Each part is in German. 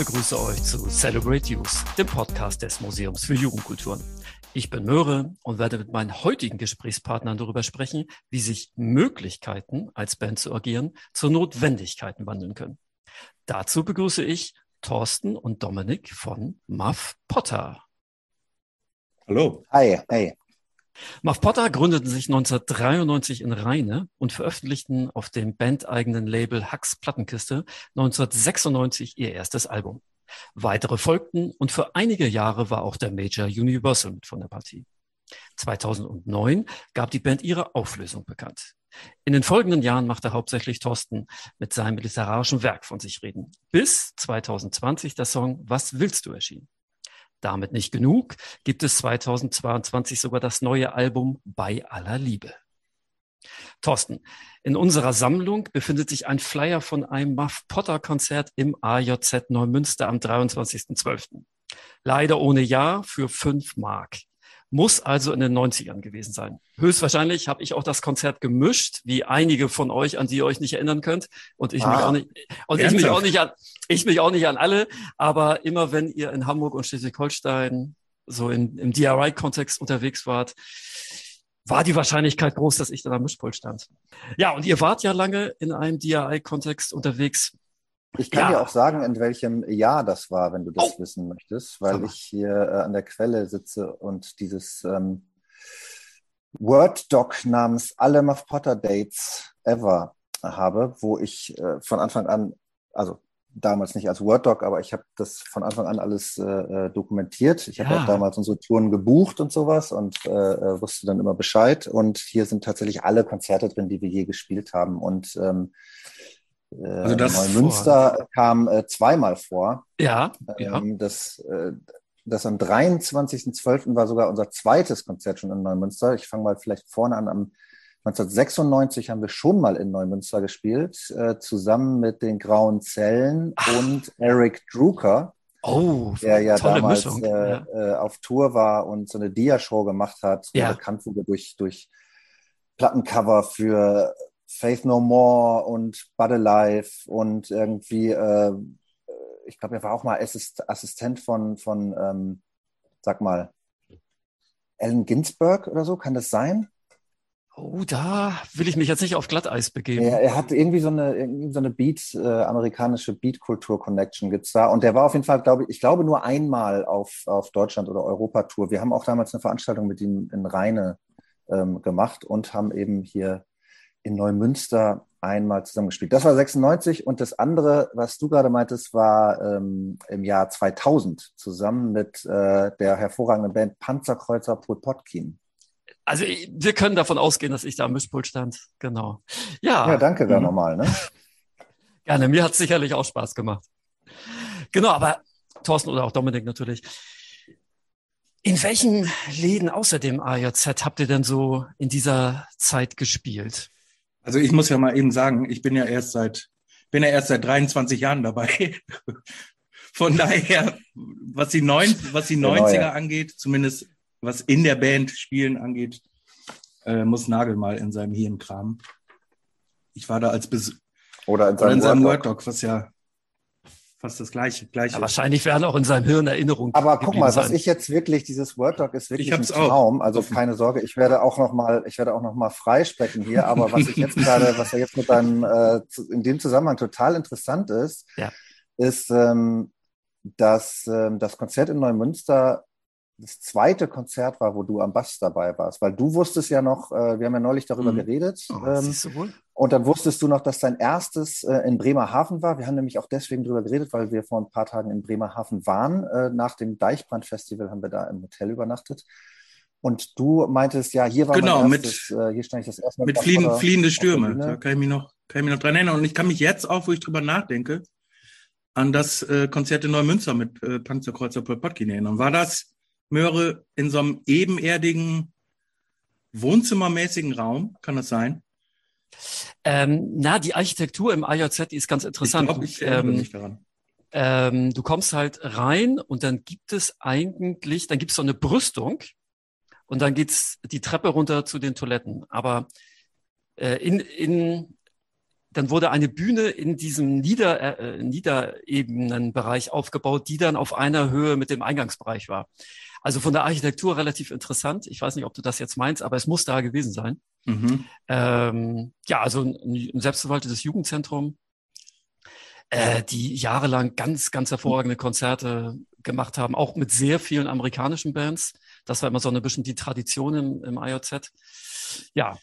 Ich begrüße euch zu Celebrate Youth, dem Podcast des Museums für Jugendkulturen. Ich bin Möhre und werde mit meinen heutigen Gesprächspartnern darüber sprechen, wie sich Möglichkeiten, als Band zu agieren, zu Notwendigkeiten wandeln können. Dazu begrüße ich Thorsten und Dominik von Muff Potter. Hallo. Hi, hey. Muff Potter gründeten sich 1993 in Rheine und veröffentlichten auf dem bandeigenen Label Hacks Plattenkiste 1996 ihr erstes Album. Weitere folgten und für einige Jahre war auch der Major Universal mit von der Partie. 2009 gab die Band ihre Auflösung bekannt. In den folgenden Jahren machte hauptsächlich Thorsten mit seinem literarischen Werk von sich reden, bis 2020 der Song Was willst du erschien. Damit nicht genug, gibt es 2022 sogar das neue Album Bei aller Liebe. Thorsten, in unserer Sammlung befindet sich ein Flyer von einem Muff Potter Konzert im AJZ Neumünster am 23.12. Leider ohne Jahr für fünf Mark. Muss also in den 90ern gewesen sein. Höchstwahrscheinlich habe ich auch das Konzert gemischt, wie einige von euch, an die ihr euch nicht erinnern könnt. Und ich ah, mich auch nicht, und ich mich auch nicht an, ich mich auch nicht an alle. Aber immer wenn ihr in Hamburg und Schleswig-Holstein so in, im DRI-Kontext unterwegs wart, war die Wahrscheinlichkeit groß, dass ich dann am Mischpult stand. Ja, und ihr wart ja lange in einem DRI-Kontext unterwegs. Ich kann ja. dir auch sagen, in welchem Jahr das war, wenn du das oh. wissen möchtest, weil ich hier äh, an der Quelle sitze und dieses ähm, Word-Doc namens Alle Muff Potter Dates Ever habe, wo ich äh, von Anfang an, also damals nicht als Word-Doc, aber ich habe das von Anfang an alles äh, äh dokumentiert. Ich habe ja. auch damals unsere Touren gebucht und sowas und äh, äh, wusste dann immer Bescheid. Und hier sind tatsächlich alle Konzerte drin, die wir je gespielt haben. Und ähm, äh, also das Neumünster vor. kam äh, zweimal vor. Ja. Ähm, Das, äh, das am 23.12. war sogar unser zweites Konzert schon in Neumünster. Ich fange mal vielleicht vorne an. Am 1996 haben wir schon mal in Neumünster gespielt, äh, zusammen mit den Grauen Zellen Ach. und Eric Drucker. Oh, der ja damals äh, ja. Äh, auf Tour war und so eine Dia-Show gemacht hat, ja. bekannt wurde durch, durch Plattencover für Faith No More und Bud Alive und irgendwie, äh, ich glaube, er war auch mal Assist Assistent von, von ähm, sag mal, Allen Ginsberg oder so, kann das sein? Oh, da will ich mich jetzt nicht auf Glatteis begeben. Ja, er hat irgendwie so eine, irgendwie so eine Beat, äh, amerikanische Beat-Kultur-Connection gibt's da. Und der war auf jeden Fall, glaube ich, ich glaube nur einmal auf, auf Deutschland- oder Europatour. Wir haben auch damals eine Veranstaltung mit ihm in Rheine ähm, gemacht und haben eben hier in Neumünster einmal zusammengespielt. Das war 96 und das andere, was du gerade meintest, war ähm, im Jahr 2000 zusammen mit äh, der hervorragenden Band Panzerkreuzer Potkin. Also wir können davon ausgehen, dass ich da am Mischpult stand. Genau. Ja. Ja, danke da mhm. nochmal. Ne? Gerne, mir hat sicherlich auch Spaß gemacht. Genau, aber Thorsten oder auch Dominik natürlich. In welchen Läden außer dem AJZ habt ihr denn so in dieser Zeit gespielt? Also ich muss ja mal eben sagen, ich bin ja erst seit, bin ja erst seit 23 Jahren dabei. Von daher, was die, neun, was die 90er genau, angeht, zumindest was in der Band Spielen angeht, äh, muss Nagel mal in seinem Hirn kramen. Ich war da als Bes oder in seinem, oder in seinem Word-Doc, was ja fast das gleiche. gleiche ja, wahrscheinlich werden auch in seinem Hirn Erinnerungen. Aber guck mal, sein. was ich jetzt wirklich, dieses Word-Doc ist wirklich ein Traum. Auch. Also keine Sorge, ich werde auch noch mal, ich werde auch noch mal freisprechen hier. Aber was ich jetzt gerade, was ja jetzt mit deinem, äh, in dem Zusammenhang total interessant ist, ja. ist, ähm, dass ähm, das Konzert in Neumünster das zweite Konzert war, wo du am Bass dabei warst, weil du wusstest ja noch, äh, wir haben ja neulich darüber mhm. geredet. Oh, ähm, und dann wusstest du noch, dass dein erstes äh, in Bremerhaven war. Wir haben nämlich auch deswegen darüber geredet, weil wir vor ein paar Tagen in Bremerhaven waren. Äh, nach dem Deichbrand-Festival haben wir da im Hotel übernachtet. Und du meintest, ja, hier war genau, mein erstes, mit, äh, hier stand ich das erste Mal. Mit fliehen, fliehende Stürme, da kann ich mich noch, kann ich mich noch dran erinnern. Und ich kann mich jetzt auch, wo ich drüber nachdenke, an das äh, Konzert in Neumünster mit äh, Panzerkreuzer Potkin erinnern. War das Möhre in so einem ebenerdigen, wohnzimmermäßigen Raum. Kann das sein? Ähm, na, die Architektur im AJZ die ist ganz interessant. Ich, glaub, ich ähm, mich daran. Ähm, du kommst halt rein und dann gibt es eigentlich, dann gibt es so eine Brüstung und dann geht's die Treppe runter zu den Toiletten. Aber äh, in, in dann wurde eine Bühne in diesem Nieder, äh, Niederebenenbereich aufgebaut, die dann auf einer Höhe mit dem Eingangsbereich war. Also von der Architektur relativ interessant. Ich weiß nicht, ob du das jetzt meinst, aber es muss da gewesen sein. Mhm. Ähm, ja, also ein, ein selbstverwaltetes Jugendzentrum, äh, die jahrelang ganz, ganz hervorragende Konzerte gemacht haben, auch mit sehr vielen amerikanischen Bands. Das war immer so ein bisschen die Tradition im, im IOZ. Ja.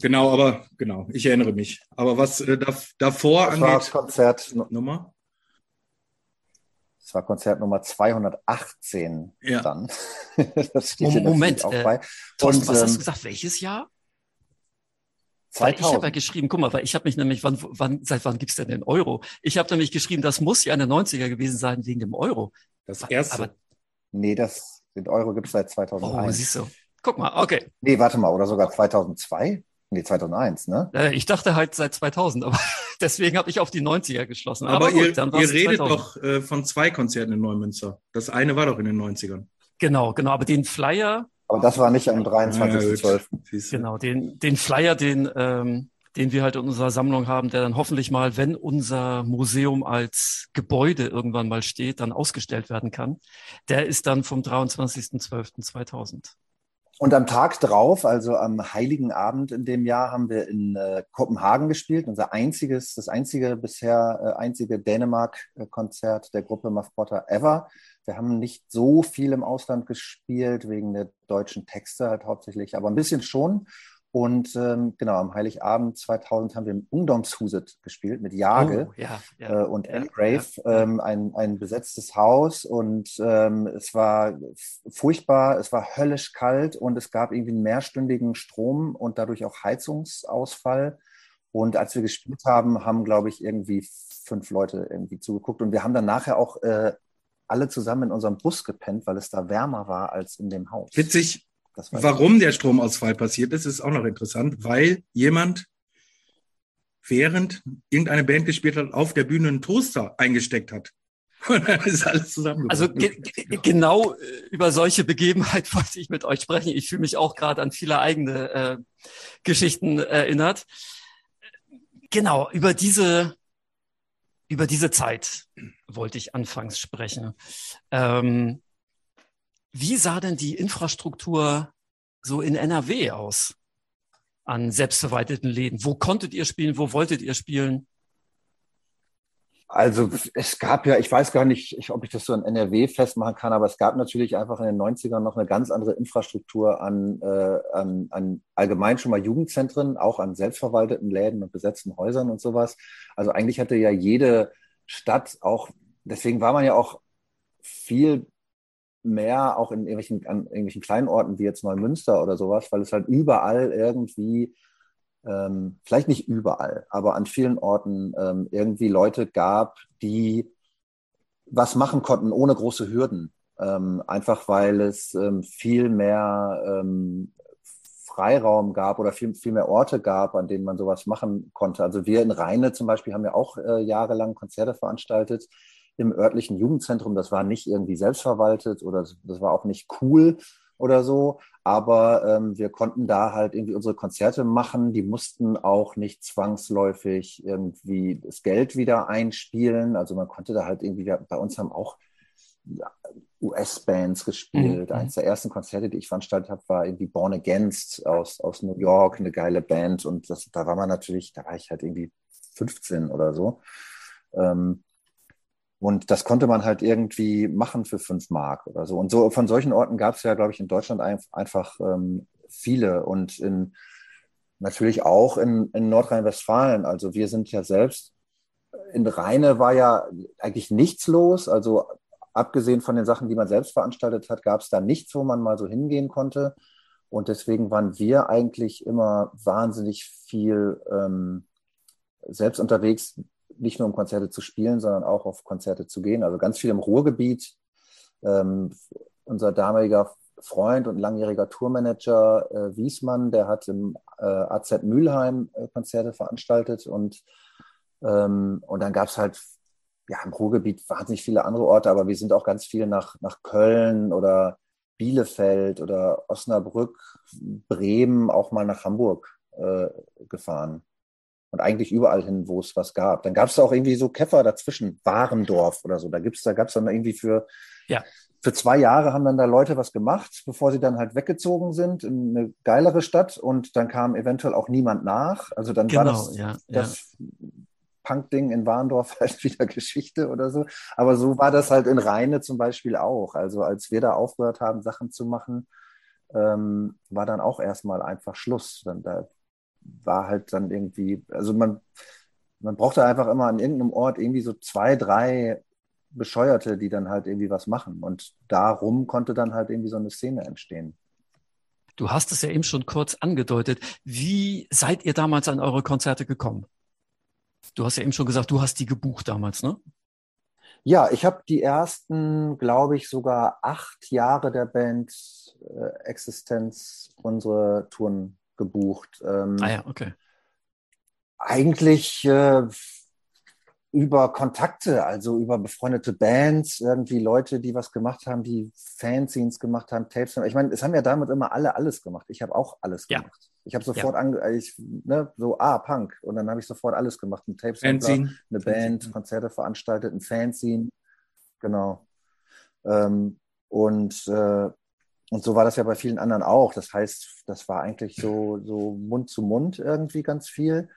Genau, aber genau, ich erinnere mich. Aber was äh, da, davor das angeht. War Konzert Nummer? Das war Konzert Nummer 218 ja. dann. Moment, äh, Thorsten, was hast du ähm, gesagt? Welches Jahr? 2000. ich habe ja geschrieben, guck mal, weil ich habe mich nämlich, wann, wann, seit wann gibt's denn den Euro? Ich habe nämlich geschrieben, das muss ja in den 90er gewesen sein wegen dem Euro. Das erste. Aber, nee, das, den Euro gibt's seit 2001. Oh, siehst du. Guck mal, okay. Nee, warte mal, oder sogar 2002? Nee, 2001, ne? Äh, ich dachte halt seit 2000, aber deswegen habe ich auf die 90er geschlossen. Aber, aber gut, ihr, ihr redet 2000. doch äh, von zwei Konzerten in Neumünster. Das eine war doch in den 90ern. Genau, genau. Aber den Flyer, aber das war nicht am 23.12. Ja, genau, den, den Flyer, den, ähm, den wir halt in unserer Sammlung haben, der dann hoffentlich mal, wenn unser Museum als Gebäude irgendwann mal steht, dann ausgestellt werden kann. Der ist dann vom 23.12.2000. Und am Tag drauf, also am Heiligen Abend in dem Jahr, haben wir in äh, Kopenhagen gespielt. Unser einziges, das einzige bisher äh, einzige Dänemark-Konzert der Gruppe Muff Potter ever. Wir haben nicht so viel im Ausland gespielt, wegen der deutschen Texte halt hauptsächlich, aber ein bisschen schon. Und ähm, genau, am Heiligabend 2000 haben wir im Ungdomshuset gespielt mit Jage oh, ja, ja, äh, und ja, Grave, ja. Ähm, ein, ein besetztes Haus. Und ähm, es war furchtbar, es war höllisch kalt und es gab irgendwie einen mehrstündigen Strom und dadurch auch Heizungsausfall. Und als wir gespielt haben, haben, glaube ich, irgendwie fünf Leute irgendwie zugeguckt. Und wir haben dann nachher auch äh, alle zusammen in unserem Bus gepennt, weil es da wärmer war als in dem Haus. Witzig, warum der Stromausfall passiert ist, ist auch noch interessant, weil jemand während irgendeine Band gespielt hat, auf der Bühne einen Toaster eingesteckt hat. Und dann ist alles zusammen. Also ge genau äh, über solche Begebenheit wollte ich mit euch sprechen. Ich fühle mich auch gerade an viele eigene äh, Geschichten erinnert. Genau, über diese über diese Zeit wollte ich anfangs sprechen. Ähm, wie sah denn die Infrastruktur so in NRW aus an selbstverwalteten Läden? Wo konntet ihr spielen? Wo wolltet ihr spielen? Also es gab ja, ich weiß gar nicht, ob ich das so in NRW festmachen kann, aber es gab natürlich einfach in den 90ern noch eine ganz andere Infrastruktur an, äh, an, an allgemein schon mal Jugendzentren, auch an selbstverwalteten Läden und besetzten Häusern und sowas. Also eigentlich hatte ja jede Stadt auch, deswegen war man ja auch viel mehr auch in irgendwelchen, an irgendwelchen kleinen Orten wie jetzt Neumünster oder sowas, weil es halt überall irgendwie ähm, vielleicht nicht überall, aber an vielen Orten ähm, irgendwie Leute gab, die was machen konnten ohne große Hürden. Ähm, einfach weil es ähm, viel mehr ähm, Freiraum gab oder viel, viel mehr Orte gab, an denen man sowas machen konnte. Also wir in Rheine zum Beispiel haben ja auch äh, jahrelang Konzerte veranstaltet im örtlichen Jugendzentrum. Das war nicht irgendwie selbstverwaltet oder das war auch nicht cool, oder so. Aber ähm, wir konnten da halt irgendwie unsere Konzerte machen. Die mussten auch nicht zwangsläufig irgendwie das Geld wieder einspielen. Also man konnte da halt irgendwie, bei uns haben auch US-Bands gespielt. Mhm. Eines der ersten Konzerte, die ich veranstaltet habe, war irgendwie Born Against aus, aus New York, eine geile Band. Und das, da war man natürlich, da war ich halt irgendwie 15 oder so. Ähm, und das konnte man halt irgendwie machen für fünf Mark oder so. Und so von solchen Orten gab es ja, glaube ich, in Deutschland ein, einfach ähm, viele und in, natürlich auch in, in Nordrhein-Westfalen. Also wir sind ja selbst, in Rheine war ja eigentlich nichts los. Also abgesehen von den Sachen, die man selbst veranstaltet hat, gab es da nichts, wo man mal so hingehen konnte. Und deswegen waren wir eigentlich immer wahnsinnig viel ähm, selbst unterwegs, nicht nur um Konzerte zu spielen, sondern auch auf Konzerte zu gehen. Also ganz viel im Ruhrgebiet. Ähm, unser damaliger Freund und langjähriger Tourmanager äh, Wiesmann, der hat im äh, AZ Mülheim äh, Konzerte veranstaltet und, ähm, und dann gab es halt ja, im Ruhrgebiet wahnsinnig viele andere Orte, aber wir sind auch ganz viel nach, nach Köln oder Bielefeld oder Osnabrück, Bremen, auch mal nach Hamburg äh, gefahren. Und eigentlich überall hin, wo es was gab. Dann gab es auch irgendwie so Käfer dazwischen, Warendorf oder so. Da gibt's, da gab's dann irgendwie für, ja. für zwei Jahre haben dann da Leute was gemacht, bevor sie dann halt weggezogen sind in eine geilere Stadt und dann kam eventuell auch niemand nach. Also dann genau, war das, ja, das ja. Punk-Ding in Warendorf halt wieder Geschichte oder so. Aber so war das halt in Rheine zum Beispiel auch. Also als wir da aufgehört haben, Sachen zu machen, ähm, war dann auch erstmal einfach Schluss. Dann, da war halt dann irgendwie, also man, man brauchte einfach immer an irgendeinem Ort irgendwie so zwei, drei Bescheuerte, die dann halt irgendwie was machen. Und darum konnte dann halt irgendwie so eine Szene entstehen. Du hast es ja eben schon kurz angedeutet. Wie seid ihr damals an eure Konzerte gekommen? Du hast ja eben schon gesagt, du hast die gebucht damals, ne? Ja, ich habe die ersten, glaube ich, sogar acht Jahre der Band äh, Existenz unsere Touren gebucht. Ähm, ah ja, okay. Eigentlich äh, über Kontakte, also über befreundete Bands, irgendwie Leute, die was gemacht haben, die Fanzines gemacht haben, Tapes. Ich meine, es haben ja damit immer alle alles gemacht. Ich habe auch alles ja. gemacht. Ich habe sofort ja. an, ich, ne, so, ah, Punk. Und dann habe ich sofort alles gemacht. Ein Tape eine Band, Konzerte veranstaltet, ein Fanzine. Genau. Ähm, und äh, und so war das ja bei vielen anderen auch. Das heißt, das war eigentlich so, so Mund zu Mund irgendwie ganz viel.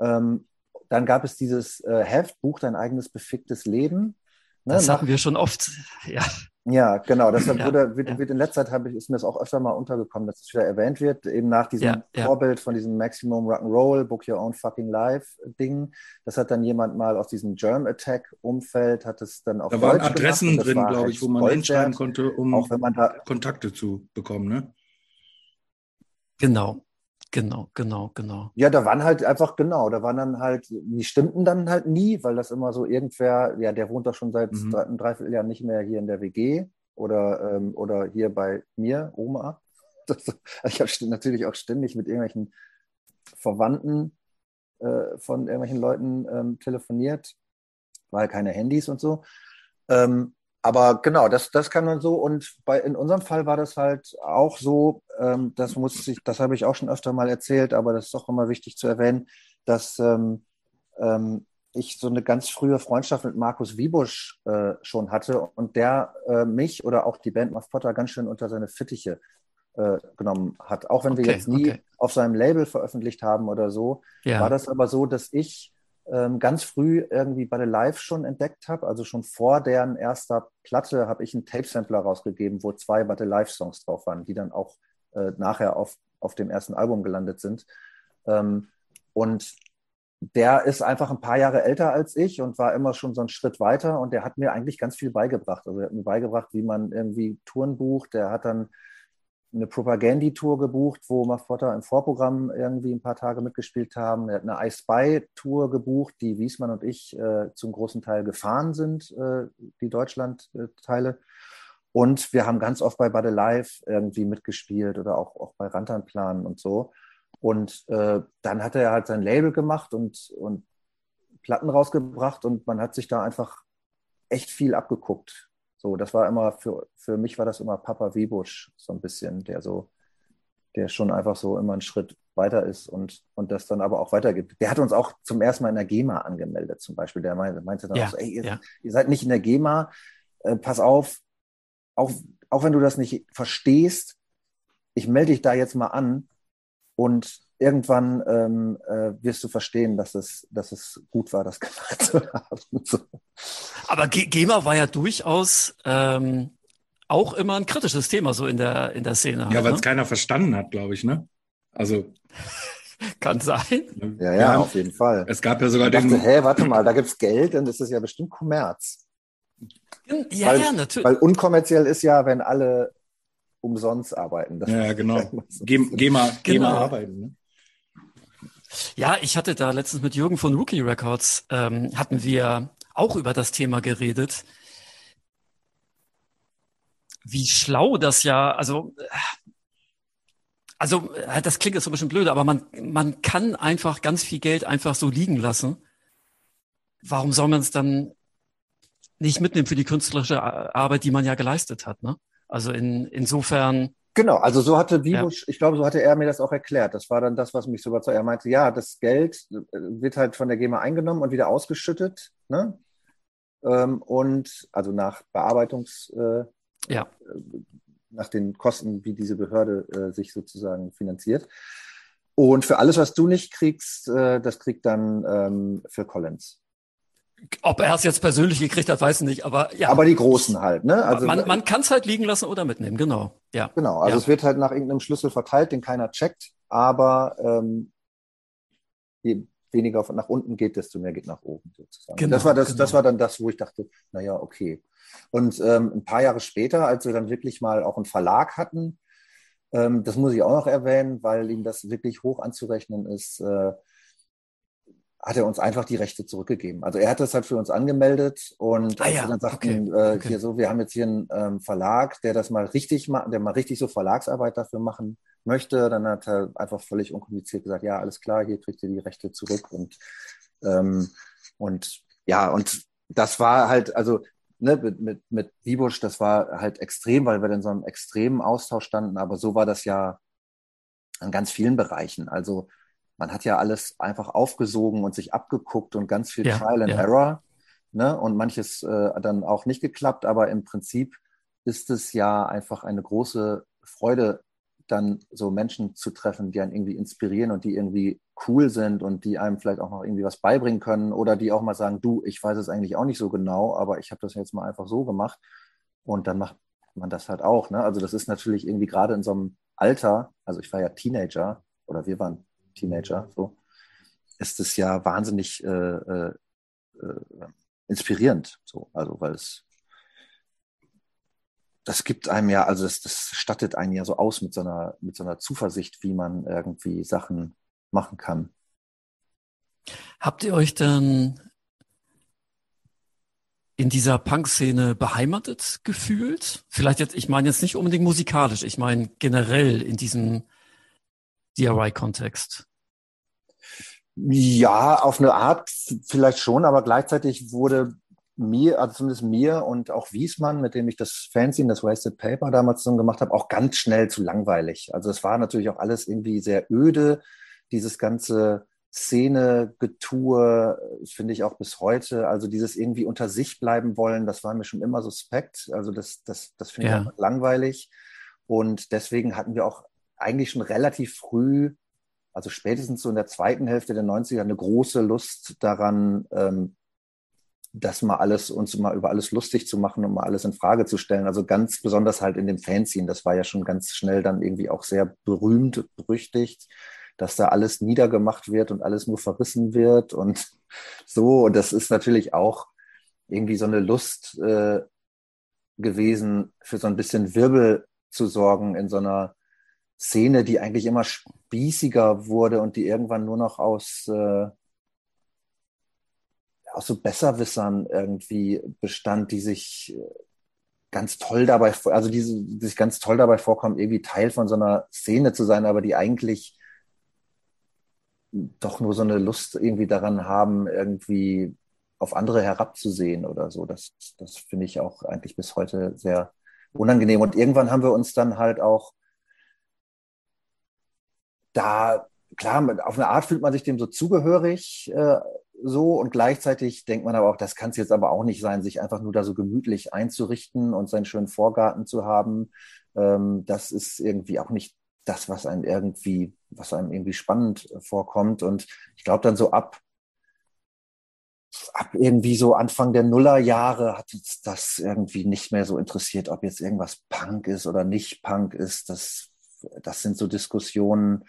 Ähm, dann gab es dieses äh, Heft, Buch Dein eigenes beficktes Leben. Ne? Das hatten wir schon oft, ja. Ja, genau. Deshalb ja, wurde, wird, ja. wird in letzter Zeit ich, ist mir das auch öfter mal untergekommen, dass es wieder erwähnt wird, eben nach diesem ja, Vorbild von diesem Maximum Rock'n'Roll, Book Your Own Fucking Life Ding. Das hat dann jemand mal aus diesem Germ Attack Umfeld, hat es dann auch. Da waren Adressen drin, glaube halt ich, wo man hinschreiben konnte, um auch wenn man da Kontakte zu bekommen, ne? Genau. Genau, genau, genau. Ja, da waren halt einfach, genau, da waren dann halt, die stimmten dann halt nie, weil das immer so irgendwer, ja, der wohnt doch schon seit mhm. einem Dreivierteljahr nicht mehr hier in der WG oder, ähm, oder hier bei mir, Oma. Das, ich habe natürlich auch ständig mit irgendwelchen Verwandten äh, von irgendwelchen Leuten ähm, telefoniert, weil keine Handys und so. Ähm, aber genau, das, das kann man so. Und bei, in unserem Fall war das halt auch so, ähm, das muss ich, das habe ich auch schon öfter mal erzählt, aber das ist auch immer wichtig zu erwähnen, dass ähm, ähm, ich so eine ganz frühe Freundschaft mit Markus Wiebusch äh, schon hatte und der äh, mich oder auch die Band Muff Potter ganz schön unter seine Fittiche äh, genommen hat. Auch wenn wir jetzt nie okay. auf seinem Label veröffentlicht haben oder so, ja. war das aber so, dass ich ganz früh irgendwie bei der Live schon entdeckt habe. Also schon vor deren erster Platte habe ich einen Tape-Sampler rausgegeben, wo zwei Battle Live-Songs drauf waren, die dann auch äh, nachher auf, auf dem ersten Album gelandet sind. Ähm, und der ist einfach ein paar Jahre älter als ich und war immer schon so einen Schritt weiter und der hat mir eigentlich ganz viel beigebracht. Also er hat mir beigebracht, wie man irgendwie Touren bucht. Der hat dann eine Propaganditour gebucht, wo Maffotta im Vorprogramm irgendwie ein paar Tage mitgespielt haben. Er hat eine I Spy-Tour gebucht, die Wiesmann und ich äh, zum großen Teil gefahren sind, äh, die Deutschland-Teile. Und wir haben ganz oft bei Bade Live irgendwie mitgespielt oder auch, auch bei Rantanplan und so. Und äh, dann hat er halt sein Label gemacht und, und Platten rausgebracht und man hat sich da einfach echt viel abgeguckt so, das war immer, für, für mich war das immer Papa Wiebusch, so ein bisschen, der so, der schon einfach so immer einen Schritt weiter ist und, und das dann aber auch weitergibt. Der hat uns auch zum ersten Mal in der GEMA angemeldet, zum Beispiel. Der meinte, meinte dann ja, auch so, ey, ihr, ja. ihr, seid nicht in der GEMA, äh, pass auf, auch, auch wenn du das nicht verstehst, ich melde dich da jetzt mal an und irgendwann ähm, äh, wirst du verstehen, dass es, dass es gut war, das gemacht zu haben. So. Aber GEMA war ja durchaus ähm, auch immer ein kritisches Thema so in der, in der Szene. Ja, halt, weil es ne? keiner verstanden hat, glaube ich, ne? Also. Kann sein. Ja, ja, ja, auf jeden Fall. Es gab ja sogar ich den. hä, warte mal, da gibt es Geld und das ist ja bestimmt Kommerz. Ja, weil, ja, natürlich. Weil unkommerziell ist ja, wenn alle umsonst arbeiten. Das ja, genau. Geh, geh, mal, genau. geh mal arbeiten. Ne? Ja, ich hatte da letztens mit Jürgen von Rookie Records, ähm, hatten wir auch über das Thema geredet. Wie schlau das ja, also, also, äh, das klingt jetzt so ein bisschen blöd, aber man, man kann einfach ganz viel Geld einfach so liegen lassen. Warum soll man es dann nicht mitnehmen für die künstlerische Arbeit, die man ja geleistet hat, ne? Also in, insofern, Genau, also so hatte Vibusch, ja. ich glaube, so hatte er mir das auch erklärt. Das war dann das, was mich so überzeugt. Er meinte, ja, das Geld äh, wird halt von der GEMA eingenommen und wieder ausgeschüttet. Ne? Ähm, und also nach Bearbeitungs, äh, ja. Äh, nach den Kosten, wie diese Behörde sich sozusagen finanziert. Und für alles, was du nicht kriegst, das kriegt dann ähm, für Collins. Ob er es jetzt persönlich gekriegt hat, weiß ich nicht, aber ja. Aber die Großen halt, ne? Also man, man kann es halt liegen lassen oder mitnehmen, genau. Ja. Genau, also ja. es wird halt nach irgendeinem Schlüssel verteilt, den keiner checkt, aber ähm, je weniger nach unten geht, desto mehr geht nach oben sozusagen. Genau, das war das, genau. das war dann das, wo ich dachte, naja, okay. Und ähm, ein paar Jahre später, als wir dann wirklich mal auch einen Verlag hatten, ähm, das muss ich auch noch erwähnen, weil ihm das wirklich hoch anzurechnen ist, äh, hat er uns einfach die Rechte zurückgegeben. Also er hat das halt für uns angemeldet und ah, ja. dann sagten, okay. Äh, okay. hier so, wir haben jetzt hier einen ähm, Verlag, der das mal richtig macht, der mal richtig so Verlagsarbeit dafür machen möchte. Dann hat er einfach völlig unkompliziert gesagt, ja, alles klar, hier kriegt ihr die Rechte zurück und ähm, und ja, und das war halt, also ne, mit, mit, mit Vibusch, das war halt extrem, weil wir in so einem extremen Austausch standen, aber so war das ja an ganz vielen Bereichen. Also man hat ja alles einfach aufgesogen und sich abgeguckt und ganz viel ja, Trial and ja. Error. Ne? Und manches äh, dann auch nicht geklappt, aber im Prinzip ist es ja einfach eine große Freude, dann so Menschen zu treffen, die einen irgendwie inspirieren und die irgendwie cool sind und die einem vielleicht auch noch irgendwie was beibringen können oder die auch mal sagen, du, ich weiß es eigentlich auch nicht so genau, aber ich habe das jetzt mal einfach so gemacht und dann macht man das halt auch. Ne? Also das ist natürlich irgendwie gerade in so einem Alter, also ich war ja Teenager oder wir waren Teenager, so, ist es ja wahnsinnig äh, äh, äh, inspirierend, so, also weil es das gibt einem ja, also das, das stattet einen ja so aus mit so einer, mit so einer Zuversicht, wie man irgendwie Sachen machen kann. Habt ihr euch dann in dieser Punk-Szene beheimatet gefühlt? Vielleicht jetzt, ich meine jetzt nicht unbedingt musikalisch, ich meine generell in diesem DIY-Kontext? Ja, auf eine Art vielleicht schon, aber gleichzeitig wurde mir, also zumindest mir und auch Wiesmann, mit dem ich das Fanzine, das Wasted Paper damals zusammen gemacht habe, auch ganz schnell zu langweilig. Also es war natürlich auch alles irgendwie sehr öde. Dieses ganze Szene-Getue finde ich auch bis heute. Also dieses irgendwie unter sich bleiben wollen, das war mir schon immer suspekt. Also das, das, das finde ich auch langweilig. Und deswegen hatten wir auch eigentlich schon relativ früh, also spätestens so in der zweiten Hälfte der 90er, eine große Lust daran, ähm, das mal alles, uns mal über alles lustig zu machen und mal alles in Frage zu stellen. Also ganz besonders halt in dem Fanzine. Das war ja schon ganz schnell dann irgendwie auch sehr berühmt, berüchtigt, dass da alles niedergemacht wird und alles nur verrissen wird und so. Und das ist natürlich auch irgendwie so eine Lust äh, gewesen, für so ein bisschen Wirbel zu sorgen in so einer Szene, die eigentlich immer spießiger wurde und die irgendwann nur noch aus, äh, aus so Besserwissern irgendwie bestand, die sich äh, ganz toll dabei, also die, die sich ganz toll dabei vorkommen, irgendwie Teil von so einer Szene zu sein, aber die eigentlich doch nur so eine Lust irgendwie daran haben, irgendwie auf andere herabzusehen oder so. Das, das finde ich auch eigentlich bis heute sehr unangenehm. Und irgendwann haben wir uns dann halt auch da, klar, auf eine Art fühlt man sich dem so zugehörig, äh, so und gleichzeitig denkt man aber auch, das kann es jetzt aber auch nicht sein, sich einfach nur da so gemütlich einzurichten und seinen schönen Vorgarten zu haben. Ähm, das ist irgendwie auch nicht das, was einem irgendwie, was einem irgendwie spannend vorkommt. Und ich glaube dann so ab ab irgendwie so Anfang der Nullerjahre hat uns das irgendwie nicht mehr so interessiert, ob jetzt irgendwas Punk ist oder nicht Punk ist. Das, das sind so Diskussionen,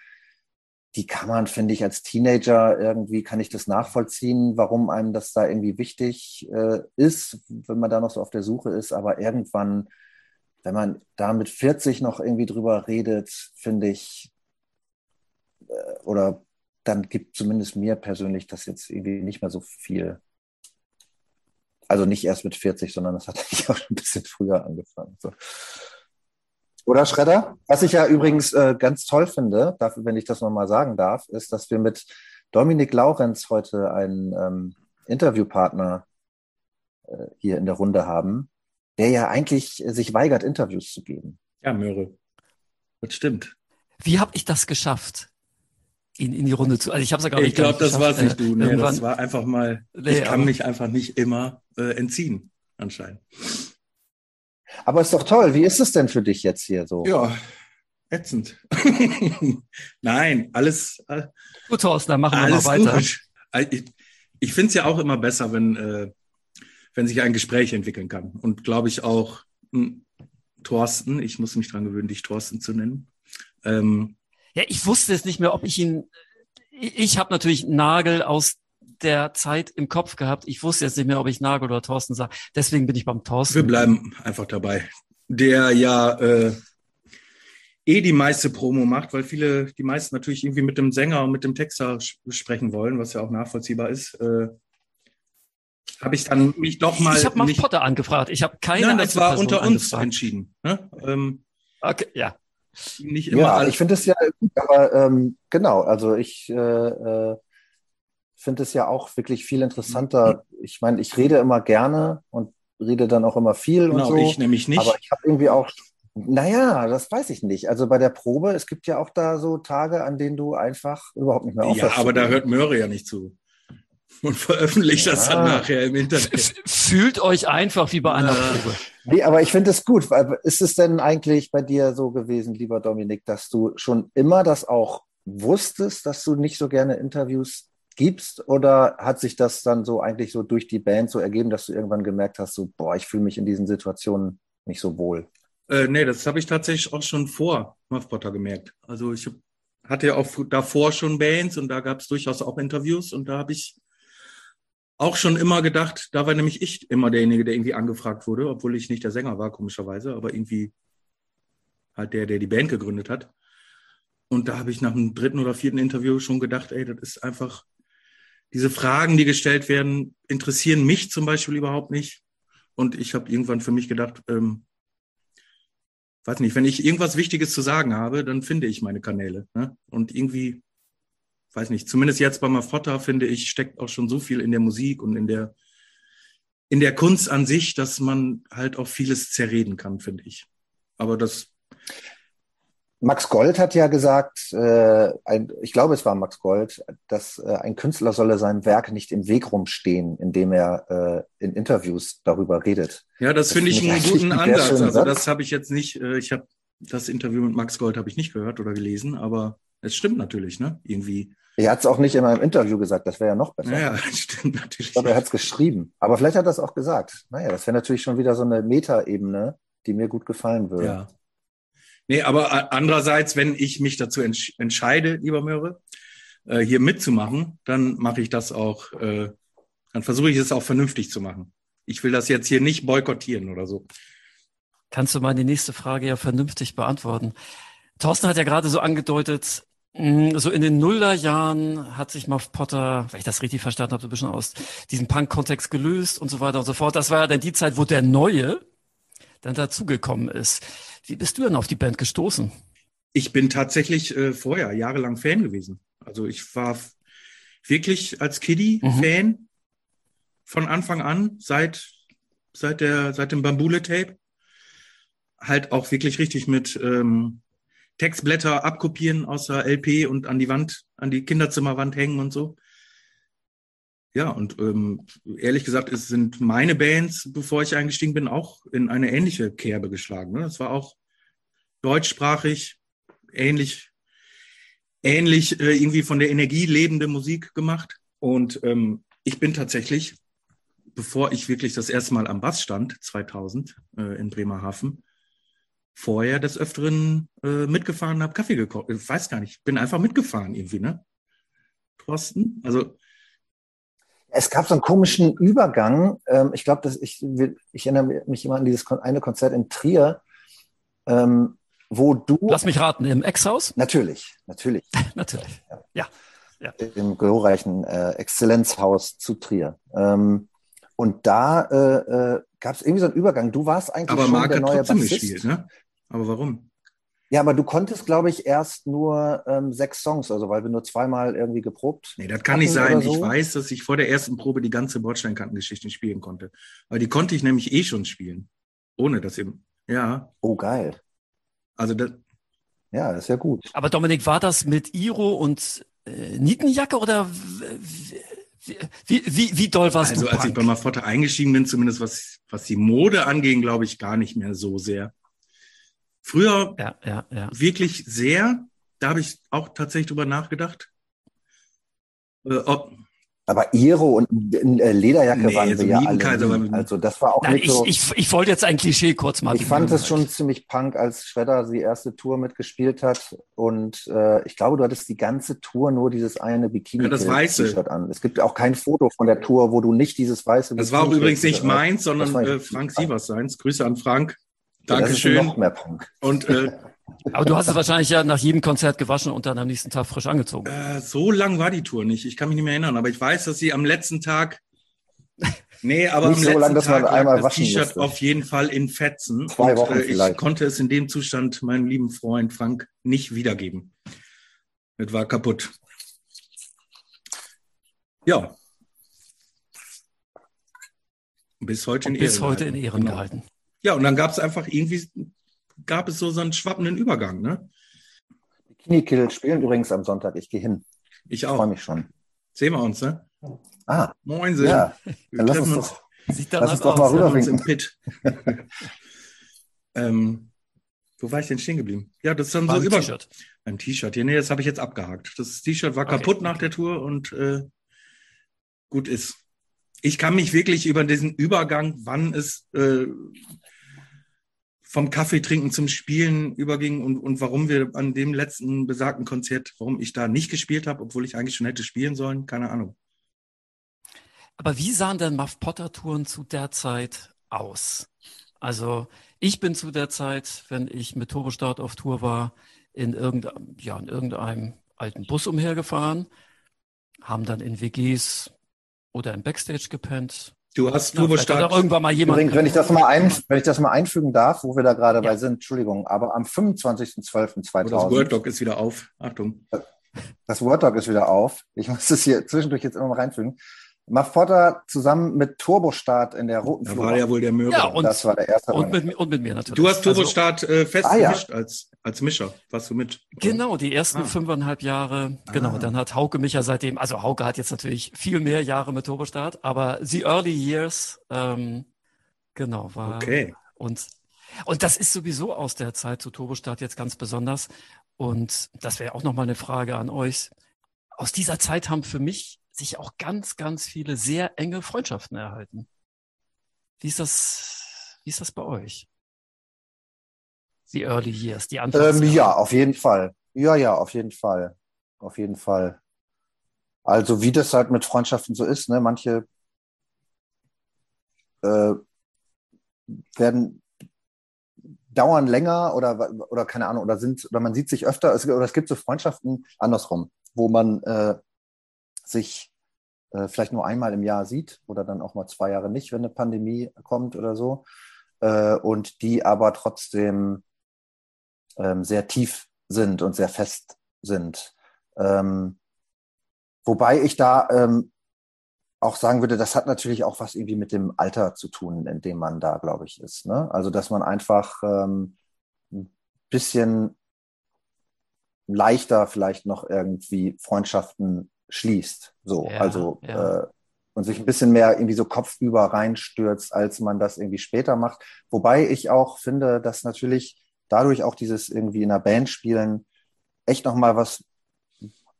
die kann man, finde ich, als Teenager irgendwie, kann ich das nachvollziehen, warum einem das da irgendwie wichtig äh, ist, wenn man da noch so auf der Suche ist. Aber irgendwann, wenn man da mit 40 noch irgendwie drüber redet, finde ich, äh, oder dann gibt zumindest mir persönlich das jetzt irgendwie nicht mehr so viel. Also nicht erst mit 40, sondern das hat eigentlich auch schon ein bisschen früher angefangen. So. Oder Schredder? Was ich ja übrigens äh, ganz toll finde, dafür, wenn ich das nochmal sagen darf, ist, dass wir mit Dominik Laurenz heute einen ähm, Interviewpartner äh, hier in der Runde haben, der ja eigentlich sich weigert, Interviews zu geben. Ja, Möhre. das stimmt. Wie habe ich das geschafft? ihn in die Runde zu. Also ich habe es ja gar nicht. Ich glaube, das war nicht du. Nee, das war einfach mal. Nee, ich kann mich einfach nicht immer äh, entziehen, anscheinend. Aber ist doch toll. Wie ist es denn für dich jetzt hier so? Ja, ätzend. Nein, alles. Äh, gut, Thorsten, dann machen wir mal weiter. Gut. Äh, ich, ich finde es ja auch immer besser, wenn, äh, wenn sich ein Gespräch entwickeln kann. Und glaube ich auch, mh, hm, Thorsten, ich muss mich dran gewöhnen, dich Thorsten zu nennen. Ähm, ja, ich wusste es nicht mehr, ob ich ihn. Ich habe natürlich Nagel aus der Zeit im Kopf gehabt. Ich wusste jetzt nicht mehr, ob ich Nagel oder Thorsten sage. Deswegen bin ich beim Thorsten. Wir bleiben einfach dabei. Der ja äh, eh die meiste Promo macht, weil viele, die meisten natürlich irgendwie mit dem Sänger und mit dem Texter sprechen wollen, was ja auch nachvollziehbar ist. Äh, habe ich dann mich doch mal. Ich habe Mark Potter angefragt. Ich habe keine. Nein, das war unter uns angefragt. entschieden. Ne? Ähm, okay, ja. Nicht immer ja, ich finde es ja gut, aber ähm, genau, also ich äh, äh, finde es ja auch wirklich viel interessanter. Ich meine, ich rede immer gerne und rede dann auch immer viel genau, und so. ich nämlich nicht. Aber ich habe irgendwie auch, naja, das weiß ich nicht. Also bei der Probe, es gibt ja auch da so Tage, an denen du einfach überhaupt nicht mehr aufhörst. Ja, aber da hört Möhre ja nicht zu und veröffentlicht ja. das dann nachher im Internet. Fühlt euch einfach wie bei einer Probe. Nee, aber ich finde es gut. Weil, ist es denn eigentlich bei dir so gewesen, lieber Dominik, dass du schon immer das auch wusstest, dass du nicht so gerne Interviews gibst? Oder hat sich das dann so eigentlich so durch die Band so ergeben, dass du irgendwann gemerkt hast, so, boah, ich fühle mich in diesen Situationen nicht so wohl? Äh, nee, das habe ich tatsächlich auch schon vor Muff Potter gemerkt. Also ich hatte ja auch davor schon Bands und da gab es durchaus auch Interviews und da habe ich auch schon immer gedacht, da war nämlich ich immer derjenige, der irgendwie angefragt wurde, obwohl ich nicht der Sänger war, komischerweise, aber irgendwie halt der, der die Band gegründet hat. Und da habe ich nach dem dritten oder vierten Interview schon gedacht, ey, das ist einfach, diese Fragen, die gestellt werden, interessieren mich zum Beispiel überhaupt nicht. Und ich habe irgendwann für mich gedacht, ähm, weiß nicht, wenn ich irgendwas Wichtiges zu sagen habe, dann finde ich meine Kanäle. Ne? Und irgendwie weiß nicht, zumindest jetzt bei Mafotta, finde ich, steckt auch schon so viel in der Musik und in der, in der Kunst an sich, dass man halt auch vieles zerreden kann, finde ich. Aber das. Max Gold hat ja gesagt, äh, ein, ich glaube, es war Max Gold, dass äh, ein Künstler solle seinem Werk nicht im Weg rumstehen, indem er äh, in Interviews darüber redet. Ja, das, das finde ich einen guten Ansatz. Also das habe ich jetzt nicht, äh, ich habe das Interview mit Max Gold habe ich nicht gehört oder gelesen, aber es stimmt natürlich, ne? Irgendwie er hat es auch nicht in einem Interview gesagt, das wäre ja noch besser. Ja, stimmt natürlich. Ich glaube, er hat es geschrieben. Aber vielleicht hat er es auch gesagt. Naja, das wäre natürlich schon wieder so eine Metaebene, die mir gut gefallen würde. Ja. Nee, aber andererseits, wenn ich mich dazu entsch entscheide, lieber Möhre, äh, hier mitzumachen, dann mache ich das auch, äh, dann versuche ich es auch vernünftig zu machen. Ich will das jetzt hier nicht boykottieren oder so. Kannst du mal die nächste Frage ja vernünftig beantworten? Thorsten hat ja gerade so angedeutet, Mm, so in den Nullerjahren hat sich Muff Potter, wenn ich das richtig verstanden habe, so ein bisschen aus diesem Punk-Kontext gelöst und so weiter und so fort. Das war ja dann die Zeit, wo der Neue dann dazugekommen ist. Wie bist du denn auf die Band gestoßen? Ich bin tatsächlich äh, vorher jahrelang Fan gewesen. Also ich war wirklich als Kiddie mhm. Fan von Anfang an, seit, seit, der, seit dem Bambule-Tape. Halt auch wirklich richtig mit ähm, Textblätter abkopieren aus der LP und an die Wand, an die Kinderzimmerwand hängen und so. Ja, und ähm, ehrlich gesagt, es sind meine Bands, bevor ich eingestiegen bin, auch in eine ähnliche Kerbe geschlagen. Ne? Das war auch deutschsprachig, ähnlich, ähnlich äh, irgendwie von der Energie lebende Musik gemacht. Und ähm, ich bin tatsächlich, bevor ich wirklich das erste Mal am Bass stand, 2000 äh, in Bremerhaven, vorher des Öfteren äh, mitgefahren, habe Kaffee gekocht. Ich weiß gar nicht, bin einfach mitgefahren irgendwie, ne? Thorsten? Also. Es gab so einen komischen Übergang. Ähm, ich glaube, dass ich, ich erinnere mich immer an dieses eine Konzert in Trier, ähm, wo du. Lass mich raten, im Ex-Haus? Natürlich, natürlich. natürlich. Ja. ja. ja. Im glorreichen äh, Exzellenzhaus zu Trier. Ähm, und da äh, äh, gab es irgendwie so einen Übergang. Du warst eigentlich Aber schon Marc der neue trotzdem Bassist. gespielt, ne? Aber warum? Ja, aber du konntest, glaube ich, erst nur ähm, sechs Songs, also weil wir nur zweimal irgendwie geprobt. Nee, das kann nicht sein. So. Ich weiß, dass ich vor der ersten Probe die ganze Bordsteinkantengeschichte spielen konnte. Weil die konnte ich nämlich eh schon spielen. Ohne dass eben. Ja. Oh, geil. Also das. Ja, das ist ja gut. Aber Dominik, war das mit Iro und äh, Nietenjacke oder wie, wie, wie, wie doll warst also, du? Also als ich bei Mafotta eingestiegen bin, zumindest was, was die Mode anging, glaube ich gar nicht mehr so sehr. Früher ja, ja, ja. wirklich sehr. Da habe ich auch tatsächlich drüber nachgedacht. Äh, ob, aber Iro und äh, Lederjacke nee, waren wir ja alle. Also das war auch Nein, nicht so. Ich, ich, ich wollte jetzt ein Klischee kurz machen. Ich fand es schon ziemlich punk, als Shredder die erste Tour mitgespielt hat. Und äh, ich glaube, du hattest die ganze Tour nur dieses eine Bikini-T-Shirt an. Es gibt auch kein Foto von der Tour, wo du nicht dieses weiße Das war auch übrigens nicht meins, sondern äh, Frank Sievers seins. Grüße an Frank. Dankeschön. Ja, noch mehr Punk. Und äh, aber du hast es wahrscheinlich ja nach jedem Konzert gewaschen und dann am nächsten Tag frisch angezogen. Äh, so lang war die Tour nicht. Ich kann mich nicht mehr erinnern, aber ich weiß, dass sie am letzten Tag. Nee, aber nicht am so letzten lang, Tag einmal das T-Shirt auf jeden Fall in Fetzen. Zwei und, Wochen äh, ich konnte es in dem Zustand meinem lieben Freund Frank nicht wiedergeben. Es war kaputt. Ja. Bis heute in Ehren. Bis heute in Ehren genau. gehalten. Ja, und dann gab es einfach irgendwie gab es so, so einen schwappenden Übergang. Ne? Bikini Kill spielen übrigens am Sonntag. Ich gehe hin. Ich auch. Ich freue mich schon. Sehen wir uns, ne? Ah. Moin, Ja, dann lass uns, doch, lass uns doch mal rüberwinken. im Pit. ähm, wo war ich denn stehen geblieben? Ja, das ist dann war so über... T-Shirt. Ein T-Shirt. Ja, nee, das habe ich jetzt abgehakt. Das T-Shirt war okay, kaputt nach der Tour und äh, gut ist. Ich kann mich wirklich über diesen Übergang, wann es äh, vom Kaffee trinken zum Spielen überging und, und warum wir an dem letzten besagten Konzert, warum ich da nicht gespielt habe, obwohl ich eigentlich schon hätte spielen sollen, keine Ahnung. Aber wie sahen denn Muff Potter Touren zu der Zeit aus? Also ich bin zu der Zeit, wenn ich mit Turbostart auf Tour war, in irgendeinem, ja, in irgendeinem alten Bus umhergefahren, haben dann in WGs oder im Backstage gepennt, Du hast Turbostart. Ja, irgendwann mal jemand. Übrigens, wenn ich das mal ein, wenn ich das mal einfügen darf, wo wir da gerade ja. bei sind, Entschuldigung, aber am 25.12.2000. Das WordDoc ist wieder auf. Achtung. Das WordDoc ist wieder auf. Ich muss das hier zwischendurch jetzt immer mal reinfügen. Muff Potter zusammen mit Turbostart in der roten Flur. Da war ja wohl der Möhrer. Ja, und, das war der erste. Und mit, und mit, mir natürlich. Du hast Turbostart also, äh, fest ah, ja. als, als Mischer. Warst du mit? Oder? Genau, die ersten ah. fünfeinhalb Jahre. Genau, ah. dann hat Hauke mich ja seitdem, also Hauke hat jetzt natürlich viel mehr Jahre mit Turbostart, aber the early years, ähm, genau, war. Okay. Und, und das ist sowieso aus der Zeit zu Turbostart jetzt ganz besonders. Und das wäre auch nochmal eine Frage an euch. Aus dieser Zeit haben für mich sich auch ganz, ganz viele sehr enge Freundschaften erhalten. Wie ist das, wie ist das bei euch? Die Early Years, die Anfangs ähm, Ja, auf jeden Fall. Ja, ja, auf jeden Fall. Auf jeden Fall. Also wie das halt mit Freundschaften so ist, ne? Manche äh, werden dauern länger oder oder keine Ahnung oder sind oder man sieht sich öfter es, oder es gibt so Freundschaften andersrum, wo man äh, sich äh, vielleicht nur einmal im Jahr sieht oder dann auch mal zwei Jahre nicht, wenn eine Pandemie kommt oder so. Äh, und die aber trotzdem ähm, sehr tief sind und sehr fest sind. Ähm, wobei ich da ähm, auch sagen würde, das hat natürlich auch was irgendwie mit dem Alter zu tun, in dem man da, glaube ich, ist. Ne? Also, dass man einfach ähm, ein bisschen leichter vielleicht noch irgendwie Freundschaften schließt. So, ja, also ja. Äh, und sich ein bisschen mehr irgendwie so kopfüber reinstürzt, als man das irgendwie später macht. Wobei ich auch finde, dass natürlich dadurch auch dieses irgendwie in einer Band spielen echt nochmal was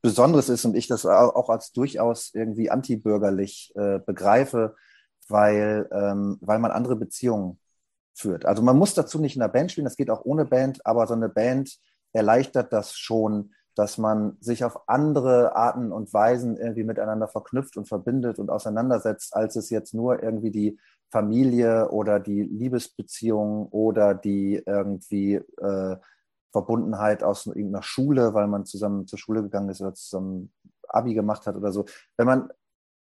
Besonderes ist und ich das auch als durchaus irgendwie antibürgerlich äh, begreife, weil, ähm, weil man andere Beziehungen führt. Also man muss dazu nicht in einer Band spielen, das geht auch ohne Band, aber so eine Band erleichtert das schon, dass man sich auf andere Arten und Weisen irgendwie miteinander verknüpft und verbindet und auseinandersetzt, als es jetzt nur irgendwie die Familie oder die Liebesbeziehung oder die irgendwie äh, Verbundenheit aus irgendeiner Schule, weil man zusammen zur Schule gegangen ist oder zusammen Abi gemacht hat oder so. Wenn man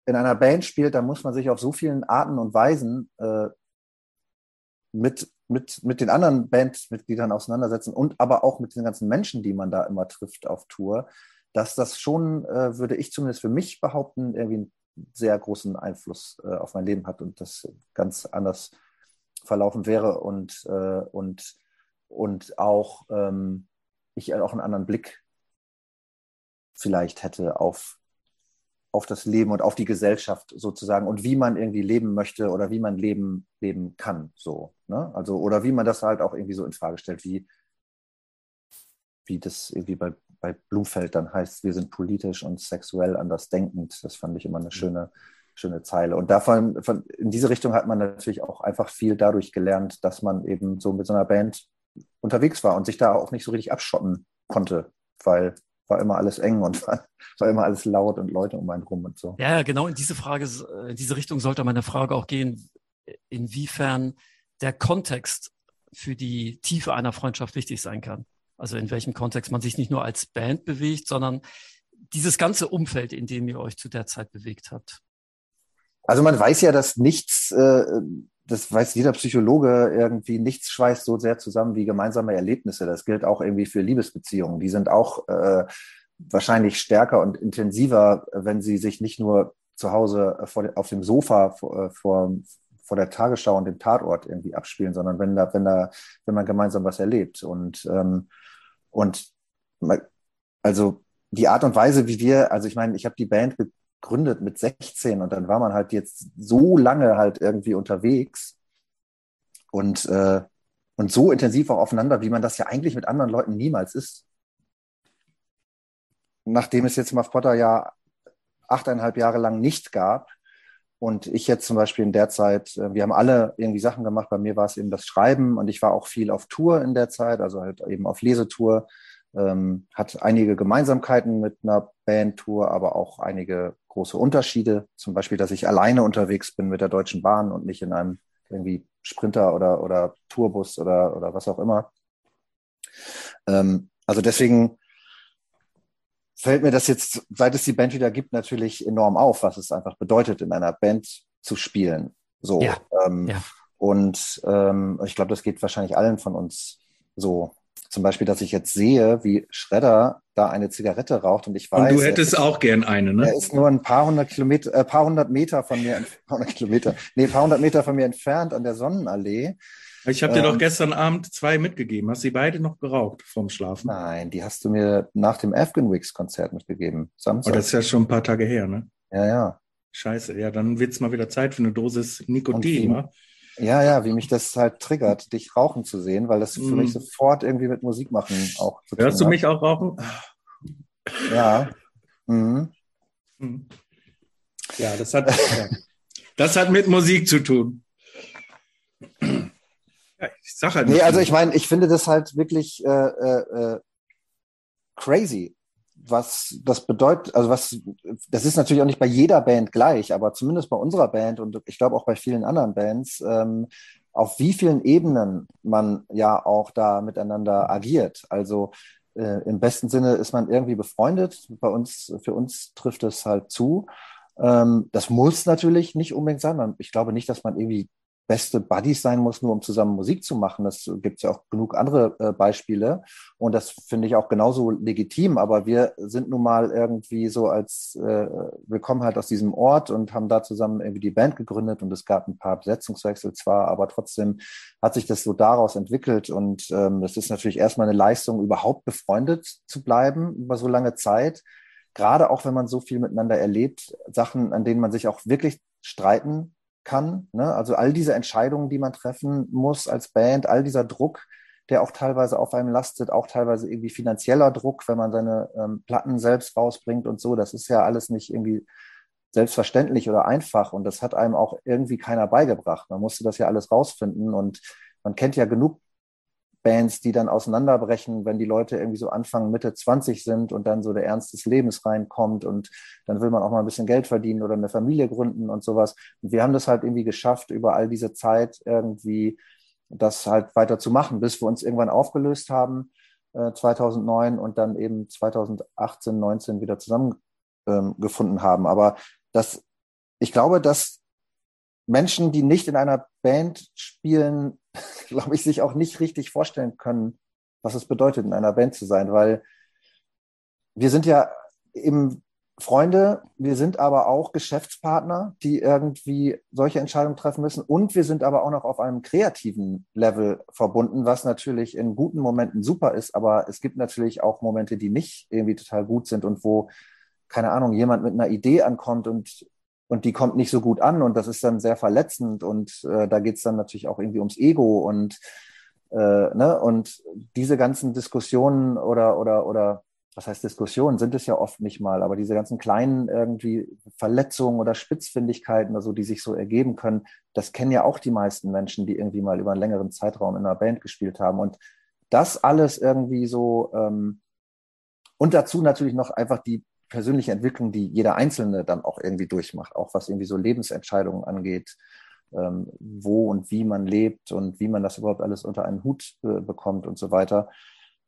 in einer Band spielt, dann muss man sich auf so vielen Arten und Weisen äh, mit mit, mit den anderen Bandmitgliedern auseinandersetzen und aber auch mit den ganzen Menschen, die man da immer trifft auf Tour, dass das schon, äh, würde ich zumindest für mich behaupten, irgendwie einen sehr großen Einfluss äh, auf mein Leben hat und das ganz anders verlaufen wäre und, äh, und, und auch, ähm, ich auch einen anderen Blick vielleicht hätte auf, auf das Leben und auf die Gesellschaft sozusagen und wie man irgendwie leben möchte oder wie man leben, leben kann. So, ne? Also, oder wie man das halt auch irgendwie so in Frage stellt, wie, wie das irgendwie bei, bei Blumfeld dann heißt, wir sind politisch und sexuell andersdenkend. Das fand ich immer eine mhm. schöne, schöne Zeile. Und davon, von, in diese Richtung hat man natürlich auch einfach viel dadurch gelernt, dass man eben so mit so einer Band unterwegs war und sich da auch nicht so richtig abschotten konnte, weil war immer alles eng und war, war immer alles laut und Leute um einen rum und so. Ja, genau in diese Frage, in diese Richtung sollte meine Frage auch gehen, inwiefern der Kontext für die Tiefe einer Freundschaft wichtig sein kann. Also in welchem Kontext man sich nicht nur als Band bewegt, sondern dieses ganze Umfeld, in dem ihr euch zu der Zeit bewegt habt. Also man weiß ja, dass nichts, äh, das weiß jeder Psychologe irgendwie, nichts schweißt so sehr zusammen wie gemeinsame Erlebnisse. Das gilt auch irgendwie für Liebesbeziehungen. Die sind auch äh, wahrscheinlich stärker und intensiver, wenn sie sich nicht nur zu Hause vor, auf dem Sofa vor, äh, vor, vor der Tagesschau und dem Tatort irgendwie abspielen, sondern wenn da, wenn da, wenn man gemeinsam was erlebt. Und, ähm, und also die Art und Weise, wie wir, also ich meine, ich habe die Band gegründet mit 16 und dann war man halt jetzt so lange halt irgendwie unterwegs und, äh, und so intensiv auch aufeinander, wie man das ja eigentlich mit anderen Leuten niemals ist. Nachdem es jetzt Muff Potter ja achteinhalb Jahre lang nicht gab und ich jetzt zum Beispiel in der Zeit, äh, wir haben alle irgendwie Sachen gemacht, bei mir war es eben das Schreiben und ich war auch viel auf Tour in der Zeit, also halt eben auf Lesetour ähm, hat einige Gemeinsamkeiten mit einer Bandtour, aber auch einige große Unterschiede. Zum Beispiel, dass ich alleine unterwegs bin mit der Deutschen Bahn und nicht in einem irgendwie Sprinter oder, oder Tourbus oder, oder was auch immer. Ähm, also deswegen fällt mir das jetzt, seit es die Band wieder gibt, natürlich enorm auf, was es einfach bedeutet, in einer Band zu spielen. So. Ja, ähm, ja. Und ähm, ich glaube, das geht wahrscheinlich allen von uns so. Zum Beispiel, dass ich jetzt sehe, wie Schredder da eine Zigarette raucht und ich weiß. Und du hättest ist, auch gern eine, ne? Er ist nur ein paar hundert Kilometer, äh, paar hundert Meter von mir, paar hundert Kilometer, nee, paar hundert Meter von mir entfernt an der Sonnenallee. Ich habe dir ähm, doch gestern Abend zwei mitgegeben. Hast du die beide noch geraucht vorm Schlafen? Nein, die hast du mir nach dem Afghan Weeks Konzert mitgegeben. Samstag. Oh, das ist ja schon ein paar Tage her, ne? Ja, ja. Scheiße, ja, dann wird's mal wieder Zeit für eine Dosis Nikotin, wa? Ja, ja, wie mich das halt triggert, dich rauchen zu sehen, weil das für mm. mich sofort irgendwie mit Musik machen auch zu Hörst du mich auch rauchen? Ja. Mhm. mhm. Ja, das hat, ja. das hat mit Musik zu tun. Ja, ich sag halt nee, also ich meine, ich finde das halt wirklich äh, äh, äh crazy, was das bedeutet, also was, das ist natürlich auch nicht bei jeder Band gleich, aber zumindest bei unserer Band und ich glaube auch bei vielen anderen Bands, ähm, auf wie vielen Ebenen man ja auch da miteinander agiert. Also äh, im besten Sinne ist man irgendwie befreundet. Bei uns, für uns trifft es halt zu. Ähm, das muss natürlich nicht unbedingt sein. Ich glaube nicht, dass man irgendwie beste Buddies sein muss, nur um zusammen Musik zu machen. Das gibt es ja auch genug andere äh, Beispiele. Und das finde ich auch genauso legitim. Aber wir sind nun mal irgendwie so als, äh, wir kommen halt aus diesem Ort und haben da zusammen irgendwie die Band gegründet und es gab ein paar Besetzungswechsel zwar, aber trotzdem hat sich das so daraus entwickelt. Und ähm, das ist natürlich erstmal eine Leistung, überhaupt befreundet zu bleiben über so lange Zeit. Gerade auch wenn man so viel miteinander erlebt, Sachen, an denen man sich auch wirklich streiten kann. Ne? Also all diese Entscheidungen, die man treffen muss als Band, all dieser Druck, der auch teilweise auf einem lastet, auch teilweise irgendwie finanzieller Druck, wenn man seine ähm, Platten selbst rausbringt und so. Das ist ja alles nicht irgendwie selbstverständlich oder einfach und das hat einem auch irgendwie keiner beigebracht. Man musste das ja alles rausfinden und man kennt ja genug Bands, die dann auseinanderbrechen, wenn die Leute irgendwie so Anfang, Mitte 20 sind und dann so der Ernst des Lebens reinkommt und dann will man auch mal ein bisschen Geld verdienen oder eine Familie gründen und sowas. Und wir haben das halt irgendwie geschafft, über all diese Zeit irgendwie das halt weiter zu machen, bis wir uns irgendwann aufgelöst haben, äh, 2009 und dann eben 2018, 19 wieder zusammengefunden ähm, haben. Aber das, ich glaube, dass Menschen, die nicht in einer Band spielen, glaube ich, sich auch nicht richtig vorstellen können, was es bedeutet, in einer Band zu sein, weil wir sind ja im Freunde, wir sind aber auch Geschäftspartner, die irgendwie solche Entscheidungen treffen müssen. Und wir sind aber auch noch auf einem kreativen Level verbunden, was natürlich in guten Momenten super ist. Aber es gibt natürlich auch Momente, die nicht irgendwie total gut sind und wo, keine Ahnung, jemand mit einer Idee ankommt und, und die kommt nicht so gut an. Und das ist dann sehr verletzend. Und äh, da geht es dann natürlich auch irgendwie ums Ego und, äh, ne? und diese ganzen Diskussionen oder, oder, oder was heißt Diskussionen, sind es ja oft nicht mal, aber diese ganzen kleinen irgendwie Verletzungen oder Spitzfindigkeiten oder so, die sich so ergeben können, das kennen ja auch die meisten Menschen, die irgendwie mal über einen längeren Zeitraum in einer Band gespielt haben. Und das alles irgendwie so, ähm, und dazu natürlich noch einfach die persönliche Entwicklung, die jeder Einzelne dann auch irgendwie durchmacht, auch was irgendwie so Lebensentscheidungen angeht, ähm, wo und wie man lebt und wie man das überhaupt alles unter einen Hut äh, bekommt und so weiter.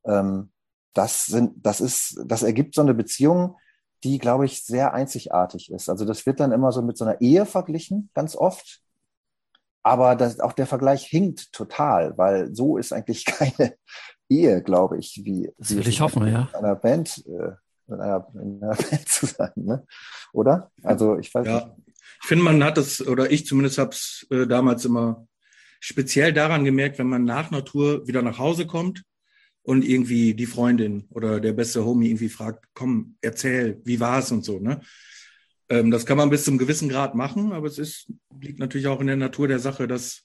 Ähm, das sind, das ist, das ergibt so eine Beziehung, die, glaube ich, sehr einzigartig ist. Also das wird dann immer so mit so einer Ehe verglichen, ganz oft. Aber das, auch der Vergleich hinkt total, weil so ist eigentlich keine Ehe, glaube ich, wie, das will ich hoffen, ja. In einer Band, äh, in einer, in einer Band zu sein, ne? Oder? Also ich weiß ja. nicht. Ich finde, man hat es, oder ich zumindest habe es äh, damals immer speziell daran gemerkt, wenn man nach Natur wieder nach Hause kommt und irgendwie die Freundin oder der beste Homie irgendwie fragt, komm, erzähl, wie war's und so, ne? Ähm, das kann man bis zum gewissen Grad machen, aber es ist, liegt natürlich auch in der Natur der Sache, dass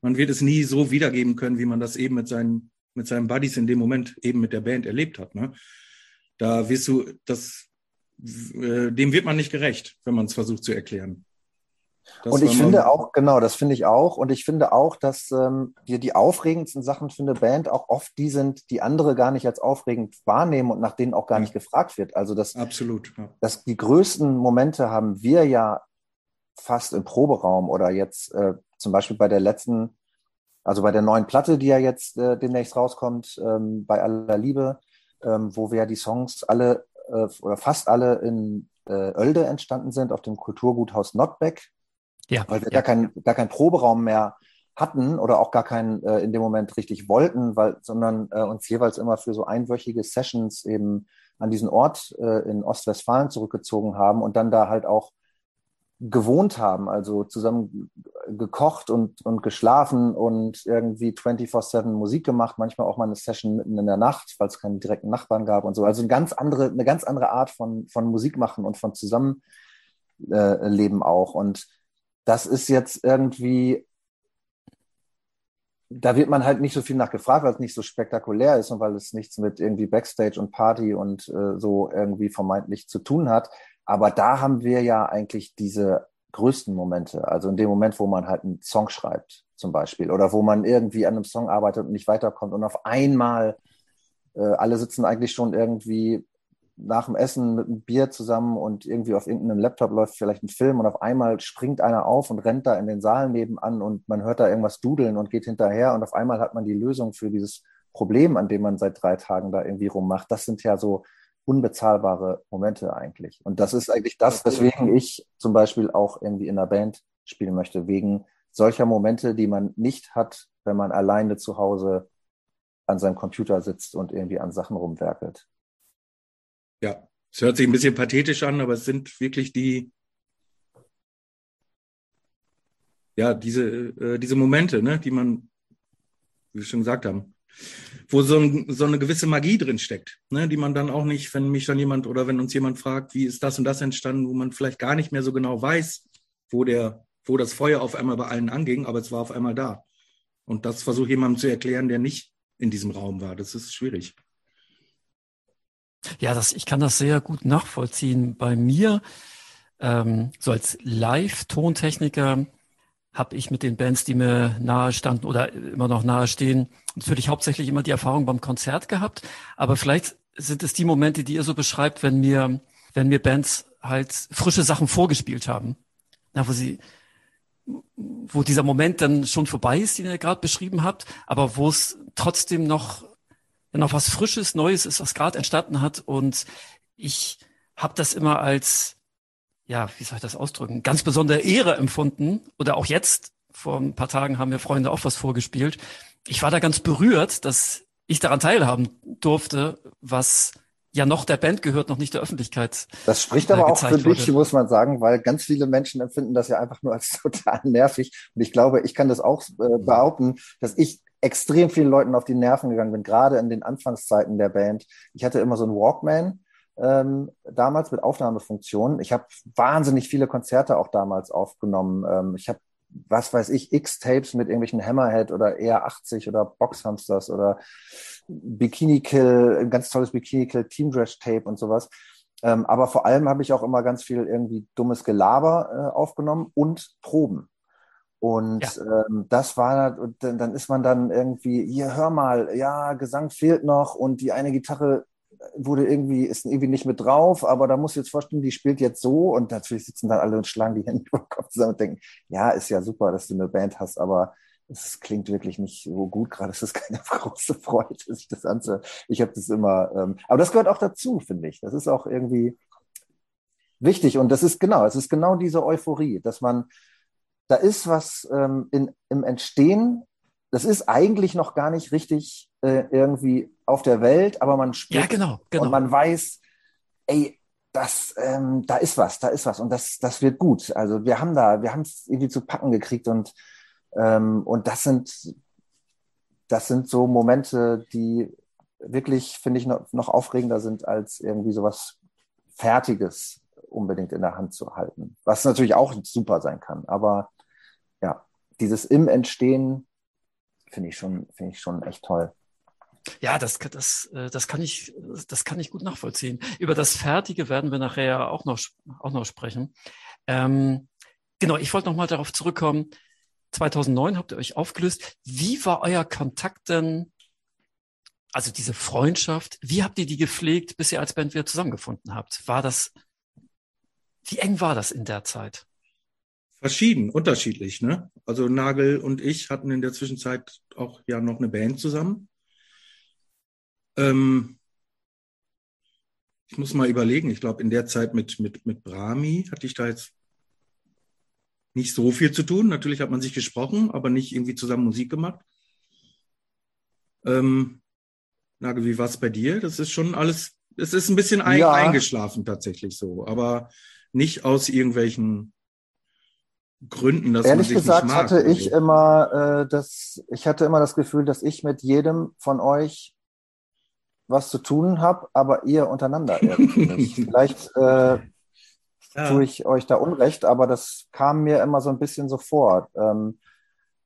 man wird es nie so wiedergeben können, wie man das eben mit seinen, mit seinen Buddies in dem Moment eben mit der Band erlebt hat, ne? Da wirst du, das, äh, dem wird man nicht gerecht, wenn man es versucht zu erklären. Das und ich finde auch, genau, das finde ich auch. Und ich finde auch, dass ähm, die, die aufregendsten Sachen für eine Band auch oft die sind, die andere gar nicht als aufregend wahrnehmen und nach denen auch gar ja. nicht gefragt wird. Also das, Absolut. Ja. Das, die größten Momente haben wir ja fast im Proberaum oder jetzt äh, zum Beispiel bei der letzten, also bei der neuen Platte, die ja jetzt äh, demnächst rauskommt, ähm, bei aller Liebe, ähm, wo wir ja die Songs alle äh, oder fast alle in äh, Oelde entstanden sind, auf dem Kulturguthaus Notbeck ja. Weil wir ja. gar, kein, gar keinen Proberaum mehr hatten oder auch gar keinen äh, in dem Moment richtig wollten, weil, sondern äh, uns jeweils immer für so einwöchige Sessions eben an diesen Ort äh, in Ostwestfalen zurückgezogen haben und dann da halt auch gewohnt haben, also zusammen gekocht und, und geschlafen und irgendwie 24-7 Musik gemacht, manchmal auch mal eine Session mitten in der Nacht, weil es keine direkten Nachbarn gab und so. Also eine ganz andere, eine ganz andere Art von, von Musik machen und von Zusammenleben äh, auch. Und das ist jetzt irgendwie, da wird man halt nicht so viel nachgefragt, weil es nicht so spektakulär ist und weil es nichts mit irgendwie Backstage und Party und äh, so irgendwie vermeintlich zu tun hat. Aber da haben wir ja eigentlich diese größten Momente. Also in dem Moment, wo man halt einen Song schreibt, zum Beispiel, oder wo man irgendwie an einem Song arbeitet und nicht weiterkommt und auf einmal äh, alle sitzen eigentlich schon irgendwie nach dem Essen mit einem Bier zusammen und irgendwie auf irgendeinem Laptop läuft vielleicht ein Film und auf einmal springt einer auf und rennt da in den Saal nebenan und man hört da irgendwas dudeln und geht hinterher und auf einmal hat man die Lösung für dieses Problem, an dem man seit drei Tagen da irgendwie rummacht. Das sind ja so unbezahlbare Momente eigentlich. Und das ist eigentlich das, weswegen ich zum Beispiel auch irgendwie in einer Band spielen möchte, wegen solcher Momente, die man nicht hat, wenn man alleine zu Hause an seinem Computer sitzt und irgendwie an Sachen rumwerkelt. Ja, es hört sich ein bisschen pathetisch an, aber es sind wirklich die, ja, diese, äh, diese Momente, ne, die man, wie wir schon gesagt haben, wo so, ein, so eine gewisse Magie drin steckt, ne, die man dann auch nicht, wenn mich dann jemand oder wenn uns jemand fragt, wie ist das und das entstanden, wo man vielleicht gar nicht mehr so genau weiß, wo der, wo das Feuer auf einmal bei allen anging, aber es war auf einmal da. Und das versuche jemandem zu erklären, der nicht in diesem Raum war. Das ist schwierig. Ja, das, ich kann das sehr gut nachvollziehen. Bei mir, ähm, so als Live-Tontechniker, habe ich mit den Bands, die mir nahe standen oder immer noch nahe stehen, natürlich hauptsächlich immer die Erfahrung beim Konzert gehabt. Aber vielleicht sind es die Momente, die ihr so beschreibt, wenn mir, wenn mir Bands halt frische Sachen vorgespielt haben. Na, wo sie, wo dieser Moment dann schon vorbei ist, den ihr gerade beschrieben habt, aber wo es trotzdem noch noch was Frisches, Neues ist, was gerade entstanden hat. Und ich habe das immer als, ja, wie soll ich das ausdrücken, ganz besondere Ehre empfunden. Oder auch jetzt, vor ein paar Tagen haben mir Freunde auch was vorgespielt. Ich war da ganz berührt, dass ich daran teilhaben durfte, was ja noch der Band gehört, noch nicht der Öffentlichkeit. Das spricht aber äh, auch für dich, muss man sagen, weil ganz viele Menschen empfinden das ja einfach nur als total nervig. Und ich glaube, ich kann das auch äh, behaupten, dass ich extrem vielen Leuten auf die Nerven gegangen bin, gerade in den Anfangszeiten der Band. Ich hatte immer so einen Walkman ähm, damals mit Aufnahmefunktionen. Ich habe wahnsinnig viele Konzerte auch damals aufgenommen. Ähm, ich habe was weiß ich, X-Tapes mit irgendwelchen Hammerhead oder eher 80 oder Boxhamsters oder Bikini Kill, ein ganz tolles Bikini Kill Team Dress Tape und sowas. Ähm, aber vor allem habe ich auch immer ganz viel irgendwie dummes Gelaber äh, aufgenommen und Proben. Und ja. ähm, das war, und dann, dann ist man dann irgendwie, hier hör mal, ja, Gesang fehlt noch und die eine Gitarre wurde irgendwie, ist irgendwie nicht mit drauf, aber da muss ich jetzt vorstellen, die spielt jetzt so und natürlich sitzen dann alle und schlagen die Hände über den Kopf zusammen und denken, ja, ist ja super, dass du eine Band hast, aber es klingt wirklich nicht so gut gerade. Es ist keine große Freude, sich das anzuhören. Ich habe das immer, ähm, aber das gehört auch dazu, finde ich. Das ist auch irgendwie wichtig und das ist genau, es ist genau diese Euphorie, dass man, da ist was ähm, in, im Entstehen, das ist eigentlich noch gar nicht richtig äh, irgendwie auf der Welt, aber man spürt ja, genau, genau. und man weiß, ey, das, ähm, da ist was, da ist was und das, das wird gut. Also wir haben da, wir haben es irgendwie zu packen gekriegt und ähm, und das sind, das sind so Momente, die wirklich, finde ich, noch, noch aufregender sind, als irgendwie sowas Fertiges unbedingt in der Hand zu halten. Was natürlich auch super sein kann. Aber ja, dieses im Entstehen finde ich schon, finde ich schon echt toll. Ja, das, das, äh, das kann ich, das kann ich gut nachvollziehen. Über das Fertige werden wir nachher auch noch, auch noch sprechen. Ähm, genau, ich wollte noch mal darauf zurückkommen. 2009 habt ihr euch aufgelöst. Wie war euer Kontakt denn? Also diese Freundschaft, wie habt ihr die gepflegt, bis ihr als Band wieder zusammengefunden habt? War das, wie eng war das in der Zeit? Verschieden, unterschiedlich, ne? Also Nagel und ich hatten in der Zwischenzeit auch ja noch eine Band zusammen. Ähm, ich muss mal überlegen, ich glaube, in der Zeit mit, mit, mit Brahmi hatte ich da jetzt nicht so viel zu tun. Natürlich hat man sich gesprochen, aber nicht irgendwie zusammen Musik gemacht. Ähm, Nagel, wie war es bei dir? Das ist schon alles, es ist ein bisschen ein, ja. eingeschlafen tatsächlich so, aber nicht aus irgendwelchen Gründen, dass Ehrlich man sich gesagt nicht mag, hatte ich so. immer äh, das, ich hatte immer das Gefühl, dass ich mit jedem von euch was zu tun habe, aber ihr untereinander irgendwie nicht. Vielleicht äh, ja. tue ich euch da Unrecht, aber das kam mir immer so ein bisschen so vor. Ähm,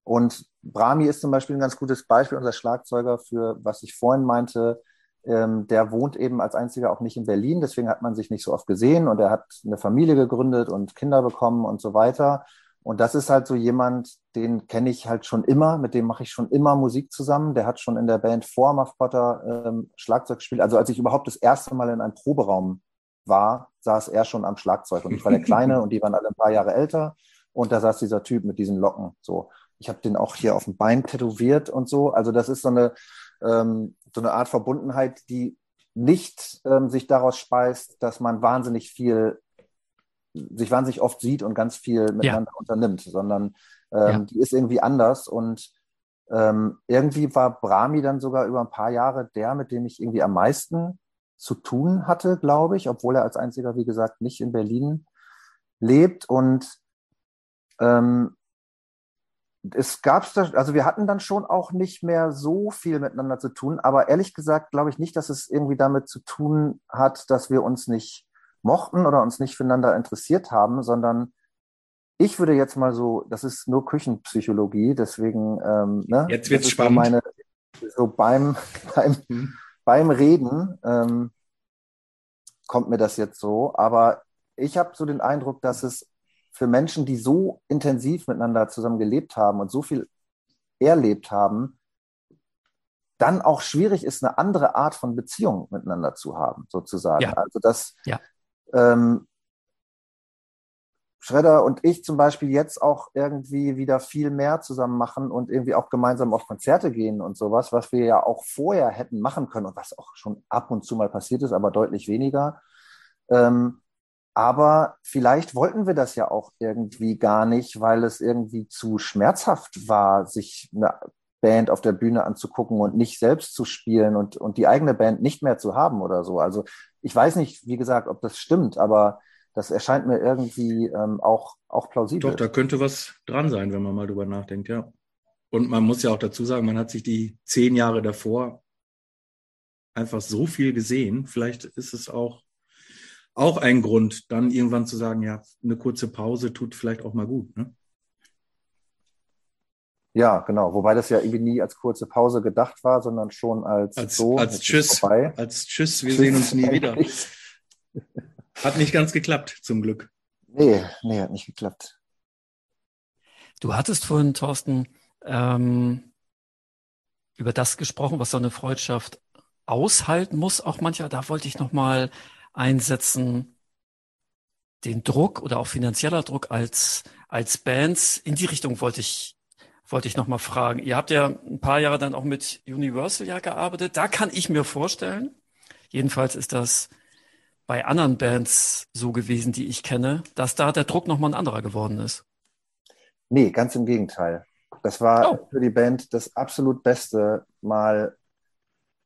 und Brahmi ist zum Beispiel ein ganz gutes Beispiel, unser Schlagzeuger für, was ich vorhin meinte, ähm, der wohnt eben als einziger auch nicht in Berlin, deswegen hat man sich nicht so oft gesehen und er hat eine Familie gegründet und Kinder bekommen und so weiter. Und das ist halt so jemand, den kenne ich halt schon immer, mit dem mache ich schon immer Musik zusammen. Der hat schon in der Band vor Muff Potter ähm, Schlagzeug gespielt. Also als ich überhaupt das erste Mal in einem Proberaum war, saß er schon am Schlagzeug und ich war der Kleine und die waren alle ein paar Jahre älter und da saß dieser Typ mit diesen Locken. So, ich habe den auch hier auf dem Bein tätowiert und so. Also das ist so eine ähm, so eine Art Verbundenheit, die nicht ähm, sich daraus speist, dass man wahnsinnig viel sich wahnsinnig oft sieht und ganz viel miteinander ja. unternimmt, sondern ähm, ja. die ist irgendwie anders und ähm, irgendwie war Brahmi dann sogar über ein paar Jahre der, mit dem ich irgendwie am meisten zu tun hatte, glaube ich, obwohl er als einziger, wie gesagt, nicht in Berlin lebt. Und ähm, es gab, also wir hatten dann schon auch nicht mehr so viel miteinander zu tun, aber ehrlich gesagt glaube ich nicht, dass es irgendwie damit zu tun hat, dass wir uns nicht mochten oder uns nicht füreinander interessiert haben, sondern ich würde jetzt mal so, das ist nur Küchenpsychologie, deswegen, ähm, ne, jetzt wird's spannend. So, meine, so beim, beim, hm beim Reden ähm, kommt mir das jetzt so, aber ich habe so den Eindruck, dass es für Menschen, die so intensiv miteinander zusammen gelebt haben und so viel erlebt haben, dann auch schwierig ist, eine andere Art von Beziehung miteinander zu haben, sozusagen. Ja. Also dass ja. Ähm, Schredder und ich zum Beispiel jetzt auch irgendwie wieder viel mehr zusammen machen und irgendwie auch gemeinsam auf Konzerte gehen und sowas, was wir ja auch vorher hätten machen können und was auch schon ab und zu mal passiert ist, aber deutlich weniger. Ähm, aber vielleicht wollten wir das ja auch irgendwie gar nicht, weil es irgendwie zu schmerzhaft war, sich eine Band auf der Bühne anzugucken und nicht selbst zu spielen und, und die eigene Band nicht mehr zu haben oder so. Also ich weiß nicht, wie gesagt, ob das stimmt, aber das erscheint mir irgendwie ähm, auch, auch plausibel. Doch, da könnte was dran sein, wenn man mal drüber nachdenkt, ja. Und man muss ja auch dazu sagen, man hat sich die zehn Jahre davor einfach so viel gesehen. Vielleicht ist es auch, auch ein Grund, dann irgendwann zu sagen, ja, eine kurze Pause tut vielleicht auch mal gut. Ne? Ja, genau. Wobei das ja irgendwie nie als kurze Pause gedacht war, sondern schon als, als so. Als Tschüss. Vorbei. Als Tschüss, wir Tschüss. sehen uns nie wieder. Hat nicht ganz geklappt, zum Glück. Nee, nee, hat nicht geklappt. Du hattest vorhin, Thorsten, ähm, über das gesprochen, was so eine Freundschaft aushalten muss, auch mancher. Da wollte ich nochmal einsetzen, den Druck oder auch finanzieller Druck als, als Bands. In die Richtung wollte ich, wollte ich nochmal fragen. Ihr habt ja ein paar Jahre dann auch mit Universal ja gearbeitet. Da kann ich mir vorstellen, jedenfalls ist das bei anderen Bands so gewesen, die ich kenne, dass da der Druck nochmal ein anderer geworden ist. Nee, ganz im Gegenteil. Das war oh. für die Band das absolut Beste, mal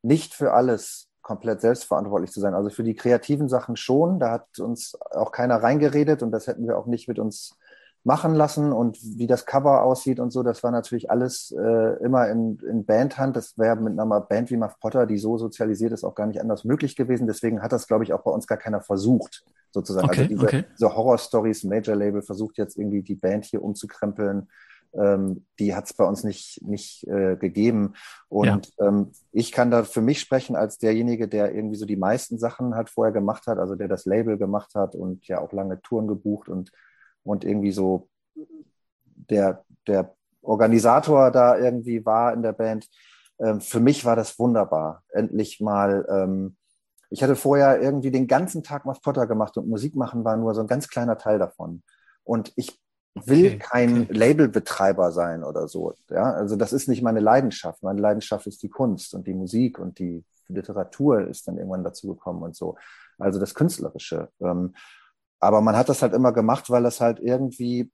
nicht für alles komplett selbstverantwortlich zu sein. Also für die kreativen Sachen schon. Da hat uns auch keiner reingeredet und das hätten wir auch nicht mit uns machen lassen und wie das Cover aussieht und so, das war natürlich alles äh, immer in, in Bandhand. Das wäre mit einer Band wie Muff Potter, die so sozialisiert ist, auch gar nicht anders möglich gewesen. Deswegen hat das, glaube ich, auch bei uns gar keiner versucht, sozusagen. Also okay, also diese, okay. diese Horror-Stories, Major-Label versucht jetzt irgendwie die Band hier umzukrempeln. Ähm, die hat es bei uns nicht, nicht äh, gegeben. Und ja. ähm, ich kann da für mich sprechen als derjenige, der irgendwie so die meisten Sachen halt vorher gemacht hat, also der das Label gemacht hat und ja auch lange Touren gebucht und und irgendwie so der, der Organisator da irgendwie war in der Band. Ähm, für mich war das wunderbar. Endlich mal, ähm, ich hatte vorher irgendwie den ganzen Tag Muff Potter gemacht und Musik machen war nur so ein ganz kleiner Teil davon. Und ich will okay, kein okay. Labelbetreiber sein oder so. Ja, also das ist nicht meine Leidenschaft. Meine Leidenschaft ist die Kunst und die Musik und die Literatur ist dann irgendwann dazu gekommen und so. Also das Künstlerische. Ähm, aber man hat das halt immer gemacht, weil das halt irgendwie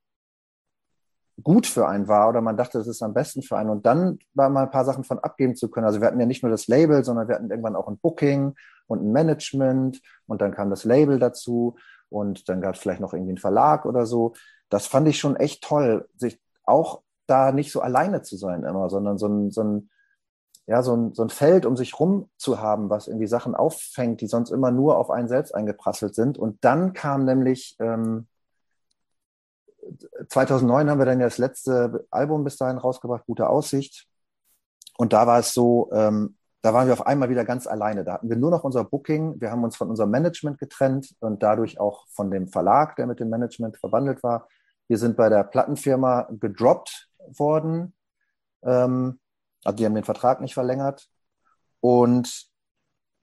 gut für einen war oder man dachte, das ist am besten für einen. Und dann war mal ein paar Sachen von abgeben zu können. Also wir hatten ja nicht nur das Label, sondern wir hatten irgendwann auch ein Booking und ein Management und dann kam das Label dazu und dann gab es vielleicht noch irgendwie einen Verlag oder so. Das fand ich schon echt toll, sich auch da nicht so alleine zu sein immer, sondern so ein, so ein ja, so ein, so ein Feld um sich rum zu haben, was irgendwie Sachen auffängt, die sonst immer nur auf einen selbst eingeprasselt sind. Und dann kam nämlich, ähm, 2009 haben wir dann ja das letzte Album bis dahin rausgebracht, Gute Aussicht. Und da war es so, ähm, da waren wir auf einmal wieder ganz alleine. Da hatten wir nur noch unser Booking. Wir haben uns von unserem Management getrennt und dadurch auch von dem Verlag, der mit dem Management verwandelt war. Wir sind bei der Plattenfirma gedroppt worden. Ähm, also die haben den Vertrag nicht verlängert. Und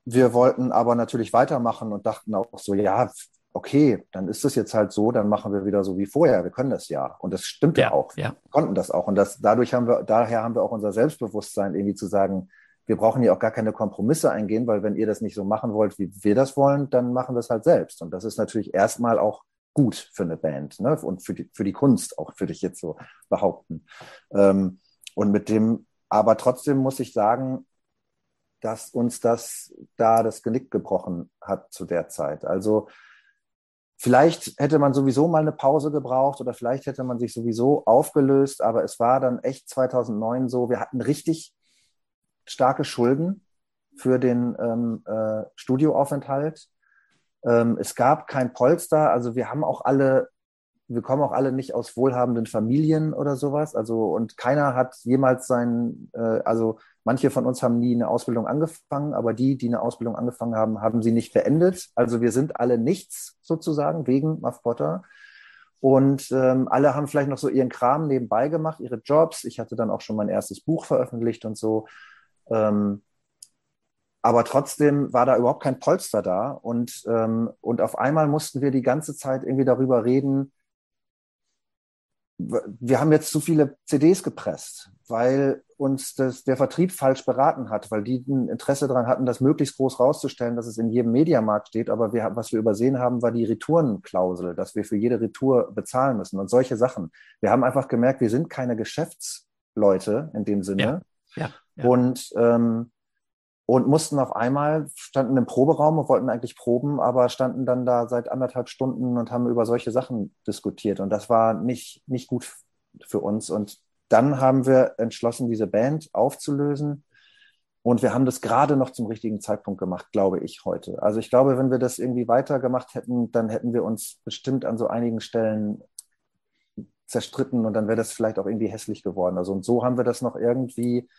wir wollten aber natürlich weitermachen und dachten auch so, ja, okay, dann ist es jetzt halt so, dann machen wir wieder so wie vorher. Wir können das ja. Und das stimmt ja, auch. Ja. Wir konnten das auch. Und das, dadurch haben wir, daher haben wir auch unser Selbstbewusstsein irgendwie zu sagen, wir brauchen ja auch gar keine Kompromisse eingehen, weil wenn ihr das nicht so machen wollt, wie wir das wollen, dann machen wir es halt selbst. Und das ist natürlich erstmal auch gut für eine Band ne? und für die, für die Kunst auch, würde ich jetzt so behaupten. Ähm, und mit dem aber trotzdem muss ich sagen, dass uns das da das Genick gebrochen hat zu der Zeit. Also vielleicht hätte man sowieso mal eine Pause gebraucht oder vielleicht hätte man sich sowieso aufgelöst, aber es war dann echt 2009 so, wir hatten richtig starke Schulden für den ähm, äh, Studioaufenthalt. Ähm, es gab kein Polster, also wir haben auch alle wir kommen auch alle nicht aus wohlhabenden Familien oder sowas. Also, und keiner hat jemals sein, äh, also manche von uns haben nie eine Ausbildung angefangen, aber die, die eine Ausbildung angefangen haben, haben sie nicht beendet. Also wir sind alle nichts sozusagen wegen Muff Potter. Und ähm, alle haben vielleicht noch so ihren Kram nebenbei gemacht, ihre Jobs. Ich hatte dann auch schon mein erstes Buch veröffentlicht und so. Ähm, aber trotzdem war da überhaupt kein Polster da. Und, ähm, und auf einmal mussten wir die ganze Zeit irgendwie darüber reden, wir haben jetzt zu viele CDs gepresst, weil uns das, der Vertrieb falsch beraten hat, weil die ein Interesse daran hatten, das möglichst groß rauszustellen, dass es in jedem Mediamarkt steht. Aber wir, was wir übersehen haben, war die Retourenklausel, dass wir für jede Retour bezahlen müssen und solche Sachen. Wir haben einfach gemerkt, wir sind keine Geschäfts Leute in dem Sinne. Ja. ja, Und, ähm, und mussten auf einmal, standen im Proberaum und wollten eigentlich proben, aber standen dann da seit anderthalb Stunden und haben über solche Sachen diskutiert. Und das war nicht, nicht gut für uns. Und dann haben wir entschlossen, diese Band aufzulösen. Und wir haben das gerade noch zum richtigen Zeitpunkt gemacht, glaube ich, heute. Also ich glaube, wenn wir das irgendwie weitergemacht hätten, dann hätten wir uns bestimmt an so einigen Stellen zerstritten und dann wäre das vielleicht auch irgendwie hässlich geworden. Also und so haben wir das noch irgendwie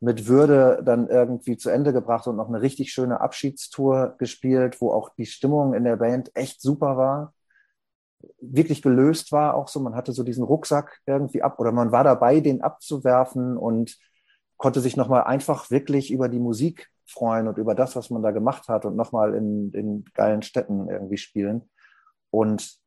mit Würde dann irgendwie zu Ende gebracht und noch eine richtig schöne Abschiedstour gespielt, wo auch die Stimmung in der Band echt super war, wirklich gelöst war auch so. Man hatte so diesen Rucksack irgendwie ab oder man war dabei, den abzuwerfen und konnte sich nochmal einfach wirklich über die Musik freuen und über das, was man da gemacht hat und nochmal in, in geilen Städten irgendwie spielen. Und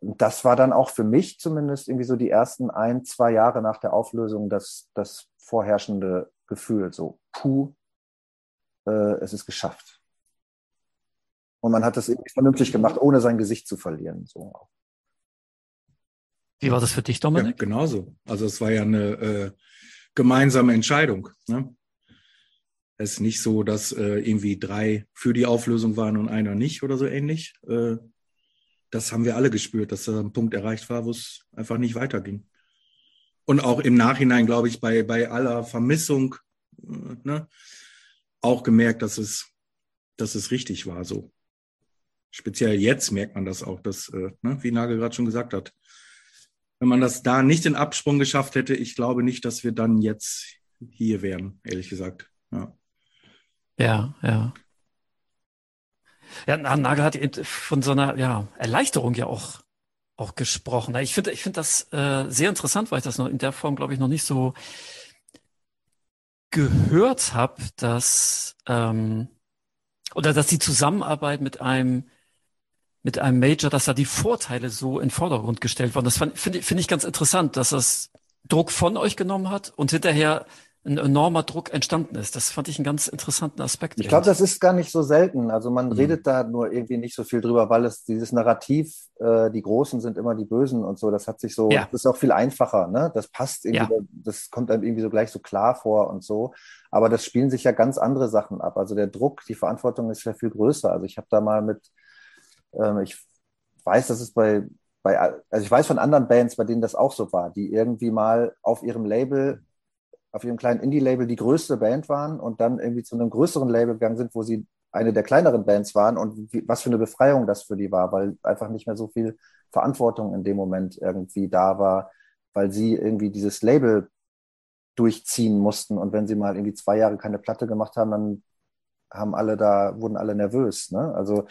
das war dann auch für mich zumindest irgendwie so die ersten ein, zwei Jahre nach der Auflösung das, das vorherrschende Gefühl. So, puh, äh, es ist geschafft. Und man hat das irgendwie vernünftig gemacht, ohne sein Gesicht zu verlieren. So. Wie war das für dich, Dominik? Ja, genauso. Also es war ja eine äh, gemeinsame Entscheidung. Ne? Es ist nicht so, dass äh, irgendwie drei für die Auflösung waren und einer nicht oder so ähnlich. Äh, das haben wir alle gespürt, dass da ein Punkt erreicht war, wo es einfach nicht weiterging. Und auch im Nachhinein, glaube ich, bei, bei aller Vermissung äh, ne, auch gemerkt, dass es, dass es richtig war so. Speziell jetzt merkt man das auch, dass, äh, ne, wie Nagel gerade schon gesagt hat, wenn man das da nicht in Absprung geschafft hätte, ich glaube nicht, dass wir dann jetzt hier wären, ehrlich gesagt. Ja, ja. ja. Ja, Nagel hat von so einer ja, Erleichterung ja auch, auch gesprochen. Ich finde ich finde das äh, sehr interessant, weil ich das noch in der Form, glaube ich, noch nicht so gehört habe, dass ähm, oder dass die Zusammenarbeit mit einem mit einem Major, dass da die Vorteile so in Vordergrund gestellt wurden. Das finde find ich ganz interessant, dass das Druck von euch genommen hat und hinterher ein enormer Druck entstanden ist. Das fand ich einen ganz interessanten Aspekt. Ich glaube, das ist gar nicht so selten. Also man mhm. redet da nur irgendwie nicht so viel drüber, weil es dieses Narrativ, äh, die Großen sind immer die Bösen und so, das hat sich so, ja. das ist auch viel einfacher, ne? Das passt irgendwie, ja. das kommt einem irgendwie so gleich so klar vor und so. Aber das spielen sich ja ganz andere Sachen ab. Also der Druck, die Verantwortung ist ja viel größer. Also ich habe da mal mit, ähm, ich weiß, dass es bei, bei, also ich weiß von anderen Bands, bei denen das auch so war, die irgendwie mal auf ihrem Label auf ihrem kleinen Indie-Label die größte Band waren und dann irgendwie zu einem größeren Label gegangen sind, wo sie eine der kleineren Bands waren und wie, was für eine Befreiung das für die war, weil einfach nicht mehr so viel Verantwortung in dem Moment irgendwie da war, weil sie irgendwie dieses Label durchziehen mussten und wenn sie mal irgendwie zwei Jahre keine Platte gemacht haben, dann haben alle da, wurden alle nervös. Ne? Also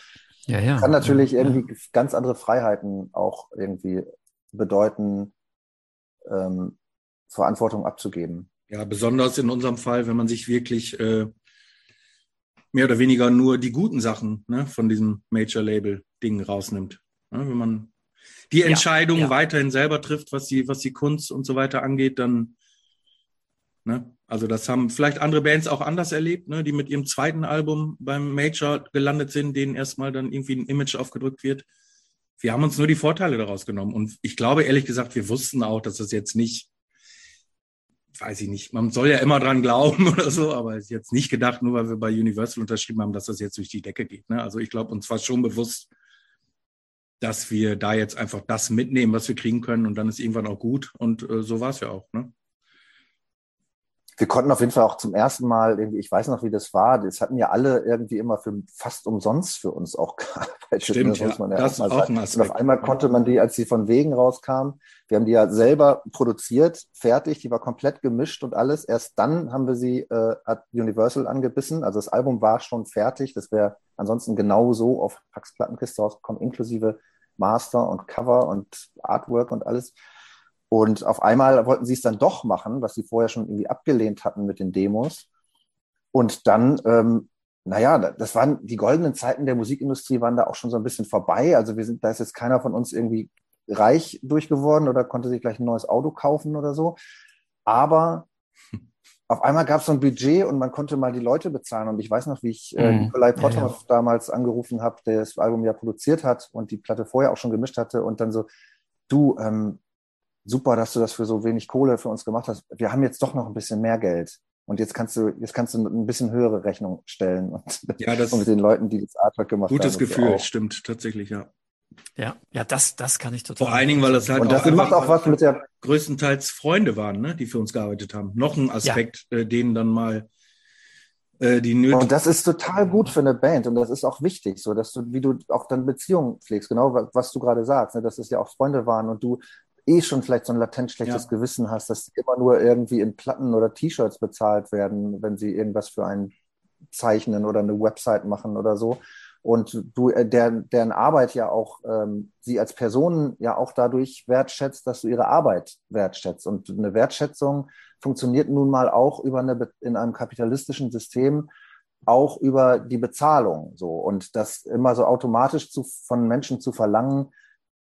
ja, ja, kann natürlich ja, irgendwie ganz andere Freiheiten auch irgendwie bedeuten, ähm, Verantwortung abzugeben. Ja, besonders in unserem Fall, wenn man sich wirklich äh, mehr oder weniger nur die guten Sachen ne, von diesem Major-Label-Ding rausnimmt. Ne, wenn man die Entscheidung ja, ja. weiterhin selber trifft, was die, was die Kunst und so weiter angeht, dann, ne, also das haben vielleicht andere Bands auch anders erlebt, ne, die mit ihrem zweiten Album beim Major gelandet sind, denen erstmal dann irgendwie ein Image aufgedrückt wird. Wir haben uns nur die Vorteile daraus genommen. Und ich glaube, ehrlich gesagt, wir wussten auch, dass das jetzt nicht weiß ich nicht, man soll ja immer dran glauben oder so, aber ist jetzt nicht gedacht, nur weil wir bei Universal unterschrieben haben, dass das jetzt durch die Decke geht. Ne? Also ich glaube, uns war schon bewusst, dass wir da jetzt einfach das mitnehmen, was wir kriegen können und dann ist irgendwann auch gut und äh, so war es ja auch. Ne? Wir konnten auf jeden Fall auch zum ersten Mal irgendwie, ich weiß noch, wie das war, das hatten ja alle irgendwie immer für fast umsonst für uns auch gearbeitet. Stimmt, das, ja. ja das ist auch ein Aspekt. Und auf einmal konnte man die, als sie von Wegen rauskamen, wir haben die ja selber produziert, fertig, die war komplett gemischt und alles. Erst dann haben wir sie, äh, hat Universal angebissen, also das Album war schon fertig, das wäre ansonsten genau so auf Pax Plattenkiste rausgekommen, inklusive Master und Cover und Artwork und alles. Und auf einmal wollten sie es dann doch machen, was sie vorher schon irgendwie abgelehnt hatten mit den Demos. Und dann, ähm, naja, das waren die goldenen Zeiten der Musikindustrie waren da auch schon so ein bisschen vorbei. Also wir sind, da ist jetzt keiner von uns irgendwie reich durchgeworden oder konnte sich gleich ein neues Auto kaufen oder so. Aber auf einmal gab es so ein Budget und man konnte mal die Leute bezahlen. Und ich weiß noch, wie ich äh, mhm. Nikolai Potter ja, ja. damals angerufen habe, der das Album ja produziert hat und die Platte vorher auch schon gemischt hatte und dann so, du, ähm, super, dass du das für so wenig Kohle für uns gemacht hast. Wir haben jetzt doch noch ein bisschen mehr Geld. Und jetzt kannst du, jetzt kannst du ein bisschen höhere Rechnung stellen und, ja, das und mit den Leuten, die das Artwork gemacht gutes haben. Gutes Gefühl, stimmt, tatsächlich, ja. Ja, ja, das, das kann ich total. Vor allen Dingen, weil das halt und das auch macht auch was mit der größtenteils Freunde waren, ne, die für uns gearbeitet haben. Noch ein Aspekt, ja. äh, denen dann mal äh, die Nöte. Und das ist total gut für eine Band und das ist auch wichtig, so dass du, wie du auch dann Beziehungen pflegst, genau was, was du gerade sagst, ne, dass es ja auch Freunde waren und du eh schon vielleicht so ein latent schlechtes ja. Gewissen hast, dass sie immer nur irgendwie in Platten oder T-Shirts bezahlt werden, wenn sie irgendwas für einen zeichnen oder eine Website machen oder so. Und du, äh, der, deren Arbeit ja auch ähm, sie als Person ja auch dadurch wertschätzt, dass du ihre Arbeit wertschätzt. Und eine Wertschätzung funktioniert nun mal auch über eine, in einem kapitalistischen System auch über die Bezahlung so und das immer so automatisch zu, von Menschen zu verlangen,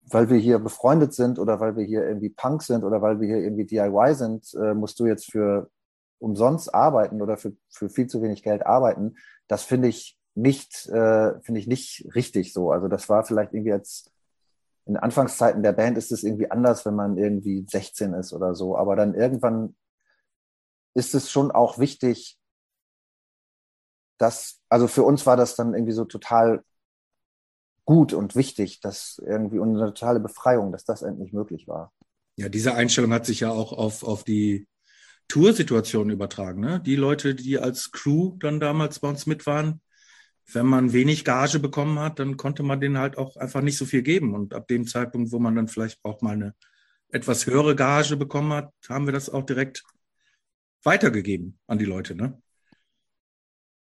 weil wir hier befreundet sind oder weil wir hier irgendwie Punk sind oder weil wir hier irgendwie DIY sind, äh, musst du jetzt für umsonst arbeiten oder für, für viel zu wenig Geld arbeiten. Das finde ich nicht, äh, finde ich nicht richtig so. Also das war vielleicht irgendwie jetzt in Anfangszeiten der Band ist es irgendwie anders, wenn man irgendwie 16 ist oder so. Aber dann irgendwann ist es schon auch wichtig, dass, also für uns war das dann irgendwie so total gut und wichtig, dass irgendwie unsere totale Befreiung, dass das endlich möglich war. Ja, diese Einstellung hat sich ja auch auf, auf die Toursituation übertragen. Ne? Die Leute, die als Crew dann damals bei uns mit waren, wenn man wenig Gage bekommen hat, dann konnte man denen halt auch einfach nicht so viel geben. Und ab dem Zeitpunkt, wo man dann vielleicht auch mal eine etwas höhere Gage bekommen hat, haben wir das auch direkt weitergegeben an die Leute. Ne?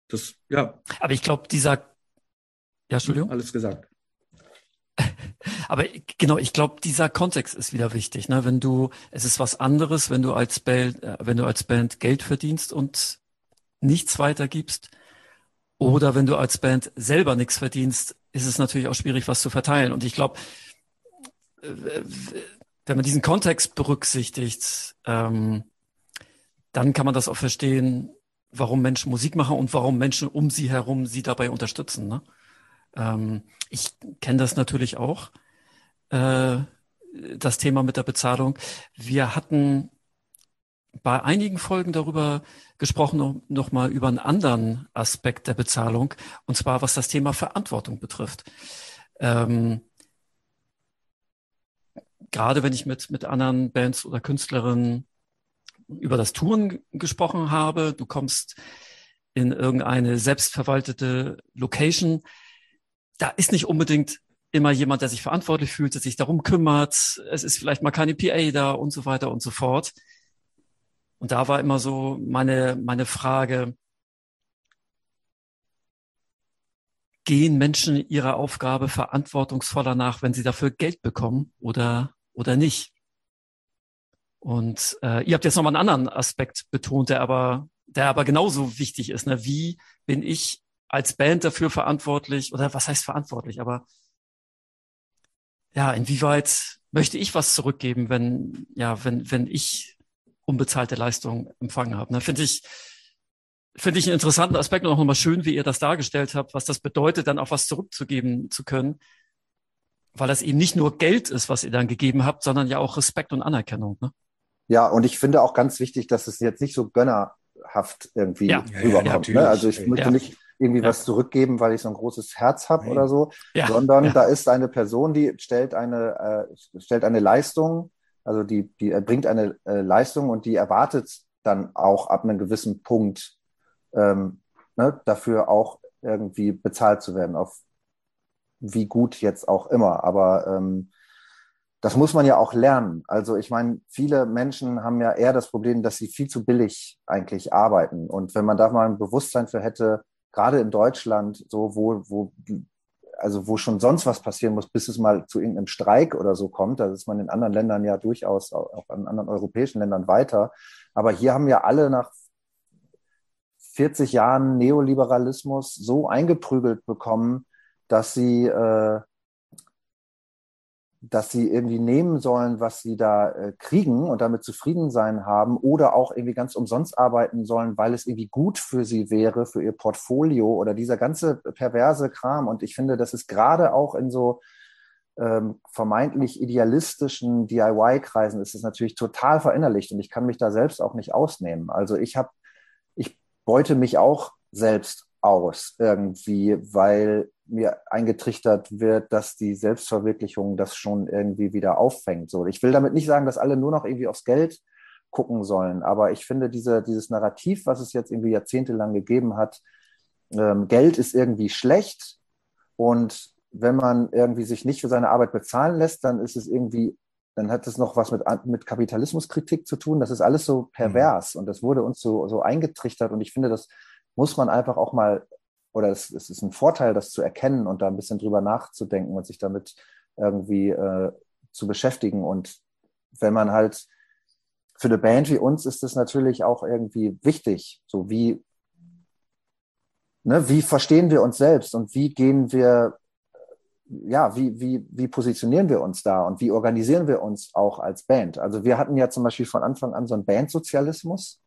Das, ja. Aber ich glaube, dieser ja, Entschuldigung. Alles gesagt. Aber genau, ich glaube, dieser Kontext ist wieder wichtig. Ne? Wenn du, es ist was anderes, wenn du als Band, äh, wenn du als Band Geld verdienst und nichts weitergibst, oder wenn du als Band selber nichts verdienst, ist es natürlich auch schwierig, was zu verteilen. Und ich glaube, äh, wenn man diesen Kontext berücksichtigt, ähm, dann kann man das auch verstehen, warum Menschen Musik machen und warum Menschen um sie herum sie dabei unterstützen. Ne? Ähm, ich kenne das natürlich auch, äh, das Thema mit der Bezahlung. Wir hatten bei einigen Folgen darüber gesprochen, noch mal über einen anderen Aspekt der Bezahlung, und zwar was das Thema Verantwortung betrifft. Ähm, gerade wenn ich mit, mit anderen Bands oder Künstlerinnen über das Touren gesprochen habe, du kommst in irgendeine selbstverwaltete Location, da ist nicht unbedingt immer jemand, der sich verantwortlich fühlt, der sich darum kümmert. Es ist vielleicht mal keine PA da und so weiter und so fort. Und da war immer so meine, meine Frage, gehen Menschen ihrer Aufgabe verantwortungsvoller nach, wenn sie dafür Geld bekommen oder, oder nicht? Und äh, ihr habt jetzt nochmal einen anderen Aspekt betont, der aber, der aber genauso wichtig ist. Ne? Wie bin ich als Band dafür verantwortlich oder was heißt verantwortlich, aber ja, inwieweit möchte ich was zurückgeben, wenn, ja, wenn, wenn ich unbezahlte Leistung empfangen habe. Ne? Finde ich, finde ich einen interessanten Aspekt und auch nochmal schön, wie ihr das dargestellt habt, was das bedeutet, dann auch was zurückzugeben zu können, weil das eben nicht nur Geld ist, was ihr dann gegeben habt, sondern ja auch Respekt und Anerkennung. Ne? Ja, und ich finde auch ganz wichtig, dass es jetzt nicht so gönnerhaft irgendwie ja. rüberkommt. Ja, ne? Also ich möchte nicht irgendwie ja. was zurückgeben, weil ich so ein großes Herz habe oder so, ja. sondern ja. da ist eine Person, die stellt eine, äh, stellt eine Leistung, also die, die erbringt eine äh, Leistung und die erwartet dann auch ab einem gewissen Punkt ähm, ne, dafür auch irgendwie bezahlt zu werden, auf wie gut jetzt auch immer. Aber ähm, das muss man ja auch lernen. Also ich meine, viele Menschen haben ja eher das Problem, dass sie viel zu billig eigentlich arbeiten. Und wenn man da mal ein Bewusstsein für hätte, gerade in Deutschland, so wo, wo, also wo schon sonst was passieren muss, bis es mal zu irgendeinem Streik oder so kommt. Da ist man in anderen Ländern ja durchaus, auch in anderen europäischen Ländern weiter. Aber hier haben ja alle nach 40 Jahren Neoliberalismus so eingeprügelt bekommen, dass sie äh, dass sie irgendwie nehmen sollen, was sie da äh, kriegen und damit zufrieden sein haben oder auch irgendwie ganz umsonst arbeiten sollen, weil es irgendwie gut für sie wäre, für ihr Portfolio oder dieser ganze perverse Kram. Und ich finde, das ist gerade auch in so ähm, vermeintlich idealistischen DIY-Kreisen ist es natürlich total verinnerlicht und ich kann mich da selbst auch nicht ausnehmen. Also ich habe, ich beute mich auch selbst aus irgendwie, weil mir eingetrichtert wird, dass die Selbstverwirklichung das schon irgendwie wieder auffängt. So, ich will damit nicht sagen, dass alle nur noch irgendwie aufs Geld gucken sollen, aber ich finde diese, dieses Narrativ, was es jetzt irgendwie jahrzehntelang gegeben hat, ähm, Geld ist irgendwie schlecht und wenn man irgendwie sich nicht für seine Arbeit bezahlen lässt, dann ist es irgendwie, dann hat es noch was mit, mit Kapitalismuskritik zu tun. Das ist alles so pervers mhm. und das wurde uns so, so eingetrichtert und ich finde, das muss man einfach auch mal, oder es, es ist ein Vorteil, das zu erkennen und da ein bisschen drüber nachzudenken und sich damit irgendwie äh, zu beschäftigen. Und wenn man halt für eine Band wie uns ist es natürlich auch irgendwie wichtig, so wie, ne, wie verstehen wir uns selbst und wie gehen wir ja, wie, wie, wie positionieren wir uns da und wie organisieren wir uns auch als Band? Also wir hatten ja zum Beispiel von Anfang an so einen Bandsozialismus.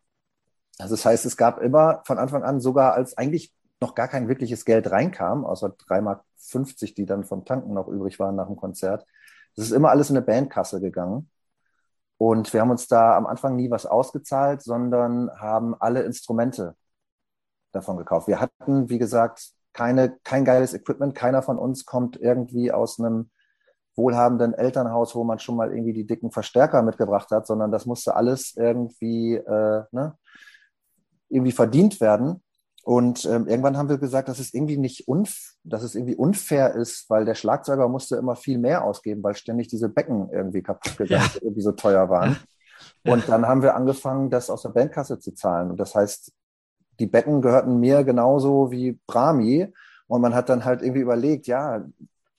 Also das heißt, es gab immer von Anfang an sogar als eigentlich noch gar kein wirkliches Geld reinkam, außer 3,50 Mark, die dann vom Tanken noch übrig waren nach dem Konzert. Das ist immer alles in eine Bandkasse gegangen. Und wir haben uns da am Anfang nie was ausgezahlt, sondern haben alle Instrumente davon gekauft. Wir hatten, wie gesagt, keine, kein geiles Equipment. Keiner von uns kommt irgendwie aus einem wohlhabenden Elternhaus, wo man schon mal irgendwie die dicken Verstärker mitgebracht hat, sondern das musste alles irgendwie, äh, ne, irgendwie verdient werden. Und ähm, irgendwann haben wir gesagt, dass es irgendwie nicht unf dass es irgendwie unfair ist, weil der Schlagzeuger musste immer viel mehr ausgeben, weil ständig diese Becken irgendwie kaputt gegangen ja. irgendwie so teuer waren. Ja. Und dann haben wir angefangen, das aus der Bandkasse zu zahlen. Und das heißt, die Becken gehörten mir genauso wie Brahmi. Und man hat dann halt irgendwie überlegt, ja,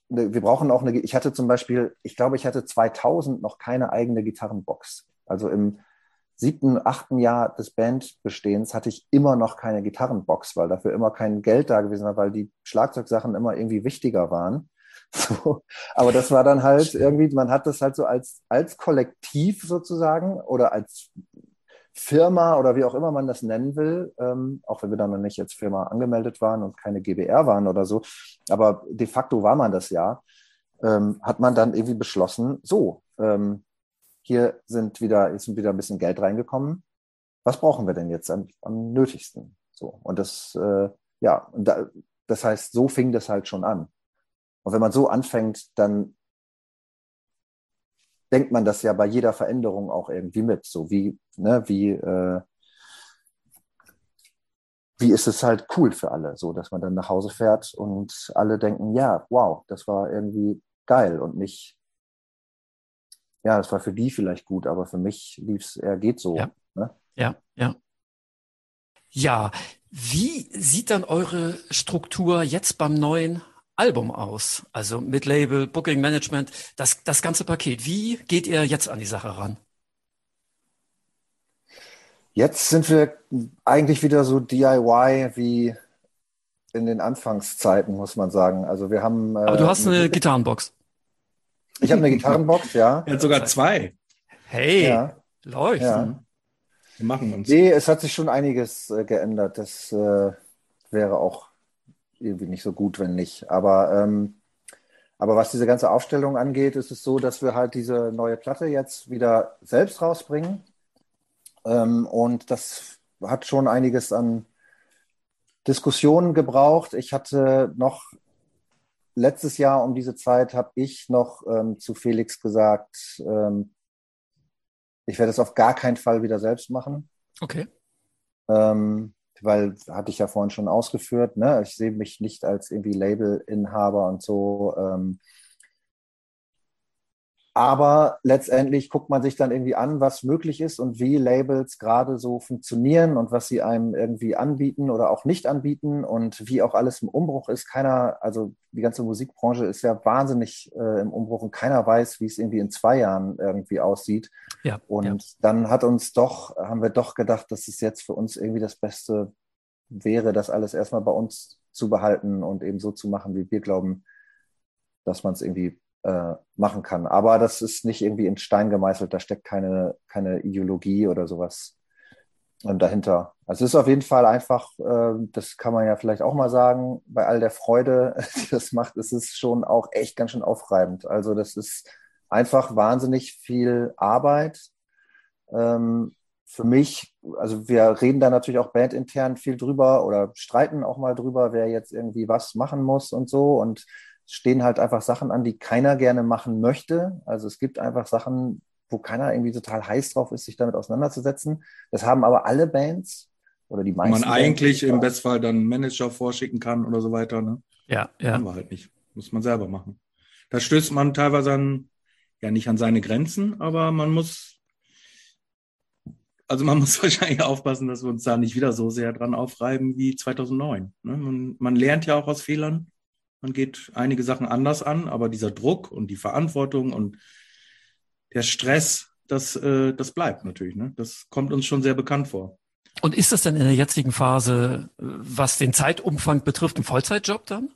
wir brauchen auch eine, ich hatte zum Beispiel, ich glaube, ich hatte 2000 noch keine eigene Gitarrenbox. Also im siebten, achten Jahr des Bandbestehens hatte ich immer noch keine Gitarrenbox, weil dafür immer kein Geld da gewesen war, weil die Schlagzeugsachen immer irgendwie wichtiger waren. So. Aber das war dann halt irgendwie, man hat das halt so als, als Kollektiv sozusagen oder als Firma oder wie auch immer man das nennen will, ähm, auch wenn wir dann noch nicht als Firma angemeldet waren und keine GBR waren oder so, aber de facto war man das ja, ähm, hat man dann irgendwie beschlossen, so, ähm, hier sind wieder, ist wieder ein bisschen Geld reingekommen. Was brauchen wir denn jetzt am, am nötigsten? So. Und das, äh, ja, da, das heißt, so fing das halt schon an. Und wenn man so anfängt, dann denkt man das ja bei jeder Veränderung auch irgendwie mit. So wie, ne, wie, äh, wie ist es halt cool für alle, so dass man dann nach Hause fährt und alle denken, ja, wow, das war irgendwie geil und nicht, ja, das war für die vielleicht gut, aber für mich lief es eher geht so. Ja. Ne? ja, ja. Ja, wie sieht dann eure Struktur jetzt beim neuen Album aus? Also mit Label, Booking Management, das, das ganze Paket. Wie geht ihr jetzt an die Sache ran? Jetzt sind wir eigentlich wieder so DIY wie in den Anfangszeiten, muss man sagen. Also wir haben. Aber du hast äh, eine Gitarrenbox. Ich habe eine Gitarrenbox, ja. Er hat sogar zwei. Hey, ja. läuft. Ja. Wir machen uns. Nee, es hat sich schon einiges äh, geändert. Das äh, wäre auch irgendwie nicht so gut, wenn nicht. Aber, ähm, aber was diese ganze Aufstellung angeht, ist es so, dass wir halt diese neue Platte jetzt wieder selbst rausbringen. Ähm, und das hat schon einiges an Diskussionen gebraucht. Ich hatte noch letztes Jahr um diese Zeit habe ich noch ähm, zu Felix gesagt, ähm, ich werde es auf gar keinen Fall wieder selbst machen. Okay. Ähm, weil hatte ich ja vorhin schon ausgeführt, ne? ich sehe mich nicht als irgendwie Labelinhaber und so. Ähm, aber letztendlich guckt man sich dann irgendwie an, was möglich ist und wie Labels gerade so funktionieren und was sie einem irgendwie anbieten oder auch nicht anbieten und wie auch alles im Umbruch ist. Keiner, also die ganze Musikbranche ist ja wahnsinnig äh, im Umbruch und keiner weiß, wie es irgendwie in zwei Jahren irgendwie aussieht. Ja, und ja. dann hat uns doch, haben wir doch gedacht, dass es jetzt für uns irgendwie das Beste wäre, das alles erstmal bei uns zu behalten und eben so zu machen, wie wir glauben, dass man es irgendwie äh, machen kann. Aber das ist nicht irgendwie in Stein gemeißelt, da steckt keine, keine Ideologie oder sowas ähm, dahinter. Also es ist auf jeden Fall einfach, äh, das kann man ja vielleicht auch mal sagen, bei all der Freude, die das macht, ist es schon auch echt ganz schön aufreibend. Also das ist einfach wahnsinnig viel Arbeit. Ähm, für mich, also wir reden da natürlich auch bandintern viel drüber oder streiten auch mal drüber, wer jetzt irgendwie was machen muss und so. Und stehen halt einfach Sachen an, die keiner gerne machen möchte. Also es gibt einfach Sachen, wo keiner irgendwie total heiß drauf ist, sich damit auseinanderzusetzen. Das haben aber alle Bands oder die meisten. Man eigentlich Bands, im Bestfall dann einen Manager vorschicken kann oder so weiter. Ne? Ja, ja. Haben wir halt nicht. Muss man selber machen. Da stößt man teilweise an, ja nicht an seine Grenzen, aber man muss, also man muss wahrscheinlich aufpassen, dass wir uns da nicht wieder so sehr dran aufreiben wie 2009. Ne? Man, man lernt ja auch aus Fehlern. Man geht einige Sachen anders an, aber dieser Druck und die Verantwortung und der Stress, das, äh, das bleibt natürlich. Ne? Das kommt uns schon sehr bekannt vor. Und ist das denn in der jetzigen Phase, äh, was den Zeitumfang betrifft, ein Vollzeitjob dann?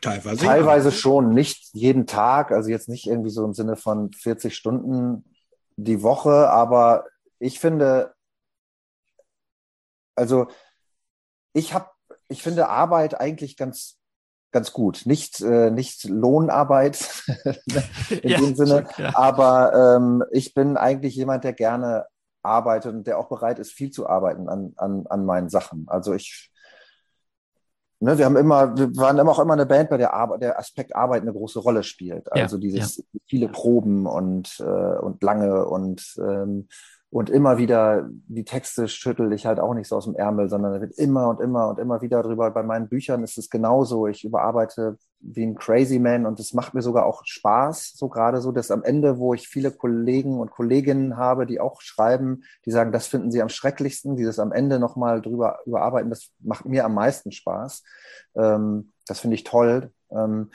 Teilweise. Teilweise ja. schon, nicht jeden Tag, also jetzt nicht irgendwie so im Sinne von 40 Stunden die Woche, aber ich finde, also ich habe, ich finde Arbeit eigentlich ganz ganz gut. Nicht, äh, nicht Lohnarbeit in ja, dem Sinne, ja. aber ähm, ich bin eigentlich jemand, der gerne arbeitet und der auch bereit ist, viel zu arbeiten an, an, an meinen Sachen. Also ich, ne, wir haben immer, wir waren immer auch immer eine Band, bei der Arbeit, der Aspekt Arbeit eine große Rolle spielt. Also ja, dieses viele Proben und, äh, und lange und ähm, und immer wieder die Texte schüttel ich halt auch nicht so aus dem Ärmel, sondern da wird immer und immer und immer wieder drüber. Bei meinen Büchern ist es genauso. Ich überarbeite wie ein Crazy Man und es macht mir sogar auch Spaß, so gerade so, dass am Ende, wo ich viele Kollegen und Kolleginnen habe, die auch schreiben, die sagen, das finden sie am schrecklichsten, dieses am Ende nochmal drüber überarbeiten, das macht mir am meisten Spaß. Ähm, das finde ich toll. Ähm,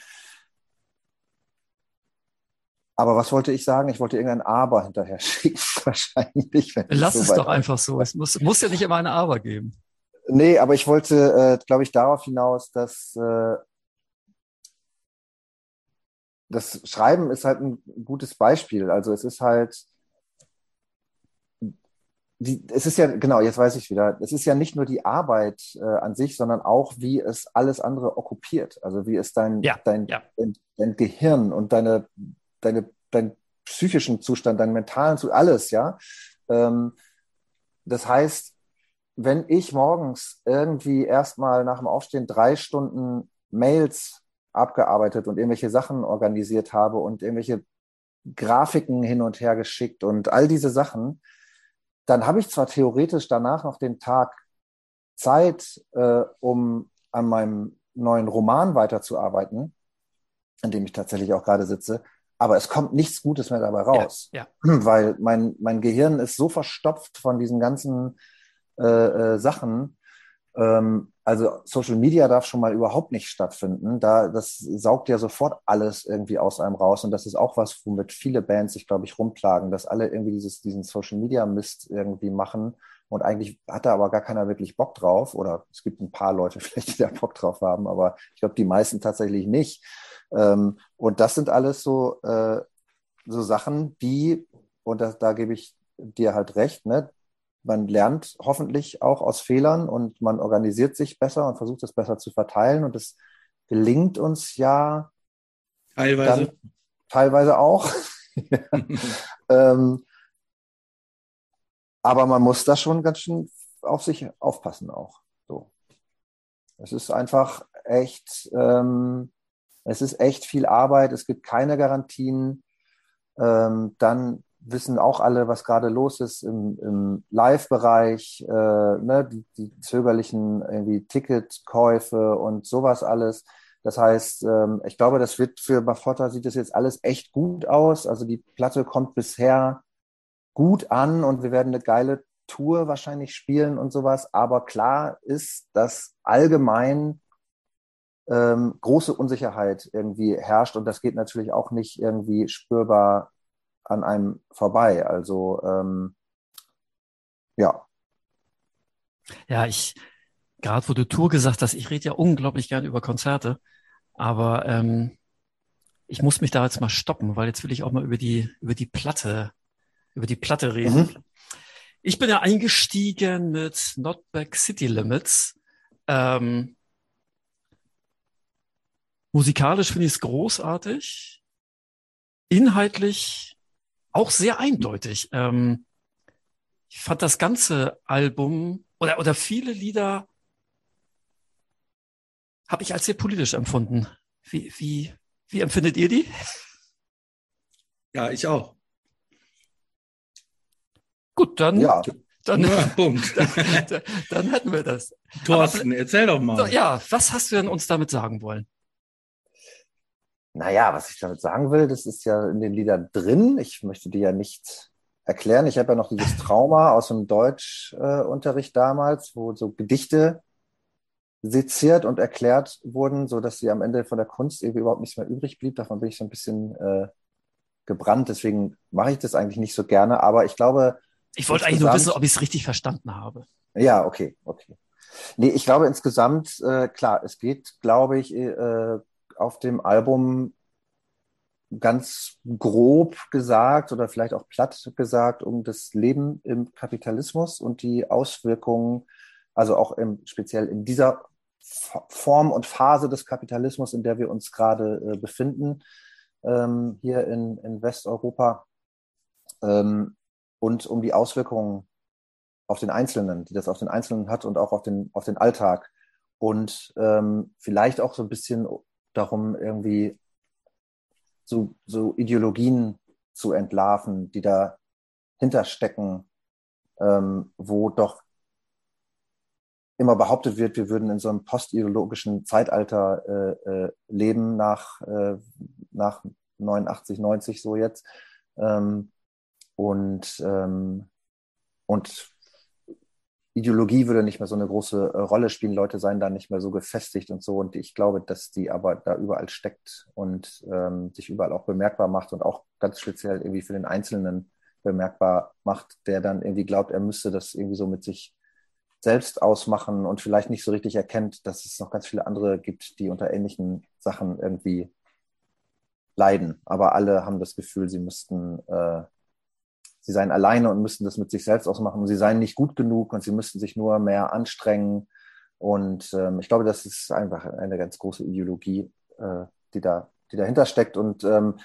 aber was wollte ich sagen? Ich wollte irgendein Aber hinterher schicken, wahrscheinlich. Lass so es doch einfach so. Es muss, muss ja nicht immer ein Aber geben. Nee, aber ich wollte, äh, glaube ich, darauf hinaus, dass äh, das Schreiben ist halt ein gutes Beispiel. Also es ist halt, die, es ist ja, genau, jetzt weiß ich wieder, es ist ja nicht nur die Arbeit äh, an sich, sondern auch, wie es alles andere okkupiert. Also wie es dein, ja, dein, ja. dein, dein Gehirn und deine deine, deinen psychischen Zustand, deinen mentalen Zustand, alles, ja. Ähm, das heißt, wenn ich morgens irgendwie erstmal nach dem Aufstehen drei Stunden Mails abgearbeitet und irgendwelche Sachen organisiert habe und irgendwelche Grafiken hin und her geschickt und all diese Sachen, dann habe ich zwar theoretisch danach noch den Tag Zeit, äh, um an meinem neuen Roman weiterzuarbeiten, an dem ich tatsächlich auch gerade sitze, aber es kommt nichts Gutes mehr dabei raus. Ja, ja. Weil mein, mein Gehirn ist so verstopft von diesen ganzen äh, äh, Sachen. Ähm, also Social Media darf schon mal überhaupt nicht stattfinden. Da, das saugt ja sofort alles irgendwie aus einem raus. Und das ist auch was, womit viele Bands sich, glaube ich, rumplagen, dass alle irgendwie dieses, diesen Social Media Mist irgendwie machen. Und eigentlich hat da aber gar keiner wirklich Bock drauf. Oder es gibt ein paar Leute vielleicht, die da Bock drauf haben, aber ich glaube, die meisten tatsächlich nicht. Ähm, und das sind alles so, äh, so Sachen, die, und das, da gebe ich dir halt recht, ne? man lernt hoffentlich auch aus Fehlern und man organisiert sich besser und versucht es besser zu verteilen. Und es gelingt uns ja teilweise, dann, teilweise auch. ähm, aber man muss da schon ganz schön auf sich aufpassen auch. So. Es ist einfach echt, ähm, es ist echt viel Arbeit, es gibt keine Garantien. Ähm, dann wissen auch alle, was gerade los ist im, im Live-Bereich, äh, ne, die, die, zögerlichen irgendwie Ticketkäufe und sowas alles. Das heißt, ähm, ich glaube, das wird für Bafotta sieht das jetzt alles echt gut aus. Also die Platte kommt bisher gut an und wir werden eine geile Tour wahrscheinlich spielen und sowas. Aber klar ist, dass allgemein ähm, große Unsicherheit irgendwie herrscht und das geht natürlich auch nicht irgendwie spürbar an einem vorbei. Also ähm, ja. Ja, ich, gerade wo du Tour gesagt hast, ich rede ja unglaublich gerne über Konzerte, aber ähm, ich muss mich da jetzt mal stoppen, weil jetzt will ich auch mal über die, über die Platte, über die Platte reden. Mhm. Ich bin ja eingestiegen mit Not Back City Limits. Ähm, musikalisch finde ich es großartig. Inhaltlich auch sehr eindeutig. Ähm, ich fand das ganze Album oder, oder viele Lieder habe ich als sehr politisch empfunden. Wie, wie, wie empfindet ihr die? Ja, ich auch. Gut, dann, ja. dann, ja, Punkt. Dann, dann, hätten wir das. Thorsten, Aber, erzähl doch mal. Ja, was hast du denn uns damit sagen wollen? Naja, was ich damit sagen will, das ist ja in den Liedern drin. Ich möchte die ja nicht erklären. Ich habe ja noch dieses Trauma aus dem Deutschunterricht äh, damals, wo so Gedichte seziert und erklärt wurden, so dass sie am Ende von der Kunst irgendwie überhaupt nichts mehr übrig blieb. Davon bin ich so ein bisschen äh, gebrannt. Deswegen mache ich das eigentlich nicht so gerne. Aber ich glaube. Ich wollte eigentlich nur wissen, ob ich es richtig verstanden habe. Ja, okay, okay. Nee, ich glaube insgesamt, äh, klar, es geht, glaube ich, äh, auf dem Album ganz grob gesagt oder vielleicht auch platt gesagt um das Leben im Kapitalismus und die Auswirkungen, also auch im, speziell in dieser Form und Phase des Kapitalismus, in der wir uns gerade äh, befinden, ähm, hier in, in Westeuropa, ähm, und um die Auswirkungen auf den Einzelnen, die das auf den Einzelnen hat und auch auf den, auf den Alltag. Und ähm, vielleicht auch so ein bisschen darum, irgendwie so, so Ideologien zu entlarven, die dahinter stecken, ähm, wo doch immer behauptet wird, wir würden in so einem postideologischen Zeitalter äh, äh, leben nach, äh, nach 89, 90 so jetzt. Ähm, und, ähm, und Ideologie würde nicht mehr so eine große äh, Rolle spielen, Leute seien da nicht mehr so gefestigt und so. Und ich glaube, dass die aber da überall steckt und ähm, sich überall auch bemerkbar macht und auch ganz speziell irgendwie für den Einzelnen bemerkbar macht, der dann irgendwie glaubt, er müsste das irgendwie so mit sich selbst ausmachen und vielleicht nicht so richtig erkennt, dass es noch ganz viele andere gibt, die unter ähnlichen Sachen irgendwie leiden. Aber alle haben das Gefühl, sie müssten äh, sie seien alleine und müssten das mit sich selbst ausmachen und sie seien nicht gut genug und sie müssten sich nur mehr anstrengen. Und ähm, ich glaube, das ist einfach eine ganz große Ideologie, äh, die, da, die dahinter steckt. Und, ähm,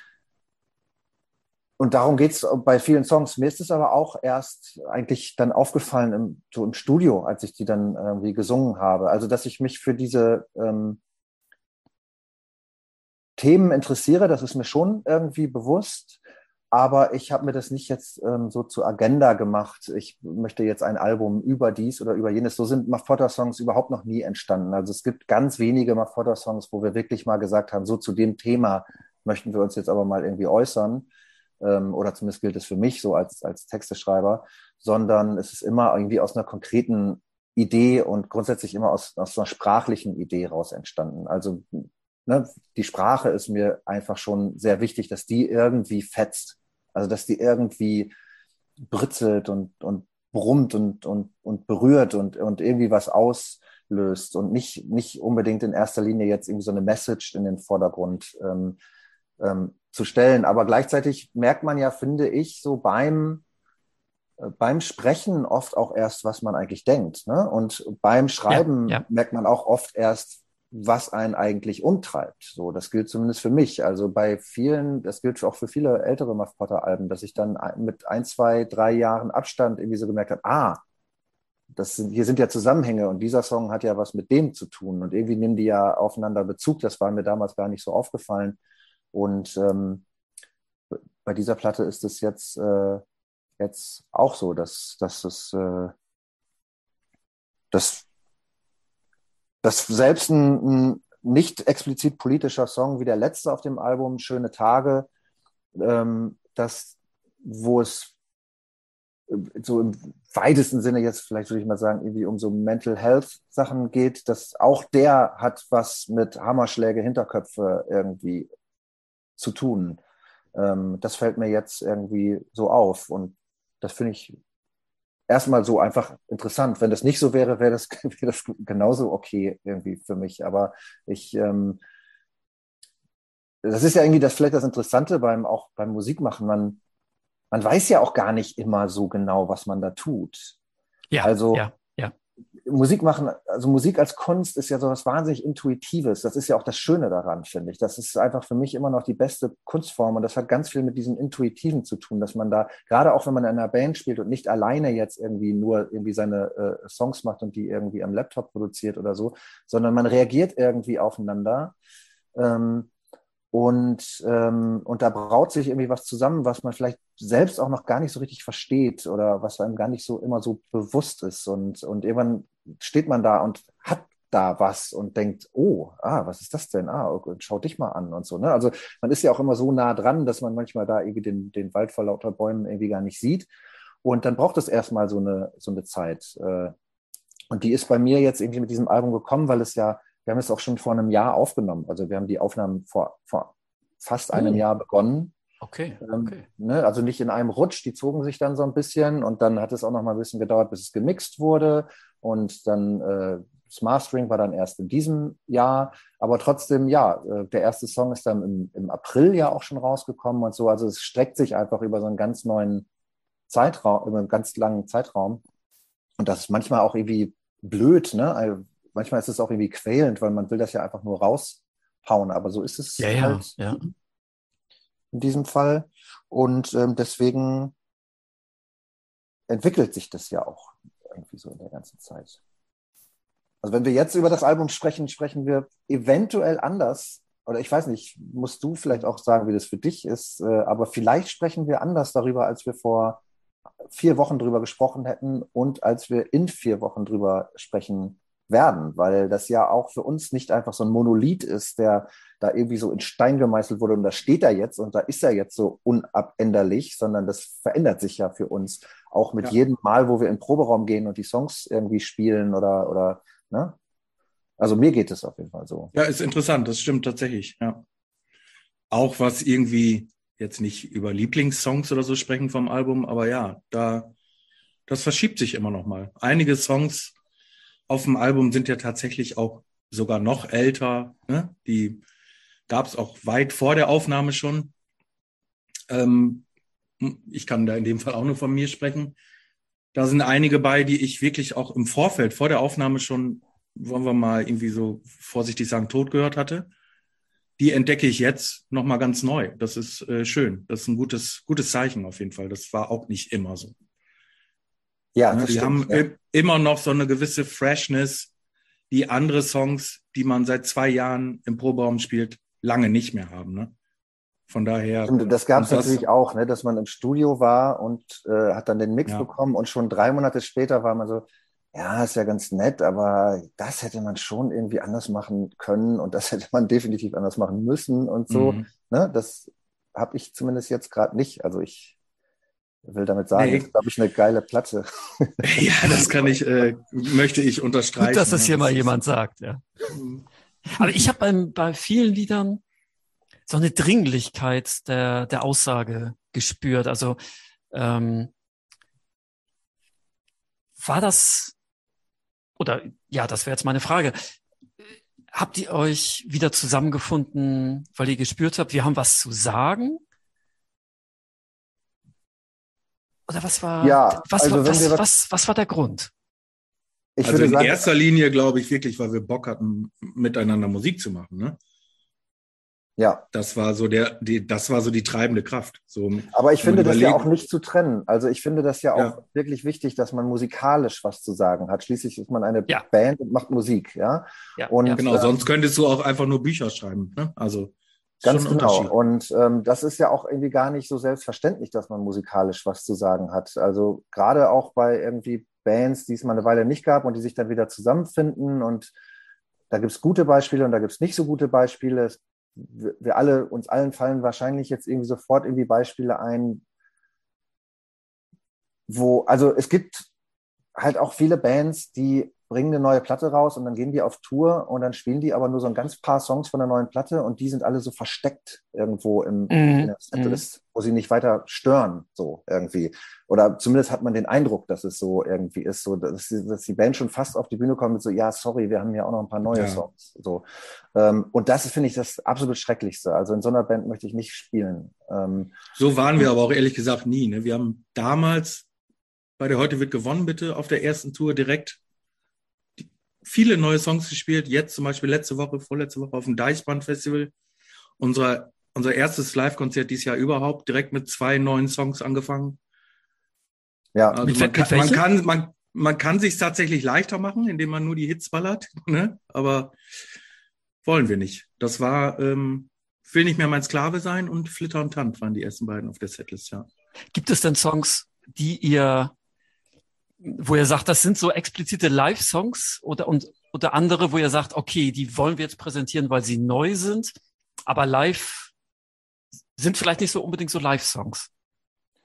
und darum geht es bei vielen Songs. Mir ist es aber auch erst eigentlich dann aufgefallen im, so im Studio, als ich die dann irgendwie gesungen habe. Also, dass ich mich für diese ähm, Themen interessiere, das ist mir schon irgendwie bewusst. Aber ich habe mir das nicht jetzt ähm, so zur Agenda gemacht. Ich möchte jetzt ein Album über dies oder über jenes. So sind Mafotta-Songs überhaupt noch nie entstanden. Also es gibt ganz wenige Mafotta-Songs, wo wir wirklich mal gesagt haben, so zu dem Thema möchten wir uns jetzt aber mal irgendwie äußern. Ähm, oder zumindest gilt es für mich so als, als Texteschreiber. Sondern es ist immer irgendwie aus einer konkreten Idee und grundsätzlich immer aus, aus einer sprachlichen Idee raus entstanden. Also ne, die Sprache ist mir einfach schon sehr wichtig, dass die irgendwie fetzt also, dass die irgendwie britzelt und, und brummt und, und, und berührt und, und irgendwie was auslöst und nicht, nicht unbedingt in erster Linie jetzt irgendwie so eine Message in den Vordergrund ähm, ähm, zu stellen. Aber gleichzeitig merkt man ja, finde ich, so beim, äh, beim Sprechen oft auch erst, was man eigentlich denkt. Ne? Und beim Schreiben ja, ja. merkt man auch oft erst, was einen eigentlich umtreibt. So, das gilt zumindest für mich. Also bei vielen, das gilt auch für viele ältere Muff Potter Alben, dass ich dann mit ein, zwei, drei Jahren Abstand irgendwie so gemerkt habe, ah, das sind, hier sind ja Zusammenhänge und dieser Song hat ja was mit dem zu tun und irgendwie nehmen die ja aufeinander Bezug. Das war mir damals gar nicht so aufgefallen. Und ähm, bei dieser Platte ist es jetzt, äh, jetzt auch so, dass, dass es, äh, dass dass selbst ein, ein, nicht explizit politischer Song wie der letzte auf dem Album, Schöne Tage, ähm, das, wo es äh, so im weitesten Sinne jetzt vielleicht würde ich mal sagen, irgendwie um so Mental Health Sachen geht, dass auch der hat was mit Hammerschläge, Hinterköpfe irgendwie zu tun. Ähm, das fällt mir jetzt irgendwie so auf und das finde ich erstmal so einfach interessant. Wenn das nicht so wäre, wäre das, wäre das genauso okay irgendwie für mich. Aber ich, ähm, das ist ja irgendwie das vielleicht das Interessante beim auch beim Musikmachen. Man, man weiß ja auch gar nicht immer so genau, was man da tut. Ja, also ja. Musik machen, also Musik als Kunst ist ja so was wahnsinnig Intuitives. Das ist ja auch das Schöne daran, finde ich. Das ist einfach für mich immer noch die beste Kunstform und das hat ganz viel mit diesem Intuitiven zu tun, dass man da, gerade auch wenn man in einer Band spielt und nicht alleine jetzt irgendwie nur irgendwie seine äh, Songs macht und die irgendwie am Laptop produziert oder so, sondern man reagiert irgendwie aufeinander. Ähm, und, ähm, und da braut sich irgendwie was zusammen, was man vielleicht selbst auch noch gar nicht so richtig versteht oder was einem gar nicht so immer so bewusst ist. Und, und irgendwann steht man da und hat da was und denkt, oh, ah, was ist das denn? Ah, okay, schau dich mal an und so. Ne? Also man ist ja auch immer so nah dran, dass man manchmal da irgendwie den, den Wald vor lauter Bäumen irgendwie gar nicht sieht. Und dann braucht es erstmal so eine, so eine Zeit. Äh, und die ist bei mir jetzt irgendwie mit diesem Album gekommen, weil es ja wir haben es auch schon vor einem Jahr aufgenommen. Also wir haben die Aufnahmen vor, vor fast einem oh. Jahr begonnen. Okay. Ähm, okay. ne, also nicht in einem Rutsch, die zogen sich dann so ein bisschen und dann hat es auch noch mal ein bisschen gedauert, bis es gemixt wurde. Und dann äh, das Mastering war dann erst in diesem Jahr. Aber trotzdem, ja, äh, der erste Song ist dann im, im April ja auch schon rausgekommen und so. Also es streckt sich einfach über so einen ganz neuen Zeitraum, über einen ganz langen Zeitraum. Und das ist manchmal auch irgendwie blöd, ne? Manchmal ist es auch irgendwie quälend, weil man will das ja einfach nur raushauen, aber so ist es ja, ja, halt ja. in diesem Fall. Und ähm, deswegen entwickelt sich das ja auch irgendwie so in der ganzen Zeit. Also wenn wir jetzt über das Album sprechen, sprechen wir eventuell anders. Oder ich weiß nicht, musst du vielleicht auch sagen, wie das für dich ist. Äh, aber vielleicht sprechen wir anders darüber, als wir vor vier Wochen drüber gesprochen hätten und als wir in vier Wochen drüber sprechen werden, weil das ja auch für uns nicht einfach so ein Monolith ist, der da irgendwie so in Stein gemeißelt wurde und da steht er jetzt und da ist er jetzt so unabänderlich, sondern das verändert sich ja für uns auch mit ja. jedem Mal, wo wir in den Proberaum gehen und die Songs irgendwie spielen oder, oder, ne? Also mir geht es auf jeden Fall so. Ja, ist interessant, das stimmt tatsächlich, ja. Auch was irgendwie jetzt nicht über Lieblingssongs oder so sprechen vom Album, aber ja, da, das verschiebt sich immer noch mal. Einige Songs auf dem Album sind ja tatsächlich auch sogar noch älter. Ne? Die gab es auch weit vor der Aufnahme schon. Ähm, ich kann da in dem Fall auch nur von mir sprechen. Da sind einige bei, die ich wirklich auch im Vorfeld, vor der Aufnahme schon, wollen wir mal irgendwie so vorsichtig sagen, tot gehört hatte. Die entdecke ich jetzt nochmal ganz neu. Das ist äh, schön. Das ist ein gutes, gutes Zeichen auf jeden Fall. Das war auch nicht immer so. Ja, ne, die stimmt, haben ja. immer noch so eine gewisse Freshness, die andere Songs, die man seit zwei Jahren im Proberaum spielt, lange nicht mehr haben. Ne? Von daher. Stimmt, das gab es natürlich auch, ne, dass man im Studio war und äh, hat dann den Mix ja. bekommen und schon drei Monate später war man so, ja, ist ja ganz nett, aber das hätte man schon irgendwie anders machen können und das hätte man definitiv anders machen müssen und so. Mhm. Ne, das habe ich zumindest jetzt gerade nicht. Also ich will damit sagen, nee. ist, glaube ich, eine geile Platte. Ja, das kann ich, äh, möchte ich unterstreichen. Gut, dass das hier mal jemand sagt, ja. Mhm. Aber ich habe bei vielen Liedern so eine Dringlichkeit der, der Aussage gespürt. Also ähm, war das, oder ja, das wäre jetzt meine Frage. Habt ihr euch wieder zusammengefunden, weil ihr gespürt habt, wir haben was zu sagen? Oder was war, ja, was, also was, was, was, was war der Grund? Ich also in sagen, erster Linie glaube ich wirklich, weil wir Bock hatten, miteinander Musik zu machen. Ne? Ja. Das war so der, die, das war so die treibende Kraft. So, Aber ich finde das ja auch nicht zu trennen. Also ich finde das ja auch ja. wirklich wichtig, dass man musikalisch was zu sagen hat. Schließlich ist man eine ja. Band und macht Musik, ja. ja. Und, genau, ähm, sonst könntest du auch einfach nur Bücher schreiben. Ne? Also Ganz genau. Und ähm, das ist ja auch irgendwie gar nicht so selbstverständlich, dass man musikalisch was zu sagen hat. Also gerade auch bei irgendwie Bands, die es mal eine Weile nicht gab und die sich dann wieder zusammenfinden. Und da gibt es gute Beispiele und da gibt es nicht so gute Beispiele. Es, wir alle, uns allen fallen wahrscheinlich jetzt irgendwie sofort irgendwie Beispiele ein, wo, also es gibt halt auch viele Bands, die bringen eine neue Platte raus und dann gehen die auf Tour und dann spielen die aber nur so ein ganz paar Songs von der neuen Platte und die sind alle so versteckt irgendwo im, mm. in der Setlist, mm. wo sie nicht weiter stören, so irgendwie. Oder zumindest hat man den Eindruck, dass es so irgendwie ist, so dass, dass die Band schon fast auf die Bühne kommt mit so, ja, sorry, wir haben ja auch noch ein paar neue ja. Songs. So. Ähm, und das finde ich das absolut Schrecklichste. Also in so einer Band möchte ich nicht spielen. Ähm, so waren wir aber auch ehrlich gesagt nie. Ne? Wir haben damals bei der Heute wird gewonnen, bitte, auf der ersten Tour direkt viele neue Songs gespielt. Jetzt zum Beispiel letzte Woche, vorletzte Woche auf dem Deichbrand Festival. Unser, unser erstes Live-Konzert dieses Jahr überhaupt, direkt mit zwei neuen Songs angefangen. Ja, also man, kann, man kann, man, man kann sich tatsächlich leichter machen, indem man nur die Hits ballert, ne? aber wollen wir nicht. Das war, ähm, will nicht mehr mein Sklave sein und Flitter und Tant waren die ersten beiden auf der Setlist, ja. Gibt es denn Songs, die ihr wo ihr sagt, das sind so explizite Live-Songs oder, und, oder andere, wo ihr sagt, okay, die wollen wir jetzt präsentieren, weil sie neu sind, aber live sind vielleicht nicht so unbedingt so Live-Songs.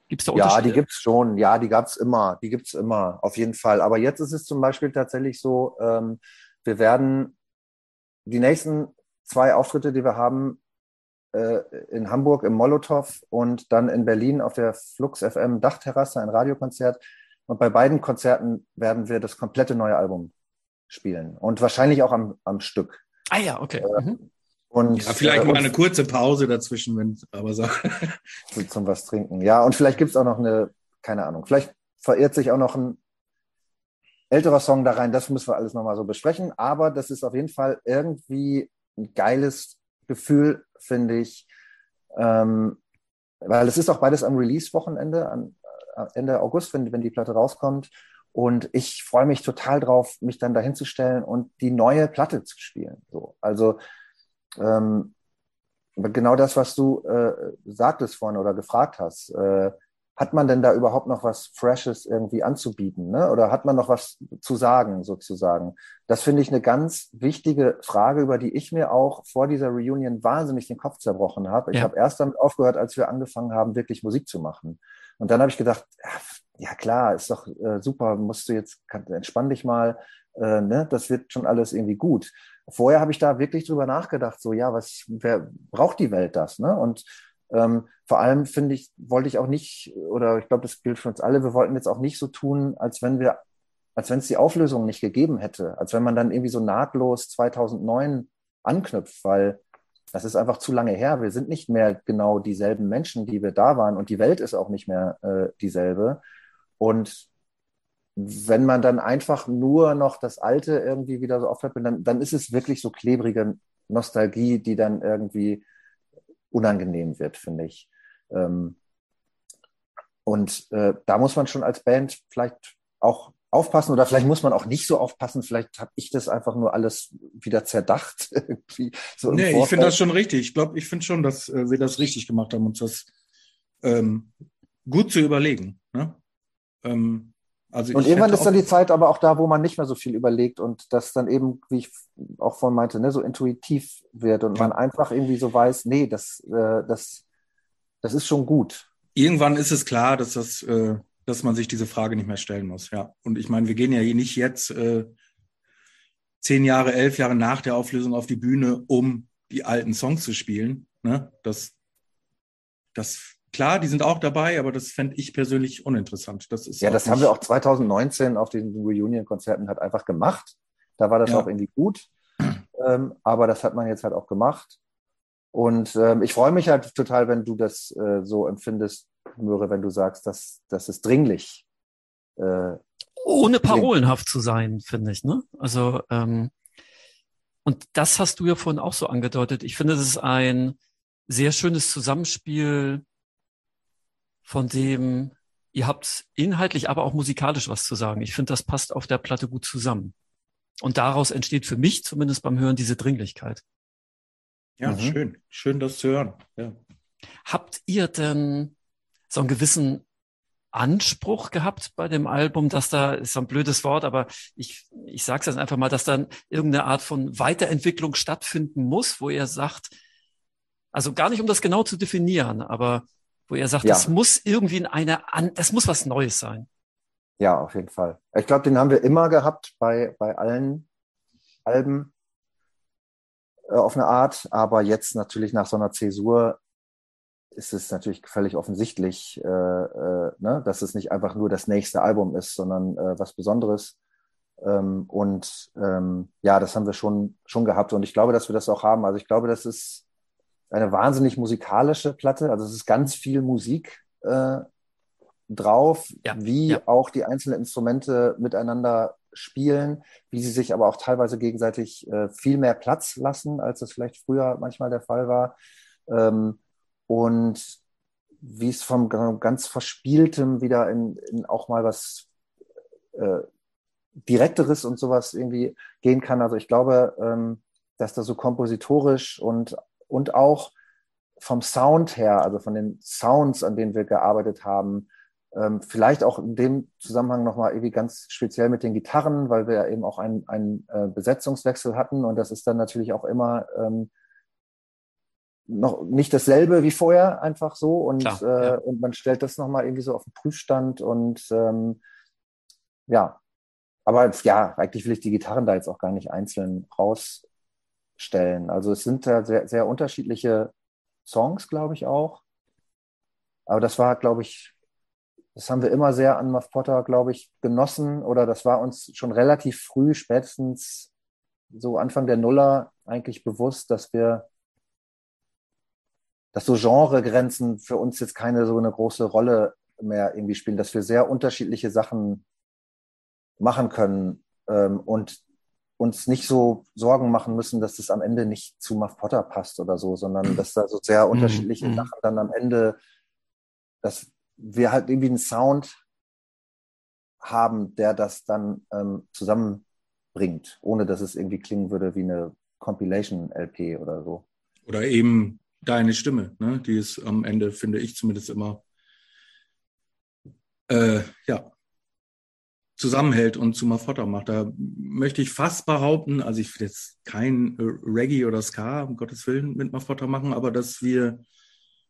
Gibt's da Ja, die gibt's schon. Ja, die gab's immer. Die gibt's immer, auf jeden Fall. Aber jetzt ist es zum Beispiel tatsächlich so, ähm, wir werden die nächsten zwei Auftritte, die wir haben, äh, in Hamburg im Molotow und dann in Berlin auf der Flux FM Dachterrasse, ein Radiokonzert, und bei beiden Konzerten werden wir das komplette neue Album spielen und wahrscheinlich auch am, am Stück. Ah ja, okay. Äh, mhm. Und, ja, vielleicht äh, mal eine kurze Pause dazwischen, wenn aber so. zum was trinken. Ja, und vielleicht gibt es auch noch eine, keine Ahnung, vielleicht verirrt sich auch noch ein älterer Song da rein. Das müssen wir alles nochmal so besprechen. Aber das ist auf jeden Fall irgendwie ein geiles Gefühl, finde ich. Ähm, weil es ist auch beides am Release-Wochenende, an, Ende August, wenn, wenn die Platte rauskommt. Und ich freue mich total drauf, mich dann dahin zu stellen und die neue Platte zu spielen. So, also ähm, genau das, was du äh, sagtest vorhin oder gefragt hast. Äh, hat man denn da überhaupt noch was Freshes irgendwie anzubieten? Ne? Oder hat man noch was zu sagen, sozusagen? Das finde ich eine ganz wichtige Frage, über die ich mir auch vor dieser Reunion wahnsinnig den Kopf zerbrochen habe. Ich ja. habe erst damit aufgehört, als wir angefangen haben, wirklich Musik zu machen. Und dann habe ich gedacht, ja klar, ist doch äh, super, musst du jetzt, kann, entspann dich mal, äh, ne? das wird schon alles irgendwie gut. Vorher habe ich da wirklich drüber nachgedacht, so ja, was, wer braucht die Welt das? Ne? Und ähm, vor allem finde ich, wollte ich auch nicht, oder ich glaube, das gilt für uns alle, wir wollten jetzt auch nicht so tun, als wenn wir, als wenn es die Auflösung nicht gegeben hätte, als wenn man dann irgendwie so nahtlos 2009 anknüpft, weil das ist einfach zu lange her. Wir sind nicht mehr genau dieselben Menschen, die wir da waren und die Welt ist auch nicht mehr äh, dieselbe. Und wenn man dann einfach nur noch das Alte irgendwie wieder so aufhört, dann, dann ist es wirklich so klebrige Nostalgie, die dann irgendwie unangenehm wird, finde ich. Ähm, und äh, da muss man schon als Band vielleicht auch aufpassen oder vielleicht muss man auch nicht so aufpassen. Vielleicht habe ich das einfach nur alles wieder zerdacht. so nee, ich finde das schon richtig. Ich glaube, ich finde schon, dass äh, wir das richtig gemacht haben, uns das ähm, gut zu überlegen. Ne? Ähm, also und irgendwann ist dann die Zeit aber auch da, wo man nicht mehr so viel überlegt und das dann eben, wie ich auch vorhin meinte, ne, so intuitiv wird und ja. man einfach irgendwie so weiß, nee, das, äh, das, das ist schon gut. Irgendwann ist es klar, dass das äh, dass man sich diese Frage nicht mehr stellen muss. Ja. Und ich meine, wir gehen ja hier nicht jetzt äh, zehn Jahre, elf Jahre nach der Auflösung auf die Bühne, um die alten Songs zu spielen. Ne? Das, das, klar, die sind auch dabei, aber das fände ich persönlich uninteressant. Das ist ja, das haben wir auch 2019 auf den Reunion-Konzerten halt einfach gemacht. Da war das ja. auch irgendwie gut. Ähm, aber das hat man jetzt halt auch gemacht. Und ähm, ich freue mich halt total, wenn du das äh, so empfindest, Möhre, wenn du sagst, dass das ist dringlich. Äh, Ohne parolenhaft zu sein, finde ich. Ne? Also ähm, und das hast du ja vorhin auch so angedeutet. Ich finde, das ist ein sehr schönes Zusammenspiel, von dem ihr habt inhaltlich, aber auch musikalisch was zu sagen. Ich finde, das passt auf der Platte gut zusammen. Und daraus entsteht für mich zumindest beim Hören diese Dringlichkeit. Ja, mhm. schön. Schön, das zu hören. Ja. Habt ihr denn so einen gewissen Anspruch gehabt bei dem Album, dass da, ist so ein blödes Wort, aber ich, ich sage es jetzt einfach mal, dass dann irgendeine Art von Weiterentwicklung stattfinden muss, wo ihr sagt, also gar nicht um das genau zu definieren, aber wo ihr sagt, ja. das muss irgendwie in einer, das muss was Neues sein. Ja, auf jeden Fall. Ich glaube, den haben wir immer gehabt bei, bei allen Alben äh, auf eine Art, aber jetzt natürlich nach so einer Zäsur ist es natürlich völlig offensichtlich, äh, äh, ne, dass es nicht einfach nur das nächste Album ist, sondern äh, was Besonderes. Ähm, und ähm, ja, das haben wir schon, schon gehabt und ich glaube, dass wir das auch haben. Also ich glaube, das ist eine wahnsinnig musikalische Platte. Also es ist ganz viel Musik äh, drauf, ja, wie ja. auch die einzelnen Instrumente miteinander spielen, wie sie sich aber auch teilweise gegenseitig äh, viel mehr Platz lassen, als es vielleicht früher manchmal der Fall war. Ähm, und wie es vom ganz Verspieltem wieder in, in auch mal was äh, Direkteres und sowas irgendwie gehen kann. Also ich glaube, ähm, dass da so kompositorisch und, und auch vom Sound her, also von den Sounds, an denen wir gearbeitet haben, ähm, vielleicht auch in dem Zusammenhang nochmal irgendwie ganz speziell mit den Gitarren, weil wir ja eben auch einen, einen äh, Besetzungswechsel hatten und das ist dann natürlich auch immer ähm, noch nicht dasselbe wie vorher, einfach so. Und, Klar, äh, ja. und man stellt das nochmal irgendwie so auf den Prüfstand und ähm, ja, aber ja, eigentlich will ich die Gitarren da jetzt auch gar nicht einzeln rausstellen. Also es sind da sehr, sehr unterschiedliche Songs, glaube ich auch. Aber das war, glaube ich, das haben wir immer sehr an Muff Potter, glaube ich, genossen oder das war uns schon relativ früh, spätestens so Anfang der Nuller eigentlich bewusst, dass wir dass so Genregrenzen für uns jetzt keine so eine große Rolle mehr irgendwie spielen, dass wir sehr unterschiedliche Sachen machen können ähm, und uns nicht so Sorgen machen müssen, dass das am Ende nicht zu Muff Potter passt oder so, sondern dass da so sehr mhm. unterschiedliche mhm. Sachen dann am Ende, dass wir halt irgendwie einen Sound haben, der das dann ähm, zusammenbringt, ohne dass es irgendwie klingen würde wie eine Compilation-LP oder so. Oder eben deine Stimme, ne? die ist am Ende, finde ich zumindest immer, äh, ja, zusammenhält und zu Mafotta macht. Da möchte ich fast behaupten, also ich will jetzt kein Reggae oder Ska, um Gottes Willen, mit Mafotta machen, aber dass wir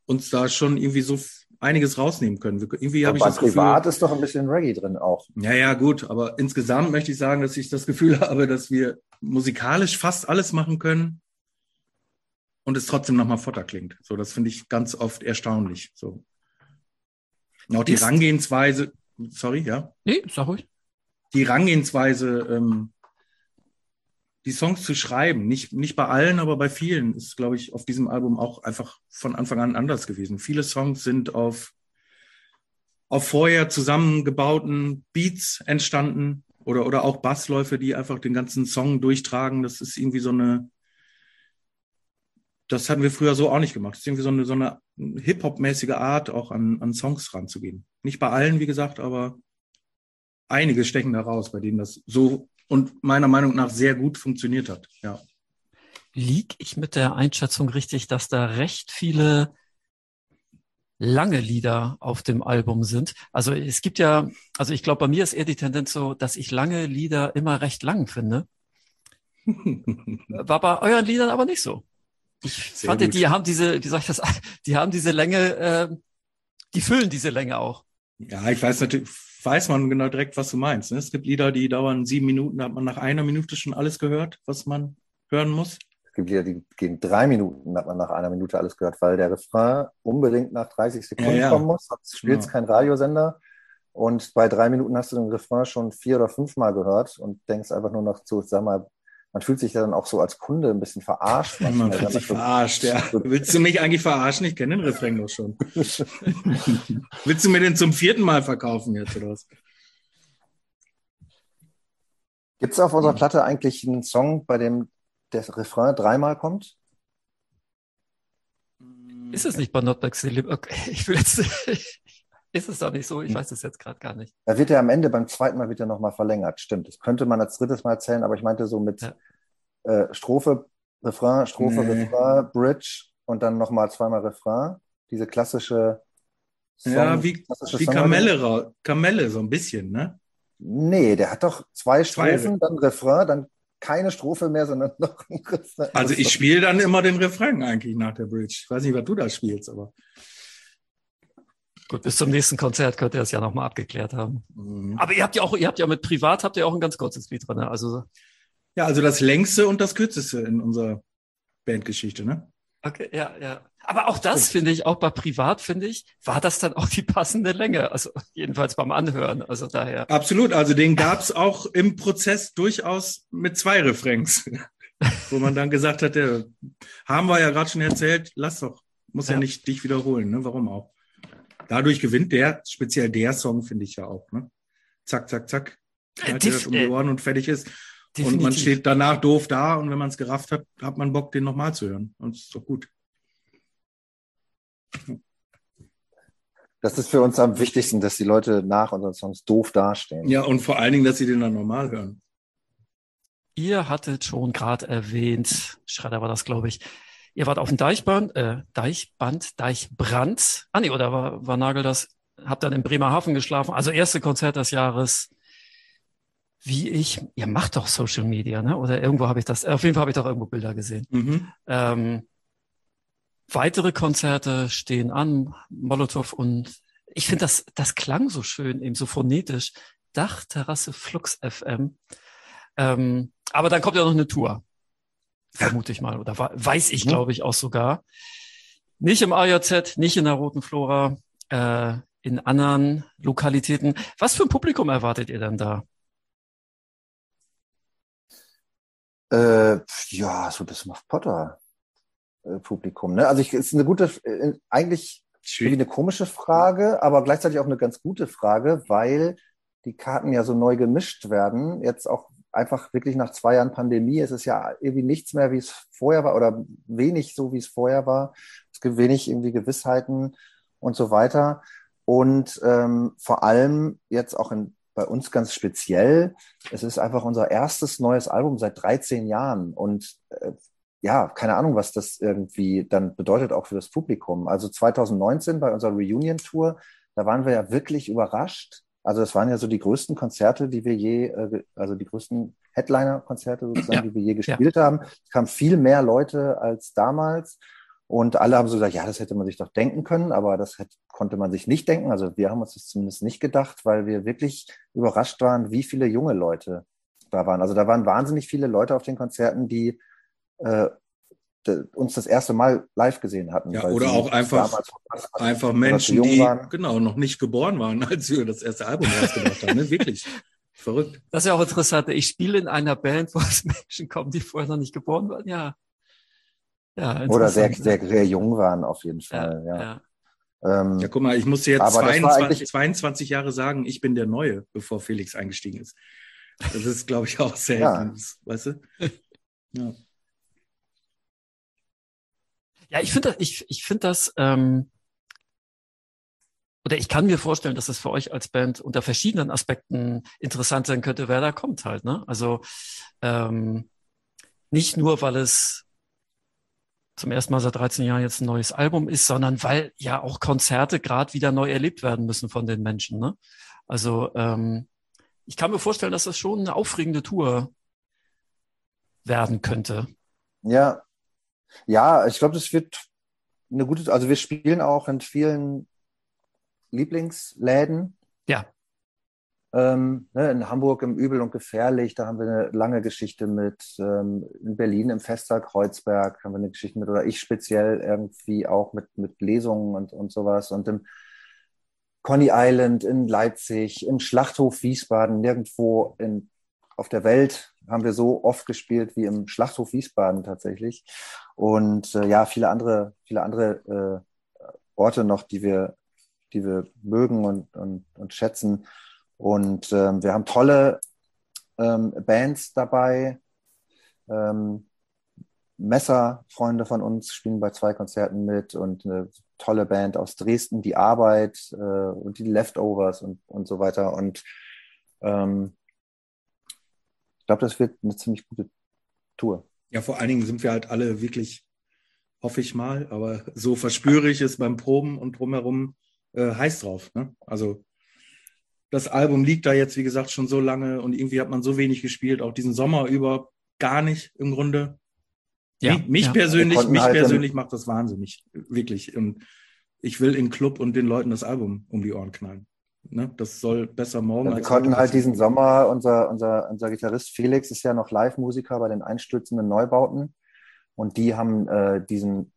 uns da schon irgendwie so einiges rausnehmen können. Irgendwie habe ich das privat Gefühl, ist doch ein bisschen Reggae drin auch. Ja, ja, gut, aber insgesamt möchte ich sagen, dass ich das Gefühl habe, dass wir musikalisch fast alles machen können, und es trotzdem nochmal Futter klingt. So, das finde ich ganz oft erstaunlich. So. Auch die Ist Rangehensweise, sorry, ja? Nee, sag ruhig. Die Rangehensweise, ähm, die Songs zu schreiben, nicht, nicht bei allen, aber bei vielen, ist, glaube ich, auf diesem Album auch einfach von Anfang an anders gewesen. Viele Songs sind auf, auf vorher zusammengebauten Beats entstanden oder, oder auch Bassläufe, die einfach den ganzen Song durchtragen. Das ist irgendwie so eine, das hatten wir früher so auch nicht gemacht. Das ist irgendwie so eine, so eine Hip-Hop-mäßige Art, auch an, an Songs ranzugehen. Nicht bei allen, wie gesagt, aber einige stechen da raus, bei denen das so und meiner Meinung nach sehr gut funktioniert hat. Ja. Lieg ich mit der Einschätzung richtig, dass da recht viele lange Lieder auf dem Album sind? Also es gibt ja, also ich glaube, bei mir ist eher die Tendenz so, dass ich lange Lieder immer recht lang finde. War bei euren Liedern aber nicht so. Ich Sehr fand, gut. die haben diese, wie sag ich das, die haben diese Länge, äh, die füllen diese Länge auch. Ja, ich weiß natürlich, weiß man genau direkt, was du meinst. Ne? Es gibt Lieder, die dauern sieben Minuten, da hat man nach einer Minute schon alles gehört, was man hören muss. Es gibt Lieder, die gehen drei Minuten, da hat man nach einer Minute alles gehört, weil der Refrain unbedingt nach 30 Sekunden ja, ja. kommen muss. Du spielst ja. kein Radiosender. Und bei drei Minuten hast du den Refrain schon vier oder fünfmal gehört und denkst einfach nur noch zu, sag mal, man fühlt sich dann auch so als Kunde ein bisschen verarscht. Man fühlt sich verarscht, ja. Willst du mich eigentlich verarschen? Ich kenne den Refrain doch schon. Willst du mir den zum vierten Mal verkaufen jetzt oder was? Gibt es auf unserer Platte eigentlich einen Song, bei dem der Refrain dreimal kommt? Ist es nicht bei Not Back Okay, ich will jetzt. Ist es doch nicht so? Ich weiß es jetzt gerade gar nicht. Da wird er am Ende beim zweiten Mal wird er nochmal verlängert. Stimmt. Das könnte man als drittes Mal erzählen, aber ich meinte so mit ja. äh, Strophe, Refrain, Strophe, nee. Refrain, Bridge und dann nochmal zweimal Refrain. Diese klassische Song, Ja, wie, wie Kamelle, Kamelle, so ein bisschen, ne? Nee, der hat doch zwei Strophen, zwei. dann Refrain, dann keine Strophe mehr, sondern noch ein Refrain. Also ich spiele dann immer den Refrain eigentlich nach der Bridge. Ich weiß nicht, was du da spielst, aber. Gut, bis zum nächsten Konzert könnt ihr das ja nochmal abgeklärt haben. Mhm. Aber ihr habt ja auch, ihr habt ja mit Privat habt ihr auch ein ganz kurzes Lied drin. Ne? Also ja, also das längste und das kürzeste in unserer Bandgeschichte, ne? Okay, ja, ja. Aber auch das finde ich, auch bei Privat finde ich, war das dann auch die passende Länge. Also jedenfalls beim Anhören. Also daher. Absolut. Also den gab es auch im Prozess durchaus mit zwei Refrains. Wo man dann gesagt hat, ja, haben wir ja gerade schon erzählt, lass doch, muss ja, ja nicht dich wiederholen, ne? Warum auch? Dadurch gewinnt der, speziell der Song, finde ich ja auch, ne? Zack, zack, zack. Das um die Ohren und fertig ist. Definitiv. Und man steht danach doof da und wenn man es gerafft hat, hat man Bock, den nochmal zu hören. Und das ist doch gut. Das ist für uns am wichtigsten, dass die Leute nach unseren Songs doof dastehen. Ja, und vor allen Dingen, dass sie den dann normal hören. Ihr hattet schon gerade erwähnt, Schredder war das, glaube ich, ihr wart auf dem Deichband, äh, Deichband, Deichbrand. Ah nee, oder war, war Nagel das? Habt dann in Bremerhaven geschlafen. Also erste Konzert des Jahres. Wie ich, ihr macht doch Social Media, ne? Oder irgendwo habe ich das, auf jeden Fall habe ich doch irgendwo Bilder gesehen. Mhm. Ähm, weitere Konzerte stehen an, Molotow und ich finde das, das klang so schön, eben so phonetisch. Dachterrasse Flux FM. Ähm, aber dann kommt ja noch eine Tour. Vermute ich mal. Oder weiß ich, mhm. glaube ich, auch sogar. Nicht im AJZ, nicht in der Roten Flora, äh, in anderen Lokalitäten. Was für ein Publikum erwartet ihr denn da? Äh, ja, so das Muff Potter äh, Publikum. Ne? Also ich ist eine gute, äh, eigentlich eine komische Frage, aber gleichzeitig auch eine ganz gute Frage, weil die Karten ja so neu gemischt werden. Jetzt auch einfach wirklich nach zwei Jahren Pandemie ist es ja irgendwie nichts mehr, wie es vorher war oder wenig so, wie es vorher war. Es gibt wenig irgendwie Gewissheiten und so weiter. Und ähm, vor allem jetzt auch in, bei uns ganz speziell, es ist einfach unser erstes neues Album seit 13 Jahren. Und äh, ja, keine Ahnung, was das irgendwie dann bedeutet auch für das Publikum. Also 2019 bei unserer Reunion-Tour, da waren wir ja wirklich überrascht, also das waren ja so die größten Konzerte, die wir je, äh, also die größten Headliner-Konzerte sozusagen, ja. die wir je gespielt ja. haben. Es kamen viel mehr Leute als damals. Und alle haben so gesagt, ja, das hätte man sich doch denken können, aber das hätte, konnte man sich nicht denken. Also wir haben uns das zumindest nicht gedacht, weil wir wirklich überrascht waren, wie viele junge Leute da waren. Also da waren wahnsinnig viele Leute auf den Konzerten, die äh, uns das erste Mal live gesehen hatten. Ja, oder auch einfach, einfach Menschen, die waren. genau noch nicht geboren waren, als wir das erste Album rausgebracht haben. Ne? Wirklich. Verrückt. Das ist ja auch interessant. Ich spiele in einer Band, wo es Menschen kommen, die vorher noch nicht geboren waren. Ja. ja oder sehr, sehr, sehr jung waren, auf jeden Fall. Ja, ja. Ja. Ähm, ja guck mal, ich musste jetzt 22, 22 Jahre sagen, ich bin der Neue, bevor Felix eingestiegen ist. Das ist, glaube ich, auch selten. Ja. Weißt du? Ja. Ja, ich finde das, ich, ich finde das, ähm, oder ich kann mir vorstellen, dass es für euch als Band unter verschiedenen Aspekten interessant sein könnte, wer da kommt halt. Ne? Also ähm, nicht nur, weil es zum ersten Mal seit 13 Jahren jetzt ein neues Album ist, sondern weil ja auch Konzerte gerade wieder neu erlebt werden müssen von den Menschen. Ne? Also ähm, ich kann mir vorstellen, dass das schon eine aufregende Tour werden könnte. Ja, ja, ich glaube, das wird eine gute, also wir spielen auch in vielen Lieblingsläden. Ja. Ähm, ne, in Hamburg im Übel und Gefährlich, da haben wir eine lange Geschichte mit. Ähm, in Berlin im Fester Kreuzberg haben wir eine Geschichte mit, oder ich speziell irgendwie auch mit, mit Lesungen und, und sowas. Und im Conny Island in Leipzig, im Schlachthof Wiesbaden, nirgendwo in, auf der Welt haben wir so oft gespielt wie im Schlachthof Wiesbaden tatsächlich. Und äh, ja, viele andere, viele andere äh, Orte noch, die wir, die wir mögen und, und, und schätzen. Und ähm, wir haben tolle ähm, Bands dabei. Ähm, Messer-Freunde von uns spielen bei zwei Konzerten mit und eine tolle Band aus Dresden, die Arbeit äh, und die Leftovers und, und so weiter. Und ähm, ich glaube, das wird eine ziemlich gute Tour. Ja, vor allen Dingen sind wir halt alle wirklich, hoffe ich mal, aber so verspüre ich es beim Proben und drumherum äh, heiß drauf. Ne? Also das Album liegt da jetzt, wie gesagt, schon so lange und irgendwie hat man so wenig gespielt, auch diesen Sommer über gar nicht im Grunde. Ja, mich, mich ja. persönlich, mich halt persönlich macht das wahnsinnig, wirklich. Und ich will in Club und den Leuten das Album um die Ohren knallen. Ne? Das soll besser morgen. Ja, wir konnten halt diesen Sommer, unser, unser, unser Gitarrist Felix ist ja noch Live-Musiker bei den einstürzenden Neubauten. Und die haben äh, diesen,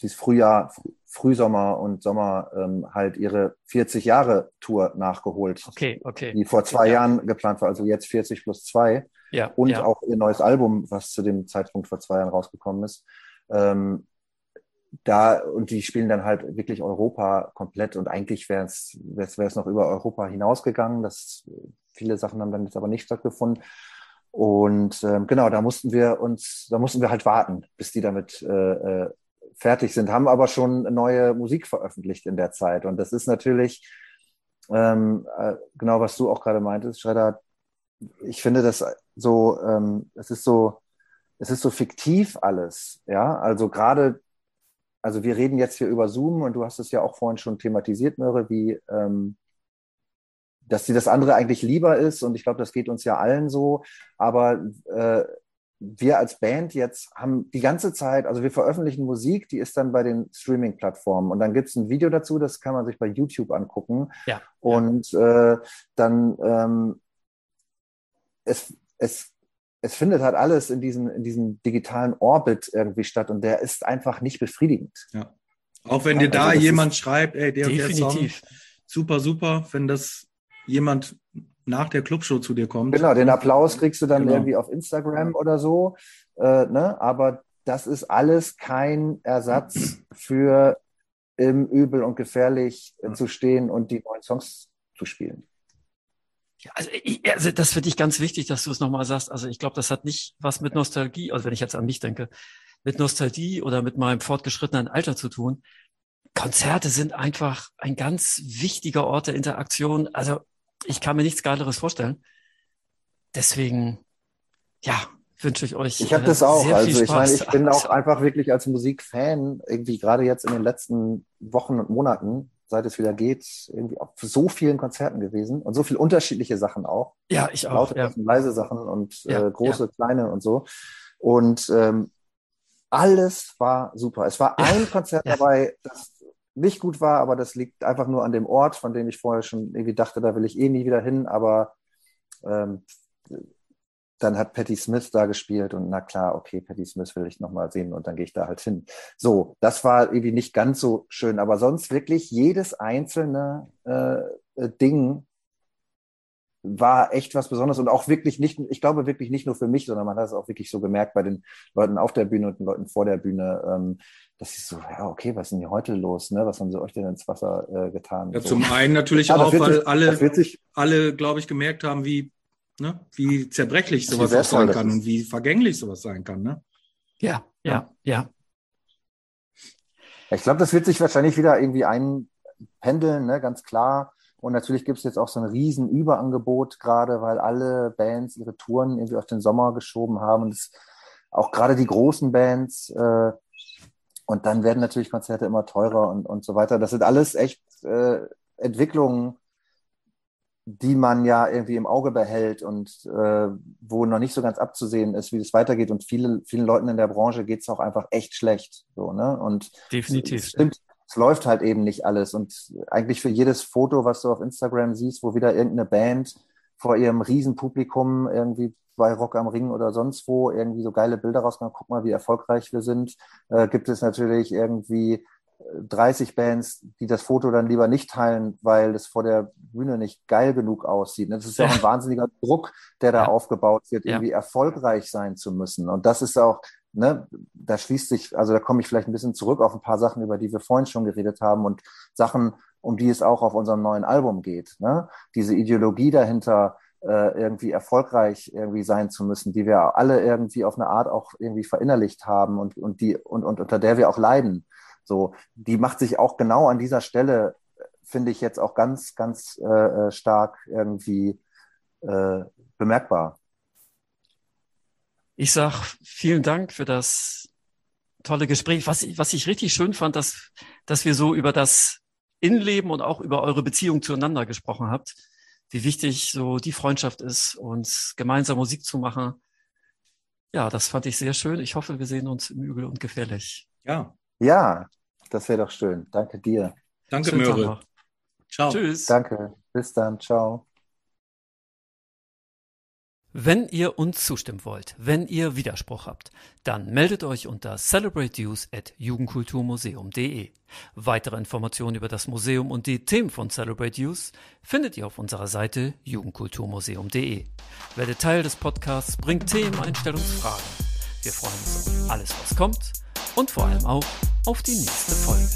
dieses Frühjahr, Frühsommer und Sommer ähm, halt ihre 40 Jahre Tour nachgeholt. Okay, okay. Die vor zwei ja. Jahren geplant war, also jetzt 40 plus zwei. Ja. Und ja. auch ihr neues Album, was zu dem Zeitpunkt vor zwei Jahren rausgekommen ist. Ähm, da, und die spielen dann halt wirklich Europa komplett und eigentlich wäre es wäre es noch über Europa hinausgegangen. Das, viele Sachen haben dann jetzt aber nicht stattgefunden. Und ähm, genau, da mussten wir uns, da mussten wir halt warten, bis die damit äh, äh, fertig sind, haben aber schon neue Musik veröffentlicht in der Zeit. Und das ist natürlich, ähm, äh, genau was du auch gerade meintest, Schredder, ich finde das so, ähm, es ist so, es ist so fiktiv alles, ja. Also gerade also wir reden jetzt hier über Zoom und du hast es ja auch vorhin schon thematisiert, Möre, wie ähm, dass dir das andere eigentlich lieber ist und ich glaube, das geht uns ja allen so, aber äh, wir als Band jetzt haben die ganze Zeit, also wir veröffentlichen Musik, die ist dann bei den Streaming-Plattformen und dann gibt es ein Video dazu, das kann man sich bei YouTube angucken. Ja. Und äh, dann ähm, es, es es findet halt alles in diesem, in diesem digitalen Orbit irgendwie statt und der ist einfach nicht befriedigend. Ja. Auch wenn dir da also jemand schreibt, ey, der definitiv. Der Song, super, super, wenn das jemand nach der Clubshow zu dir kommt. Genau, den Applaus kriegst du dann genau. irgendwie auf Instagram oder so. Äh, ne? Aber das ist alles kein Ersatz für im Übel und gefährlich äh, zu stehen und die neuen Songs zu spielen. Ja, also, ich, also das finde ich ganz wichtig, dass du es nochmal sagst. Also ich glaube, das hat nicht was mit Nostalgie, also wenn ich jetzt an mich denke, mit Nostalgie oder mit meinem fortgeschrittenen Alter zu tun. Konzerte sind einfach ein ganz wichtiger Ort der Interaktion. Also ich kann mir nichts Geileres vorstellen. Deswegen, ja, wünsche ich euch. Ich habe das auch. also ich meine, ich bin auch einfach wirklich als Musikfan irgendwie gerade jetzt in den letzten Wochen und Monaten seit es wieder geht, irgendwie auf so vielen Konzerten gewesen und so viele unterschiedliche Sachen auch. Ja, ich auch. Laute ja. Sachen, leise Sachen und ja, äh, große, ja. kleine und so. Und ähm, alles war super. Es war ein Konzert dabei, das nicht gut war, aber das liegt einfach nur an dem Ort, von dem ich vorher schon irgendwie dachte, da will ich eh nie wieder hin. Aber ähm, dann hat Patti Smith da gespielt und na klar, okay, Patti Smith will ich nochmal sehen und dann gehe ich da halt hin. So, das war irgendwie nicht ganz so schön, aber sonst wirklich jedes einzelne äh, Ding war echt was Besonderes und auch wirklich nicht, ich glaube wirklich nicht nur für mich, sondern man hat es auch wirklich so gemerkt bei den Leuten auf der Bühne und den Leuten vor der Bühne, ähm, dass sie so, ja, okay, was ist denn hier heute los? Ne? Was haben sie euch denn ins Wasser äh, getan? Ja, so. zum einen natürlich ja, auch, weil sich, alle, alle, glaube ich, gemerkt haben, wie Ne? Wie zerbrechlich sowas auch sein kann und wie vergänglich sowas sein kann. Ne? Ja, ja, ja. Ich glaube, das wird sich wahrscheinlich wieder irgendwie einpendeln, ne? ganz klar. Und natürlich gibt es jetzt auch so ein riesen Überangebot, gerade weil alle Bands ihre Touren irgendwie auf den Sommer geschoben haben. Und das, auch gerade die großen Bands. Äh, und dann werden natürlich Konzerte immer teurer und, und so weiter. Das sind alles echt äh, Entwicklungen, die man ja irgendwie im Auge behält und äh, wo noch nicht so ganz abzusehen ist, wie das weitergeht. Und viele, vielen Leuten in der Branche geht es auch einfach echt schlecht. So, ne? Und Definitiv. Es, stimmt, es läuft halt eben nicht alles. Und eigentlich für jedes Foto, was du auf Instagram siehst, wo wieder irgendeine Band vor ihrem Riesenpublikum irgendwie bei Rock am Ring oder sonst wo irgendwie so geile Bilder rauskommen, guck mal, wie erfolgreich wir sind, äh, gibt es natürlich irgendwie 30 Bands, die das Foto dann lieber nicht teilen, weil es vor der Bühne nicht geil genug aussieht. Das ist ja auch ein wahnsinniger Druck, der da ja. aufgebaut wird, irgendwie ja. erfolgreich sein zu müssen. Und das ist auch, ne, da schließt sich, also da komme ich vielleicht ein bisschen zurück auf ein paar Sachen, über die wir vorhin schon geredet haben und Sachen, um die es auch auf unserem neuen Album geht. Ne? Diese Ideologie dahinter, äh, irgendwie erfolgreich irgendwie sein zu müssen, die wir alle irgendwie auf eine Art auch irgendwie verinnerlicht haben und, und die und, und unter der wir auch leiden. So, die macht sich auch genau an dieser Stelle, finde ich jetzt auch ganz, ganz äh, äh, stark irgendwie äh, bemerkbar. Ich sag vielen Dank für das tolle Gespräch. Was, was ich richtig schön fand, dass, dass wir so über das Innenleben und auch über eure Beziehung zueinander gesprochen habt. Wie wichtig so die Freundschaft ist und gemeinsam Musik zu machen. Ja, das fand ich sehr schön. Ich hoffe, wir sehen uns im Übel und gefährlich. Ja, ja, Das wäre doch schön. Danke dir. Danke, Schönen Möhre. Ciao. Tschüss. Danke. Bis dann. Ciao. Wenn ihr uns zustimmen wollt, wenn ihr Widerspruch habt, dann meldet euch unter celebrateuse@jugendkulturmuseum.de. Weitere Informationen über das Museum und die Themen von Celebrate Youth findet ihr auf unserer Seite jugendkulturmuseum.de. Werdet Teil des Podcasts, bringt Themen, Einstellungsfragen. Wir freuen uns auf alles, was kommt und vor allem auch auf die nächste Folge.